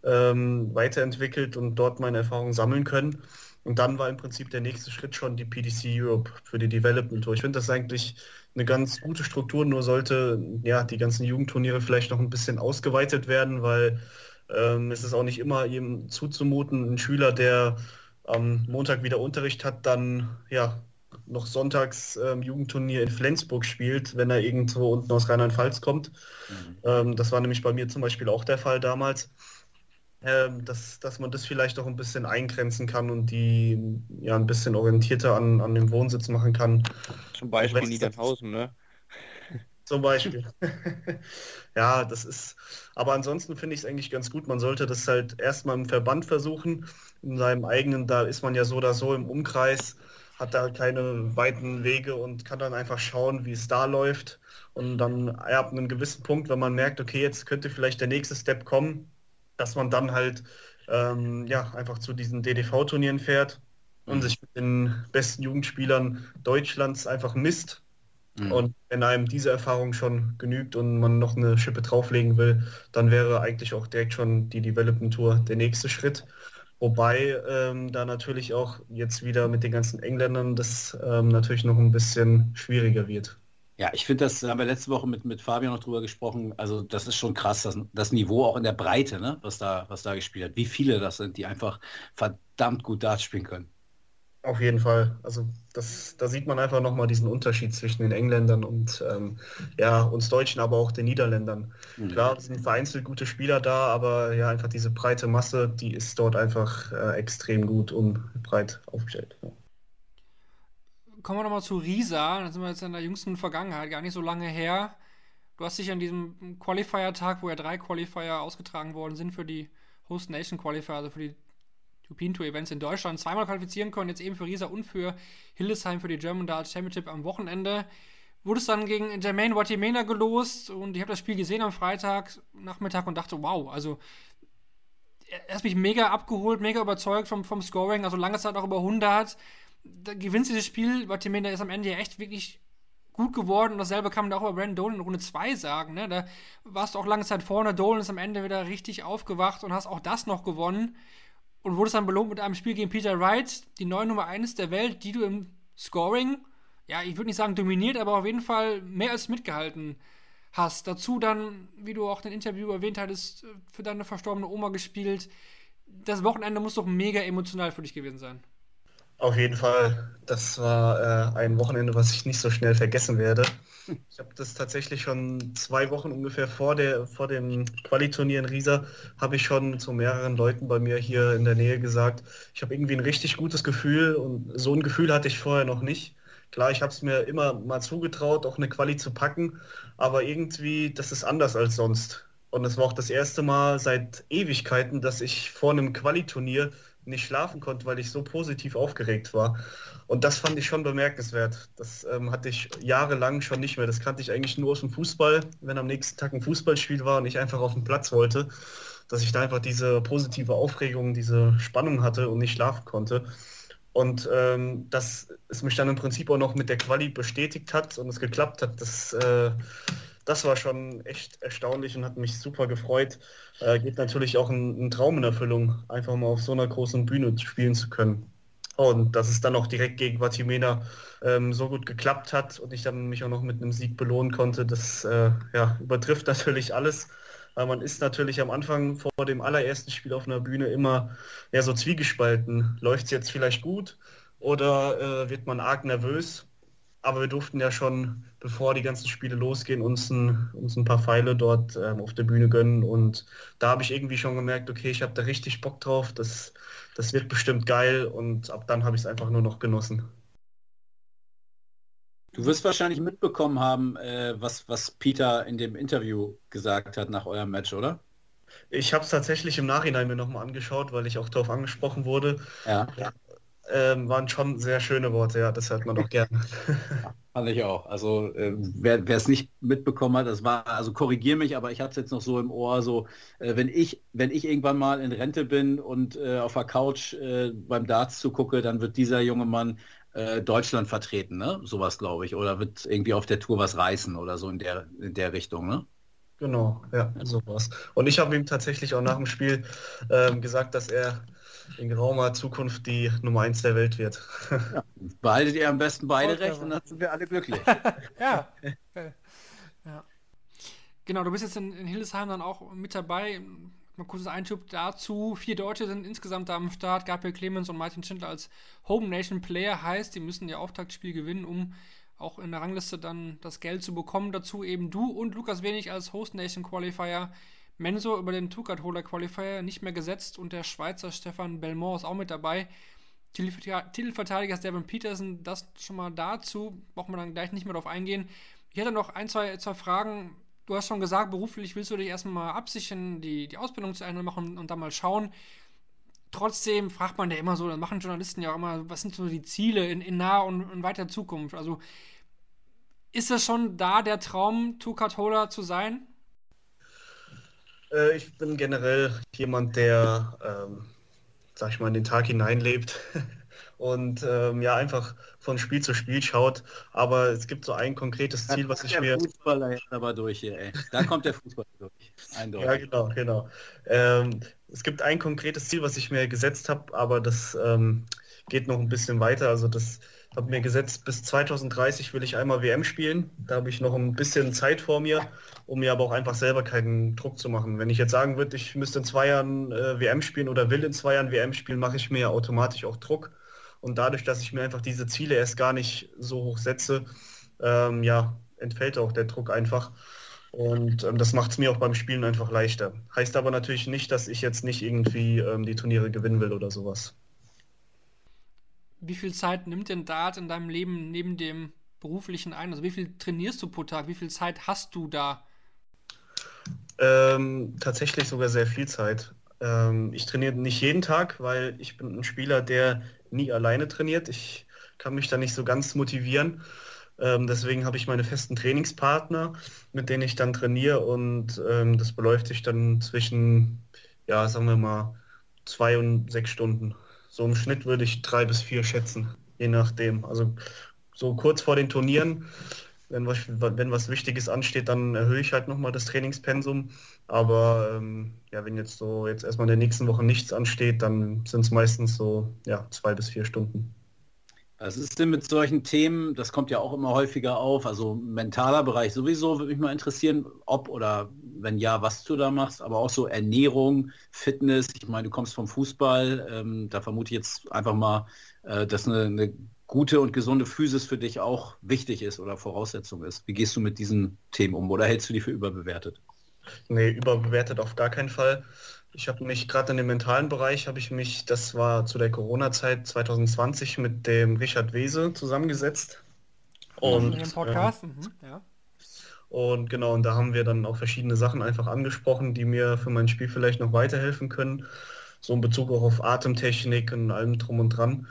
ähm, weiterentwickelt und dort meine Erfahrungen sammeln können. Und dann war im Prinzip der nächste Schritt schon die PDC Europe für die Development Tour. Ich finde das eigentlich eine ganz gute Struktur, nur sollte ja die ganzen Jugendturniere vielleicht noch ein bisschen ausgeweitet werden, weil ähm, es ist auch nicht immer ihm zuzumuten, ein Schüler, der am Montag wieder Unterricht hat, dann ja noch sonntags ähm, Jugendturnier in Flensburg spielt, wenn er irgendwo unten aus Rheinland-Pfalz kommt. Mhm. Ähm, das war nämlich bei mir zum Beispiel auch der Fall damals. Ähm, dass, dass man das vielleicht auch ein bisschen eingrenzen kann und die ja ein bisschen orientierter an, an dem Wohnsitz machen kann. Zum Beispiel Niederhausen, ne? Zum Beispiel. [laughs] ja, das ist, aber ansonsten finde ich es eigentlich ganz gut. Man sollte das halt erstmal im Verband versuchen, in seinem eigenen, da ist man ja so oder so im Umkreis, hat da keine weiten Wege und kann dann einfach schauen, wie es da läuft. Und dann ab einem gewissen Punkt, wenn man merkt, okay, jetzt könnte vielleicht der nächste Step kommen, dass man dann halt ähm, ja, einfach zu diesen DDV-Turnieren fährt und mhm. sich mit den besten Jugendspielern Deutschlands einfach misst Mhm. Und wenn einem diese Erfahrung schon genügt und man noch eine Schippe drauflegen will, dann wäre eigentlich auch direkt schon die Development Tour der nächste Schritt. Wobei ähm, da natürlich auch jetzt wieder mit den ganzen Engländern das ähm, natürlich noch ein bisschen schwieriger wird. Ja, ich finde, das haben wir letzte Woche mit, mit Fabian noch drüber gesprochen. Also das ist schon krass, das, das Niveau auch in der Breite, ne, was da, was da gespielt hat. Wie viele das sind, die einfach verdammt gut Dart spielen können. Auf jeden Fall. Also das, da sieht man einfach nochmal diesen Unterschied zwischen den Engländern und ähm, ja, uns Deutschen, aber auch den Niederländern. Mhm. Klar, es sind vereinzelt gute Spieler da, aber ja, einfach diese breite Masse, die ist dort einfach äh, extrem gut und breit aufgestellt. Ja. Kommen wir nochmal zu Risa. Da sind wir jetzt in der jüngsten Vergangenheit, gar nicht so lange her. Du hast dich an diesem Qualifier-Tag, wo ja drei Qualifier ausgetragen worden sind für die Host Nation Qualifier, also für die European Tour Events in Deutschland zweimal qualifizieren können, jetzt eben für Riesa und für Hildesheim für die German Darts Championship am Wochenende. Wurde es dann gegen Jermaine Watimena gelost und ich habe das Spiel gesehen am Freitag Nachmittag und dachte, wow, also er hat mich mega abgeholt, mega überzeugt vom, vom Scoring, also lange Zeit auch über 100. Da gewinnt dieses Spiel, Watimena ist am Ende ja echt wirklich gut geworden und dasselbe kann man auch über Brandon Dolan in Runde 2 sagen. Ne? Da warst du auch lange Zeit vorne, Dolan ist am Ende wieder richtig aufgewacht und hast auch das noch gewonnen und wurdest dann belohnt mit einem Spiel gegen Peter Wright, die neue Nummer 1 der Welt, die du im Scoring, ja, ich würde nicht sagen dominiert, aber auf jeden Fall mehr als mitgehalten hast. Dazu dann, wie du auch in dem Interview erwähnt hattest, für deine verstorbene Oma gespielt. Das Wochenende muss doch mega emotional für dich gewesen sein. Auf jeden Fall. Das war äh, ein Wochenende, was ich nicht so schnell vergessen werde. Ich habe das tatsächlich schon zwei Wochen ungefähr vor, der, vor dem Qualiturnier in Riesa, habe ich schon zu mehreren Leuten bei mir hier in der Nähe gesagt, ich habe irgendwie ein richtig gutes Gefühl und so ein Gefühl hatte ich vorher noch nicht. Klar, ich habe es mir immer mal zugetraut, auch eine Quali zu packen, aber irgendwie, das ist anders als sonst. Und es war auch das erste Mal seit Ewigkeiten, dass ich vor einem Qualiturnier nicht schlafen konnte, weil ich so positiv aufgeregt war. Und das fand ich schon bemerkenswert. Das ähm, hatte ich jahrelang schon nicht mehr. Das kannte ich eigentlich nur aus dem Fußball, wenn am nächsten Tag ein Fußballspiel war und ich einfach auf den Platz wollte, dass ich da einfach diese positive Aufregung, diese Spannung hatte und nicht schlafen konnte. Und ähm, dass es mich dann im Prinzip auch noch mit der Quali bestätigt hat und es geklappt hat, das äh, das war schon echt erstaunlich und hat mich super gefreut. Äh, geht natürlich auch ein, ein, Traum in Erfüllung, einfach mal auf so einer großen Bühne spielen zu können. Und dass es dann auch direkt gegen Vatimena ähm, so gut geklappt hat und ich dann mich auch noch mit einem Sieg belohnen konnte, das äh, ja, übertrifft [laughs] natürlich alles. Weil man ist natürlich am Anfang vor dem allerersten Spiel auf einer Bühne immer ja, so zwiegespalten. Läuft es jetzt vielleicht gut oder äh, wird man arg nervös? Aber wir durften ja schon, bevor die ganzen Spiele losgehen, uns ein, uns ein paar Pfeile dort ähm, auf der Bühne gönnen. Und da habe ich irgendwie schon gemerkt, okay, ich habe da richtig Bock drauf. Das, das wird bestimmt geil. Und ab dann habe ich es einfach nur noch genossen. Du wirst wahrscheinlich mitbekommen haben, äh, was, was Peter in dem Interview gesagt hat nach eurem Match, oder? Ich habe es tatsächlich im Nachhinein mir nochmal angeschaut, weil ich auch darauf angesprochen wurde. Ja. ja ähm, waren schon sehr schöne Worte, ja, das hört man doch gerne. [laughs] Fand ich auch. Also äh, wer es nicht mitbekommen hat, das war, also korrigier mich, aber ich habe es jetzt noch so im Ohr, so äh, wenn ich, wenn ich irgendwann mal in Rente bin und äh, auf der Couch äh, beim Darts zugucke, dann wird dieser junge Mann äh, Deutschland vertreten, ne? Sowas glaube ich. Oder wird irgendwie auf der Tour was reißen oder so in der, in der Richtung, ne? Genau, ja, sowas. Und ich habe ihm tatsächlich auch nach dem Spiel ähm, gesagt, dass er in geraumer Zukunft die Nummer 1 der Welt wird. Ja, behaltet ihr am besten beide recht und dann sind wir alle glücklich. [laughs] ja. [laughs] ja. Genau, du bist jetzt in, in, Hildesheim dann auch mit dabei. Mal kurzes Einschub dazu. Vier Deutsche sind insgesamt da am Start. Gabriel Clemens und Martin Schindler als Home Nation Player heißt, die müssen ihr Auftaktspiel gewinnen, um auch in der Rangliste dann das Geld zu bekommen. Dazu eben du und Lukas Wenig als Host Nation Qualifier. Menso über den Tukat-Holder Qualifier nicht mehr gesetzt und der Schweizer Stefan Belmont ist auch mit dabei. Titelverteidiger ist Peterson, das schon mal dazu, braucht man dann gleich nicht mehr drauf eingehen. Ich hätte noch ein, zwei, zwei Fragen. Du hast schon gesagt, beruflich willst du dich erstmal absichern, die, die Ausbildung zu Ende machen und dann mal schauen. Trotzdem fragt man ja immer so, das machen Journalisten ja auch immer, was sind so die Ziele in, in naher und, und weiter Zukunft? Also ist es schon da der Traum, Two-Card-Holder zu sein? Äh, ich bin generell jemand, der, ähm, sag ich mal, in den Tag hineinlebt [laughs] und ähm, ja, einfach von Spiel zu Spiel schaut. Aber es gibt so ein konkretes Ziel, was ich mir... Fußballer aber durch hier, ey. Da kommt der Fußball durch. Eindeutig. Ja, genau, genau. Ähm, es gibt ein konkretes Ziel, was ich mir gesetzt habe, aber das ähm, geht noch ein bisschen weiter. Also das habe mir gesetzt, bis 2030 will ich einmal WM spielen. Da habe ich noch ein bisschen Zeit vor mir, um mir aber auch einfach selber keinen Druck zu machen. Wenn ich jetzt sagen würde, ich müsste in zwei Jahren äh, WM spielen oder will in zwei Jahren WM spielen, mache ich mir automatisch auch Druck. Und dadurch, dass ich mir einfach diese Ziele erst gar nicht so hoch setze, ähm, ja, entfällt auch der Druck einfach. Und ähm, das macht es mir auch beim Spielen einfach leichter. Heißt aber natürlich nicht, dass ich jetzt nicht irgendwie ähm, die Turniere gewinnen will oder sowas wie viel Zeit nimmt denn Dart in deinem Leben neben dem beruflichen ein? Also wie viel trainierst du pro Tag? Wie viel Zeit hast du da? Ähm, tatsächlich sogar sehr viel Zeit. Ähm, ich trainiere nicht jeden Tag, weil ich bin ein Spieler, der nie alleine trainiert. Ich kann mich da nicht so ganz motivieren. Ähm, deswegen habe ich meine festen Trainingspartner, mit denen ich dann trainiere und ähm, das beläuft sich dann zwischen, ja, sagen wir mal, zwei und sechs Stunden. So im Schnitt würde ich drei bis vier schätzen, je nachdem. Also so kurz vor den Turnieren, wenn was, wenn was Wichtiges ansteht, dann erhöhe ich halt nochmal das Trainingspensum. Aber ähm, ja, wenn jetzt so jetzt erstmal in der nächsten Woche nichts ansteht, dann sind es meistens so ja, zwei bis vier Stunden. Was ist denn mit solchen Themen, das kommt ja auch immer häufiger auf, also mentaler Bereich sowieso, würde mich mal interessieren, ob oder wenn ja, was du da machst, aber auch so Ernährung, Fitness, ich meine, du kommst vom Fußball, ähm, da vermute ich jetzt einfach mal, äh, dass eine, eine, gute und gesunde Physis für dich auch wichtig ist oder Voraussetzung ist. Wie gehst du mit diesen Themen um oder hältst du die für überbewertet? Nee, überbewertet auf gar keinen Fall. Ich habe mich gerade in dem mentalen Bereich, habe ich mich, das war zu der Corona-Zeit 2020 mit dem Richard Wese zusammengesetzt. Und, in Podcast, äh, mhm, ja. Und genau, und da haben wir dann auch verschiedene Sachen einfach angesprochen, die mir für mein Spiel vielleicht noch weiterhelfen können. So in Bezug auch auf Atemtechnik und allem drum und dran.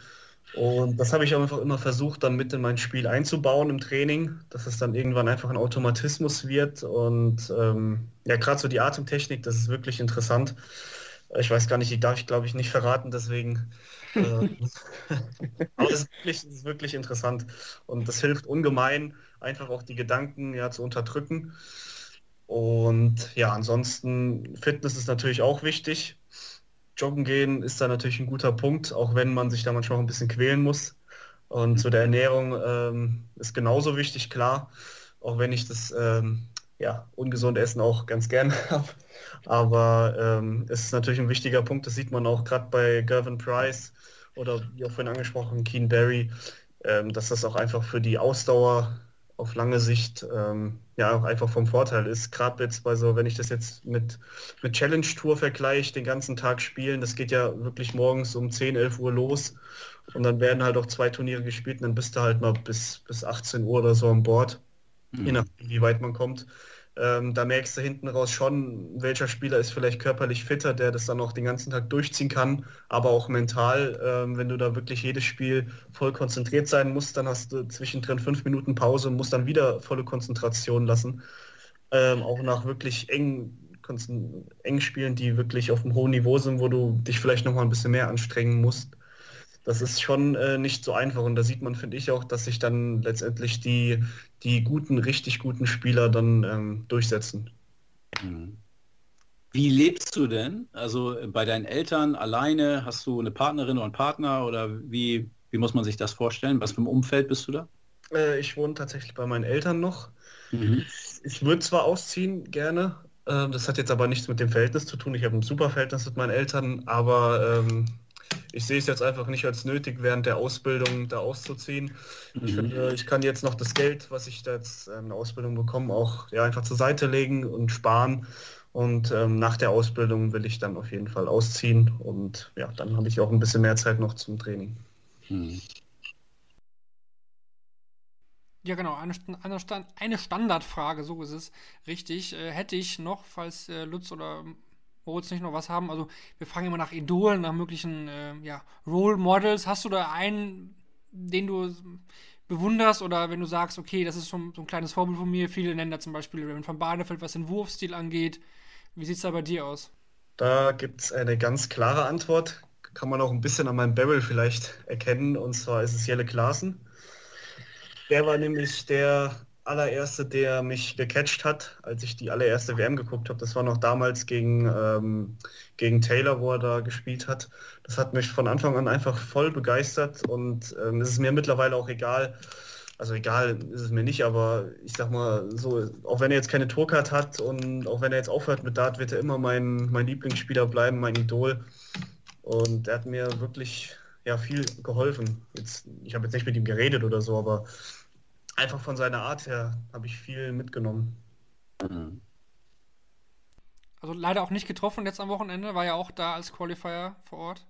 Und das habe ich auch einfach immer versucht, dann mit in mein Spiel einzubauen im Training, dass es dann irgendwann einfach ein Automatismus wird. Und ähm, ja, gerade so die Atemtechnik, das ist wirklich interessant. Ich weiß gar nicht, die darf ich glaube ich nicht verraten, deswegen. Äh, [laughs] aber es ist, wirklich, es ist wirklich interessant. Und das hilft ungemein, einfach auch die Gedanken ja zu unterdrücken. Und ja, ansonsten Fitness ist natürlich auch wichtig. Joggen gehen ist da natürlich ein guter Punkt, auch wenn man sich da manchmal auch ein bisschen quälen muss. Und zu der Ernährung ähm, ist genauso wichtig, klar, auch wenn ich das ähm, ja, ungesunde Essen auch ganz gern [laughs] habe. Aber ähm, es ist natürlich ein wichtiger Punkt, das sieht man auch gerade bei Gervin Price oder wie auch vorhin angesprochen, Keen Barry, ähm, dass das auch einfach für die Ausdauer auf lange Sicht ähm, ja auch einfach vom Vorteil ist. Gerade jetzt bei so, wenn ich das jetzt mit, mit Challenge Tour vergleiche, den ganzen Tag spielen, das geht ja wirklich morgens um 10, 11 Uhr los und dann werden halt auch zwei Turniere gespielt und dann bist du halt mal bis, bis 18 Uhr oder so an Bord, mhm. je nachdem, wie weit man kommt. Ähm, da merkst du hinten raus schon, welcher Spieler ist vielleicht körperlich fitter, der das dann auch den ganzen Tag durchziehen kann, aber auch mental, ähm, wenn du da wirklich jedes Spiel voll konzentriert sein musst, dann hast du zwischendrin fünf Minuten Pause und musst dann wieder volle Konzentration lassen. Ähm, auch nach wirklich eng, eng Spielen, die wirklich auf einem hohen Niveau sind, wo du dich vielleicht noch mal ein bisschen mehr anstrengen musst das ist schon äh, nicht so einfach. Und da sieht man, finde ich, auch, dass sich dann letztendlich die, die guten, richtig guten Spieler dann ähm, durchsetzen. Mhm. Wie lebst du denn? Also äh, bei deinen Eltern alleine? Hast du eine Partnerin oder einen Partner? Oder wie, wie muss man sich das vorstellen? Was für ein Umfeld bist du da? Äh, ich wohne tatsächlich bei meinen Eltern noch. Mhm. Ich würde zwar ausziehen, gerne. Äh, das hat jetzt aber nichts mit dem Verhältnis zu tun. Ich habe ein super Verhältnis mit meinen Eltern, aber ähm, ich sehe es jetzt einfach nicht als nötig, während der Ausbildung da auszuziehen. Mhm. Ich finde, ich kann jetzt noch das Geld, was ich da jetzt in der Ausbildung bekomme, auch ja, einfach zur Seite legen und sparen. Und ähm, nach der Ausbildung will ich dann auf jeden Fall ausziehen. Und ja, dann habe ich auch ein bisschen mehr Zeit noch zum Training. Mhm. Ja, genau, eine, eine, eine, Standardfrage, so ist es. Richtig. Äh, hätte ich noch, falls äh, Lutz oder Moritz nicht noch was haben. Also wir fragen immer nach Idolen, nach möglichen äh, ja, Role Models. Hast du da einen, den du bewunderst oder wenn du sagst, okay, das ist so ein, so ein kleines Vorbild von mir. Viele nennen da zum Beispiel Raymond van Barneveld, was den Wurfstil angeht. Wie sieht es da bei dir aus? Da gibt es eine ganz klare Antwort. Kann man auch ein bisschen an meinem Barrel vielleicht erkennen. Und zwar ist es Jelle Klaassen. Der war nämlich der allererste, der mich gecatcht hat, als ich die allererste WM geguckt habe. Das war noch damals gegen, ähm, gegen Taylor, wo er da gespielt hat. Das hat mich von Anfang an einfach voll begeistert und ähm, es ist mir mittlerweile auch egal. Also egal ist es mir nicht, aber ich sag mal so, auch wenn er jetzt keine Tourcard hat und auch wenn er jetzt aufhört mit Dart, wird er immer mein, mein Lieblingsspieler bleiben, mein Idol. Und er hat mir wirklich ja, viel geholfen. Jetzt, ich habe jetzt nicht mit ihm geredet oder so, aber einfach von seiner Art her habe ich viel mitgenommen. Mhm. Also leider auch nicht getroffen jetzt am Wochenende, war ja auch da als Qualifier vor Ort.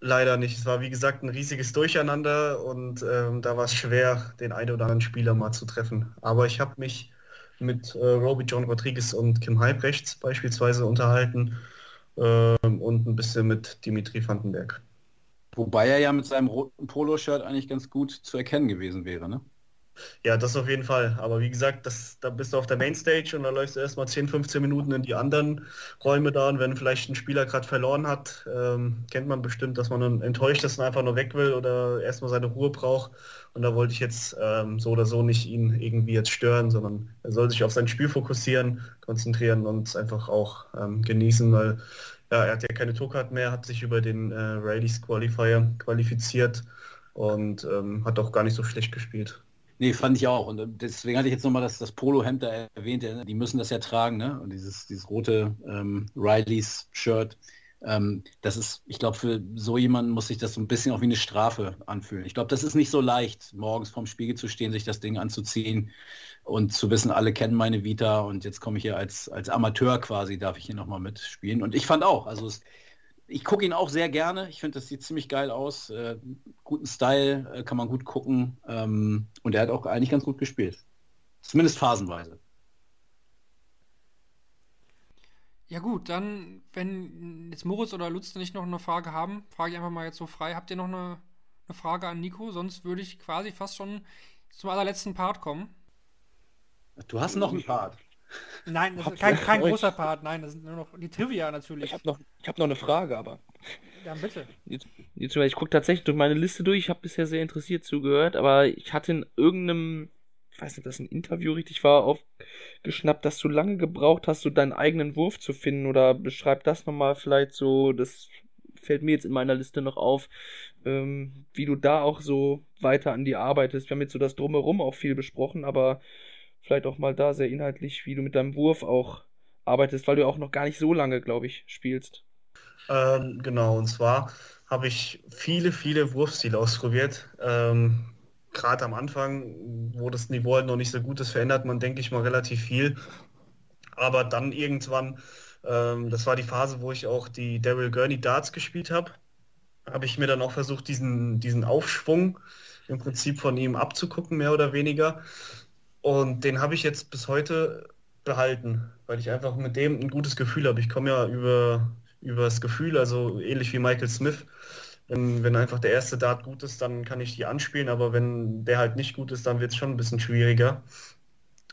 Leider nicht. Es war wie gesagt ein riesiges Durcheinander und ähm, da war es schwer, den einen oder anderen Spieler mal zu treffen. Aber ich habe mich mit äh, Roby John Rodriguez und Kim Halbrechts beispielsweise unterhalten ähm, und ein bisschen mit Dimitri Vandenberg. Wobei er ja mit seinem roten Poloshirt eigentlich ganz gut zu erkennen gewesen wäre, ne? Ja, das auf jeden Fall. Aber wie gesagt, das, da bist du auf der Mainstage und da läufst du erstmal 10, 15 Minuten in die anderen Räume da. Und wenn vielleicht ein Spieler gerade verloren hat, ähm, kennt man bestimmt, dass man enttäuscht ist und einfach nur weg will oder erstmal seine Ruhe braucht. Und da wollte ich jetzt ähm, so oder so nicht ihn irgendwie jetzt stören, sondern er soll sich auf sein Spiel fokussieren, konzentrieren und einfach auch ähm, genießen, weil ja, er hat ja keine Tourcard mehr, hat sich über den äh, Rallyes Qualifier qualifiziert und ähm, hat auch gar nicht so schlecht gespielt. Nee, fand ich auch. Und äh, deswegen hatte ich jetzt nochmal das, das Polo-Hemd da erwähnt. Die müssen das ja tragen, ne? Und dieses, dieses rote ähm, Rileys-Shirt. Ähm, das ist, ich glaube, für so jemanden muss sich das so ein bisschen auch wie eine Strafe anfühlen. Ich glaube, das ist nicht so leicht, morgens vorm Spiegel zu stehen, sich das Ding anzuziehen und zu wissen, alle kennen meine Vita und jetzt komme ich hier als, als Amateur quasi, darf ich hier nochmal mitspielen. Und ich fand auch, also es, ich gucke ihn auch sehr gerne. Ich finde, das sieht ziemlich geil aus. Äh, guten Style, äh, kann man gut gucken. Ähm, und er hat auch eigentlich ganz gut gespielt. Zumindest phasenweise. Ja gut, dann, wenn jetzt Moritz oder Lutz nicht noch eine Frage haben, frage ich einfach mal jetzt so frei. Habt ihr noch eine, eine Frage an Nico? Sonst würde ich quasi fast schon zum allerletzten Part kommen. Du hast noch einen Part. Nein, das ist kein, kein großer Part, nein, das sind nur noch die Trivia natürlich. Ich habe noch, hab noch eine Frage, aber. Ja, bitte. Jetzt, jetzt, ich gucke tatsächlich durch meine Liste durch, ich habe bisher sehr interessiert zugehört, aber ich hatte in irgendeinem, ich weiß nicht, ob das ein Interview richtig war, aufgeschnappt, dass du lange gebraucht hast, so deinen eigenen Wurf zu finden oder beschreib das nochmal vielleicht so, das fällt mir jetzt in meiner Liste noch auf, ähm, wie du da auch so weiter an die arbeitest. Wir haben jetzt so das Drumherum auch viel besprochen, aber vielleicht auch mal da sehr inhaltlich, wie du mit deinem Wurf auch arbeitest, weil du auch noch gar nicht so lange, glaube ich, spielst. Ähm, genau, und zwar habe ich viele, viele Wurfstile ausprobiert. Ähm, Gerade am Anfang, wo das Niveau halt noch nicht so gut ist, verändert man, denke ich mal, relativ viel. Aber dann irgendwann, ähm, das war die Phase, wo ich auch die Daryl Gurney Darts gespielt habe, habe ich mir dann auch versucht, diesen, diesen Aufschwung im Prinzip von ihm abzugucken, mehr oder weniger. Und den habe ich jetzt bis heute behalten, weil ich einfach mit dem ein gutes Gefühl habe. Ich komme ja über, über das Gefühl, also ähnlich wie Michael Smith. Wenn, wenn einfach der erste Dart gut ist, dann kann ich die anspielen, aber wenn der halt nicht gut ist, dann wird es schon ein bisschen schwieriger.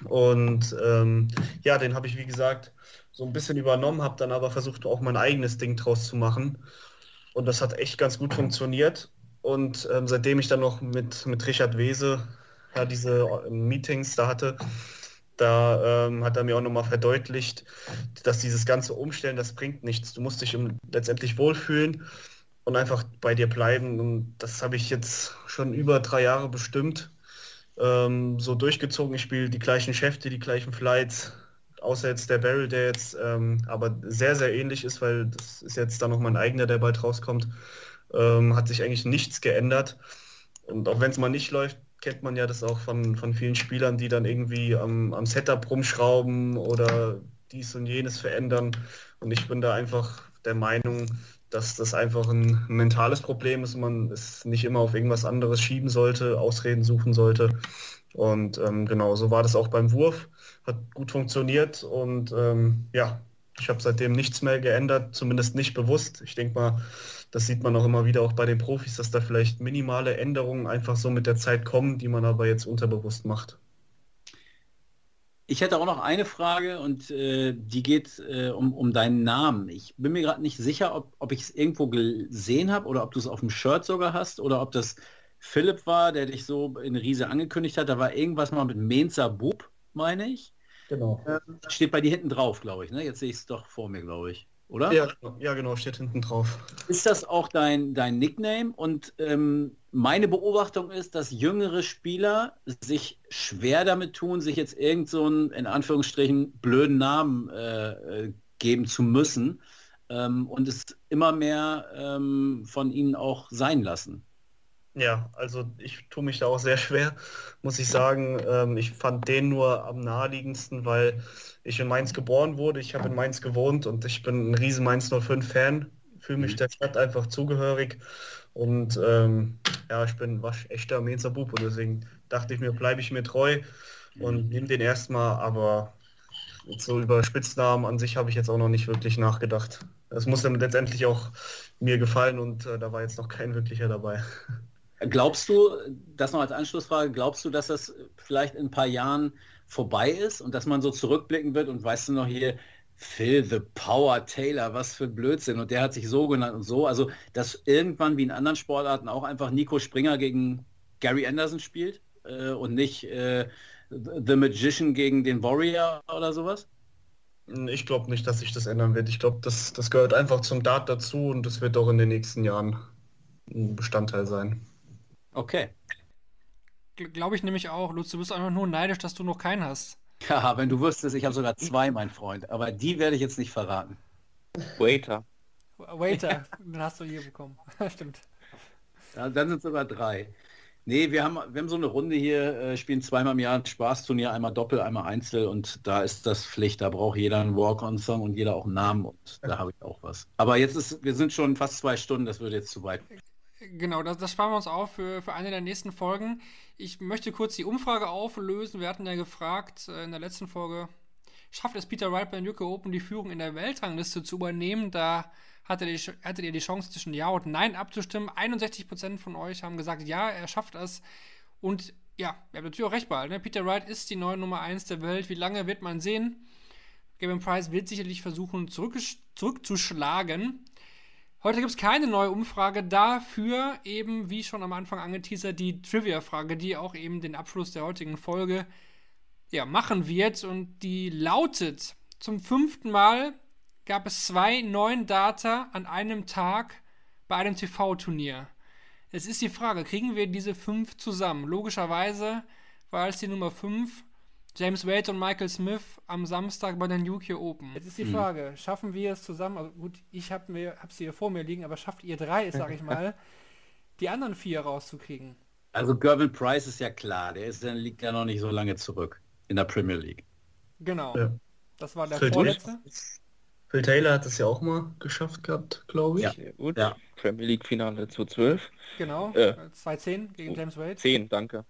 Und ähm, ja, den habe ich, wie gesagt, so ein bisschen übernommen, habe dann aber versucht, auch mein eigenes Ding draus zu machen. Und das hat echt ganz gut funktioniert. Und ähm, seitdem ich dann noch mit, mit Richard Wese ja, diese äh, Meetings da hatte, da ähm, hat er mir auch nochmal verdeutlicht, dass dieses ganze Umstellen, das bringt nichts. Du musst dich letztendlich wohlfühlen und einfach bei dir bleiben. Und das habe ich jetzt schon über drei Jahre bestimmt ähm, so durchgezogen. Ich spiele die gleichen Schäfte, die gleichen Flights, außer jetzt der Barrel, der jetzt ähm, aber sehr, sehr ähnlich ist, weil das ist jetzt dann noch mein eigener, der bald rauskommt. Ähm, hat sich eigentlich nichts geändert. Und auch wenn es mal nicht läuft, kennt man ja das auch von, von vielen Spielern, die dann irgendwie am, am Setup rumschrauben oder dies und jenes verändern. Und ich bin da einfach der Meinung, dass das einfach ein mentales Problem ist und man es nicht immer auf irgendwas anderes schieben sollte, Ausreden suchen sollte. Und ähm, genau, so war das auch beim Wurf. Hat gut funktioniert und ähm, ja, ich habe seitdem nichts mehr geändert, zumindest nicht bewusst. Ich denke mal, das sieht man auch immer wieder auch bei den Profis, dass da vielleicht minimale Änderungen einfach so mit der Zeit kommen, die man aber jetzt unterbewusst macht. Ich hätte auch noch eine Frage und äh, die geht äh, um, um deinen Namen. Ich bin mir gerade nicht sicher, ob, ob ich es irgendwo gesehen habe oder ob du es auf dem Shirt sogar hast oder ob das Philipp war, der dich so in Riese angekündigt hat. Da war irgendwas mal mit Mensa Bub, meine ich. Genau. Ähm, steht bei dir hinten drauf, glaube ich. Ne? Jetzt sehe ich es doch vor mir, glaube ich oder? Ja, ja, genau, steht hinten drauf. Ist das auch dein, dein Nickname? Und ähm, meine Beobachtung ist, dass jüngere Spieler sich schwer damit tun, sich jetzt irgend so einen, in Anführungsstrichen, blöden Namen äh, äh geben zu müssen ähm, und es immer mehr ähm, von ihnen auch sein lassen. Ja, also ich tue mich da auch sehr schwer, muss ich sagen. Ähm, ich fand den nur am naheliegendsten, weil ich in Mainz geboren wurde, ich habe in Mainz gewohnt und ich bin ein riesen Mainz 05 Fan, fühle mich mhm. der Stadt einfach zugehörig und ähm, ja, ich bin wasch echter Mainzer Bub und deswegen dachte ich mir, bleibe ich mir treu und nehme den erstmal, aber so über Spitznamen an sich habe ich jetzt auch noch nicht wirklich nachgedacht. Es muss dann letztendlich auch mir gefallen und äh, da war jetzt noch kein wirklicher dabei. [laughs] Glaubst du, das noch als Anschlussfrage, glaubst du, dass das vielleicht in ein paar Jahren vorbei ist und dass man so zurückblicken wird und weißt du noch hier, Phil the Power Taylor, was für Blödsinn und der hat sich so genannt und so, also dass irgendwann wie in anderen Sportarten auch einfach Nico Springer gegen Gary Anderson spielt äh, und nicht äh, The Magician gegen den Warrior oder sowas? Ich glaube nicht, dass sich das ändern wird. Ich glaube, das, das gehört einfach zum Dart dazu und das wird auch in den nächsten Jahren ein Bestandteil sein. Okay. Glaube ich nämlich auch. Lutz, du bist einfach nur neidisch, dass du noch keinen hast. [laughs] Ja, wenn du wüsstest, ich habe sogar zwei, mein Freund. Aber die werde ich jetzt nicht verraten. Waiter. Waiter, [laughs] den hast du hier bekommen. [laughs] Stimmt. Ja, dann sind sogar drei. Nee, wir haben, wir haben so eine Runde hier, äh, spielen zweimal im Jahr ein Spaßturnier, einmal Doppel, einmal Einzel und da ist das Pflicht, da braucht jeder einen Walk-on-Song und jeder auch einen Namen und da habe ich auch was. Aber jetzt ist, wir sind schon fast zwei Stunden, das würde jetzt zu weit. Genau, das, das sparen wir uns auf für, für eine der nächsten Folgen. Ich möchte kurz die Umfrage auflösen. Wir hatten ja gefragt äh, in der letzten Folge, schafft es Peter Wright bei den UK Open die Führung in der Weltrangliste zu übernehmen? Da hattet ihr, hattet ihr die Chance zwischen Ja und Nein abzustimmen. 61% von euch haben gesagt, ja, er schafft es. Und ja, ihr habt natürlich auch recht bei. Ne? Peter Wright ist die neue Nummer 1 der Welt. Wie lange wird man sehen? Gavin Price wird sicherlich versuchen, zurück, zurückzuschlagen. Heute gibt es keine neue Umfrage, dafür eben, wie schon am Anfang angeteasert, die Trivia-Frage, die auch eben den Abschluss der heutigen Folge ja, machen wird. Und die lautet: Zum fünften Mal gab es zwei neuen Data an einem Tag bei einem TV-Turnier. Es ist die Frage, kriegen wir diese fünf zusammen? Logischerweise war es die Nummer 5 James Wade und Michael Smith am Samstag bei den UK Open. Jetzt ist die Frage, schaffen wir es zusammen? Also gut, ich habe mir hab sie hier vor mir liegen, aber schafft ihr drei, sage ich [laughs] mal, die anderen vier rauszukriegen? Also Gervin Price ist ja klar, der ist, der liegt ja noch nicht so lange zurück in der Premier League. Genau. Ja. Das war der vorletzte. Phil Taylor hat es ja auch mal geschafft gehabt, glaube ich. Ja. Sehr gut. Ja. Premier League Finale 2012. Genau. Äh. Äh, 2-10 gegen James Wade. 10, danke.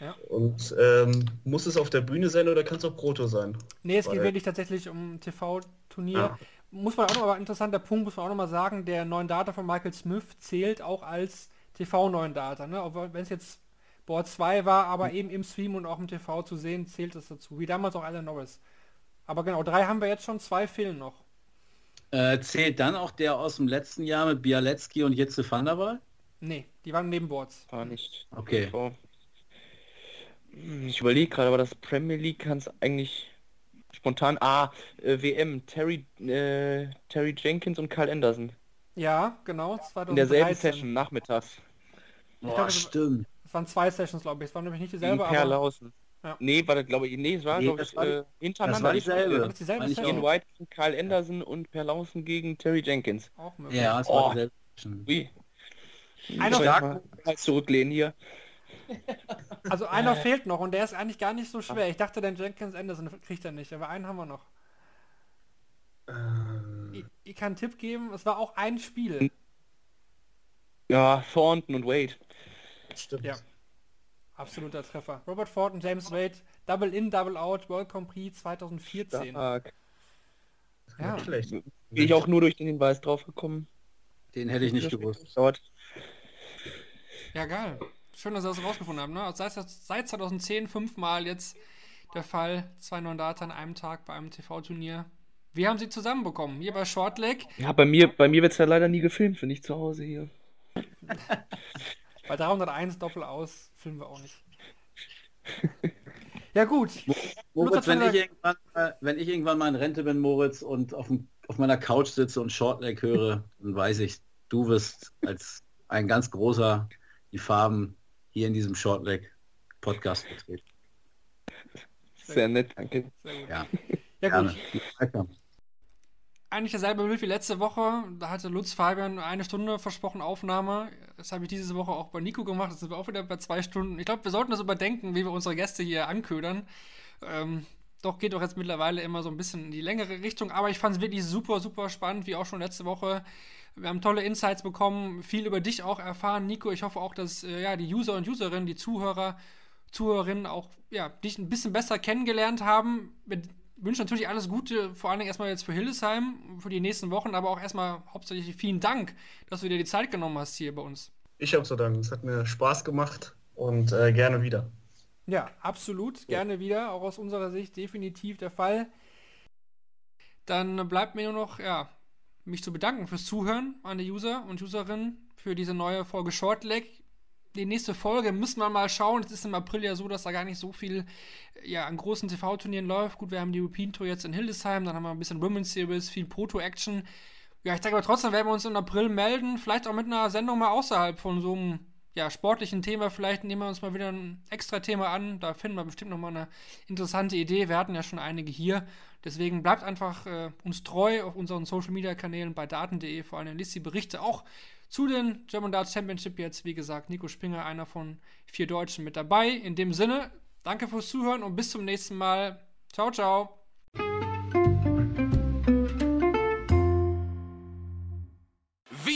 Ja. Und ähm, muss es auf der Bühne sein oder kann es auch Proto sein? Nee, es geht Weil- wirklich tatsächlich um ein TV-Turnier. Ja. Muss man auch noch, aber interessanter Punkt, muss man auch noch mal sagen, der neuen Data von Michael Smith zählt auch als TV-neuen Data. Ne? Auch wenn es jetzt Board 2 war, aber eben im Stream und auch im TV zu sehen, zählt es dazu. Wie damals auch Alan Norris. Aber genau, drei haben wir jetzt schon, zwei fehlen noch. Äh, zählt dann auch der aus dem letzten Jahr mit Bialecki und Jitze van der Waal? Nee, die waren neben Boards. War nicht. Okay. Hm, Ich überlege gerade, aber das Premier League kann es eigentlich spontan. Ah, äh, WM, Terry, äh, Terry Jenkins und Carl Anderson. Ja, genau, 2013. In derselben Session, nachmittags. Boah, glaube, stimmt. Es waren zwei Sessions, glaube ich. Es waren nämlich nicht dieselbe, aber. Ja. Nee, war das, glaube ich, nee, es war, Nee, glaube das ich, war die- äh, Das hintereinander. war nicht, dieselbe. Das ist dieselbe ich Session. Ian. White gegen Carl Anderson und Perlausen gegen Terry Jenkins. auch möglich. Ja, es Oh. war dieselbe. Ui. Einer- Soll ich mal mal zurücklehnen hier. Also einer fehlt noch und der ist eigentlich gar nicht so schwer. Ich dachte, den Jenkins Anderson kriegt er nicht, aber einen haben wir noch. Ähm, Ich, ich kann einen Tipp geben, es war auch ein Spiel. Ja, Thornton und Wade. stimmt. Ja. Absoluter Treffer. Robert Thornton, James Wade, Double In, Double Out, World Grand Prix 2014. Stark. Ja. Schlecht. Bin ich auch nur durch den Hinweis drauf gekommen. Den hätte ich nicht gewusst. Dauert. ja, geil. Schön, dass ihr das rausgefunden habt. Ne? Seit, seit 2010 fünfmal jetzt der Fall. Zwei neuen Data an einem Tag bei einem TV-Turnier. Wir haben sie zusammenbekommen. Hier bei Shortleg. Ja, bei mir, bei mir wird es ja leider nie gefilmt, wenn ich zu Hause hier. [laughs] Bei 301 Doppel aus filmen wir auch nicht. [laughs] Ja gut. Moritz, wenn ich, irgendwann, mal- wenn ich irgendwann mal in Rente bin, Moritz, und auf, dem, auf meiner Couch sitze und Shortleg höre, [laughs] dann weiß ich, du wirst als ein ganz großer die Farben hier in diesem Shortleg-Podcast vertreten. Sehr nett, danke. Sehr gut. Ja, Ja gerne. Eigentlich dasselbe Bild wie letzte Woche. Da hatte Lutz Fabian eine Stunde versprochen Aufnahme. Das habe ich diese Woche auch bei Nico gemacht. Das sind wir auch wieder bei zwei Stunden. Ich glaube, wir sollten das überdenken, wie wir unsere Gäste hier anködern. Ähm, doch geht doch jetzt mittlerweile immer so ein bisschen in die längere Richtung. Aber ich fand es wirklich super, super spannend, wie auch schon letzte Woche. Wir haben tolle Insights bekommen, viel über dich auch erfahren. Nico, ich hoffe auch, dass äh, ja, die User und Userinnen, die Zuhörer, Zuhörerinnen auch ja, dich ein bisschen besser kennengelernt haben. Wir wünschen natürlich alles Gute, vor allen Dingen erstmal jetzt für Hildesheim, für die nächsten Wochen, aber auch erstmal hauptsächlich vielen Dank, dass du dir die Zeit genommen hast hier bei uns. Ich habe zu danken. Es hat mir Spaß gemacht und äh, gerne wieder. Ja, absolut. Gerne wieder. Auch aus unserer Sicht definitiv der Fall. Dann bleibt mir nur noch, ja, mich zu bedanken fürs Zuhören an die User und Userinnen für diese neue Folge Shortleg. Die nächste Folge müssen wir mal schauen. Es ist im April ja so, dass da gar nicht so viel ja, an großen TV-Turnieren läuft. Gut, wir haben die European Tour jetzt in Hildesheim, dann haben wir ein bisschen Women's Series, viel Proto-Action. Ja, ich denke aber trotzdem werden wir uns im April melden, vielleicht auch mit einer Sendung mal außerhalb von so einem ja, sportlichen Thema. Vielleicht nehmen wir uns mal wieder ein extra Thema an. Da finden wir bestimmt nochmal eine interessante Idee. Wir hatten ja schon einige hier. Deswegen bleibt einfach äh, uns treu auf unseren Social Media Kanälen bei daten.de. Vor allem liest die Berichte auch zu den German Darts Championship jetzt. Wie gesagt, Nico Springer, einer von vier Deutschen mit dabei. In dem Sinne, danke fürs Zuhören und bis zum nächsten Mal. Ciao, ciao.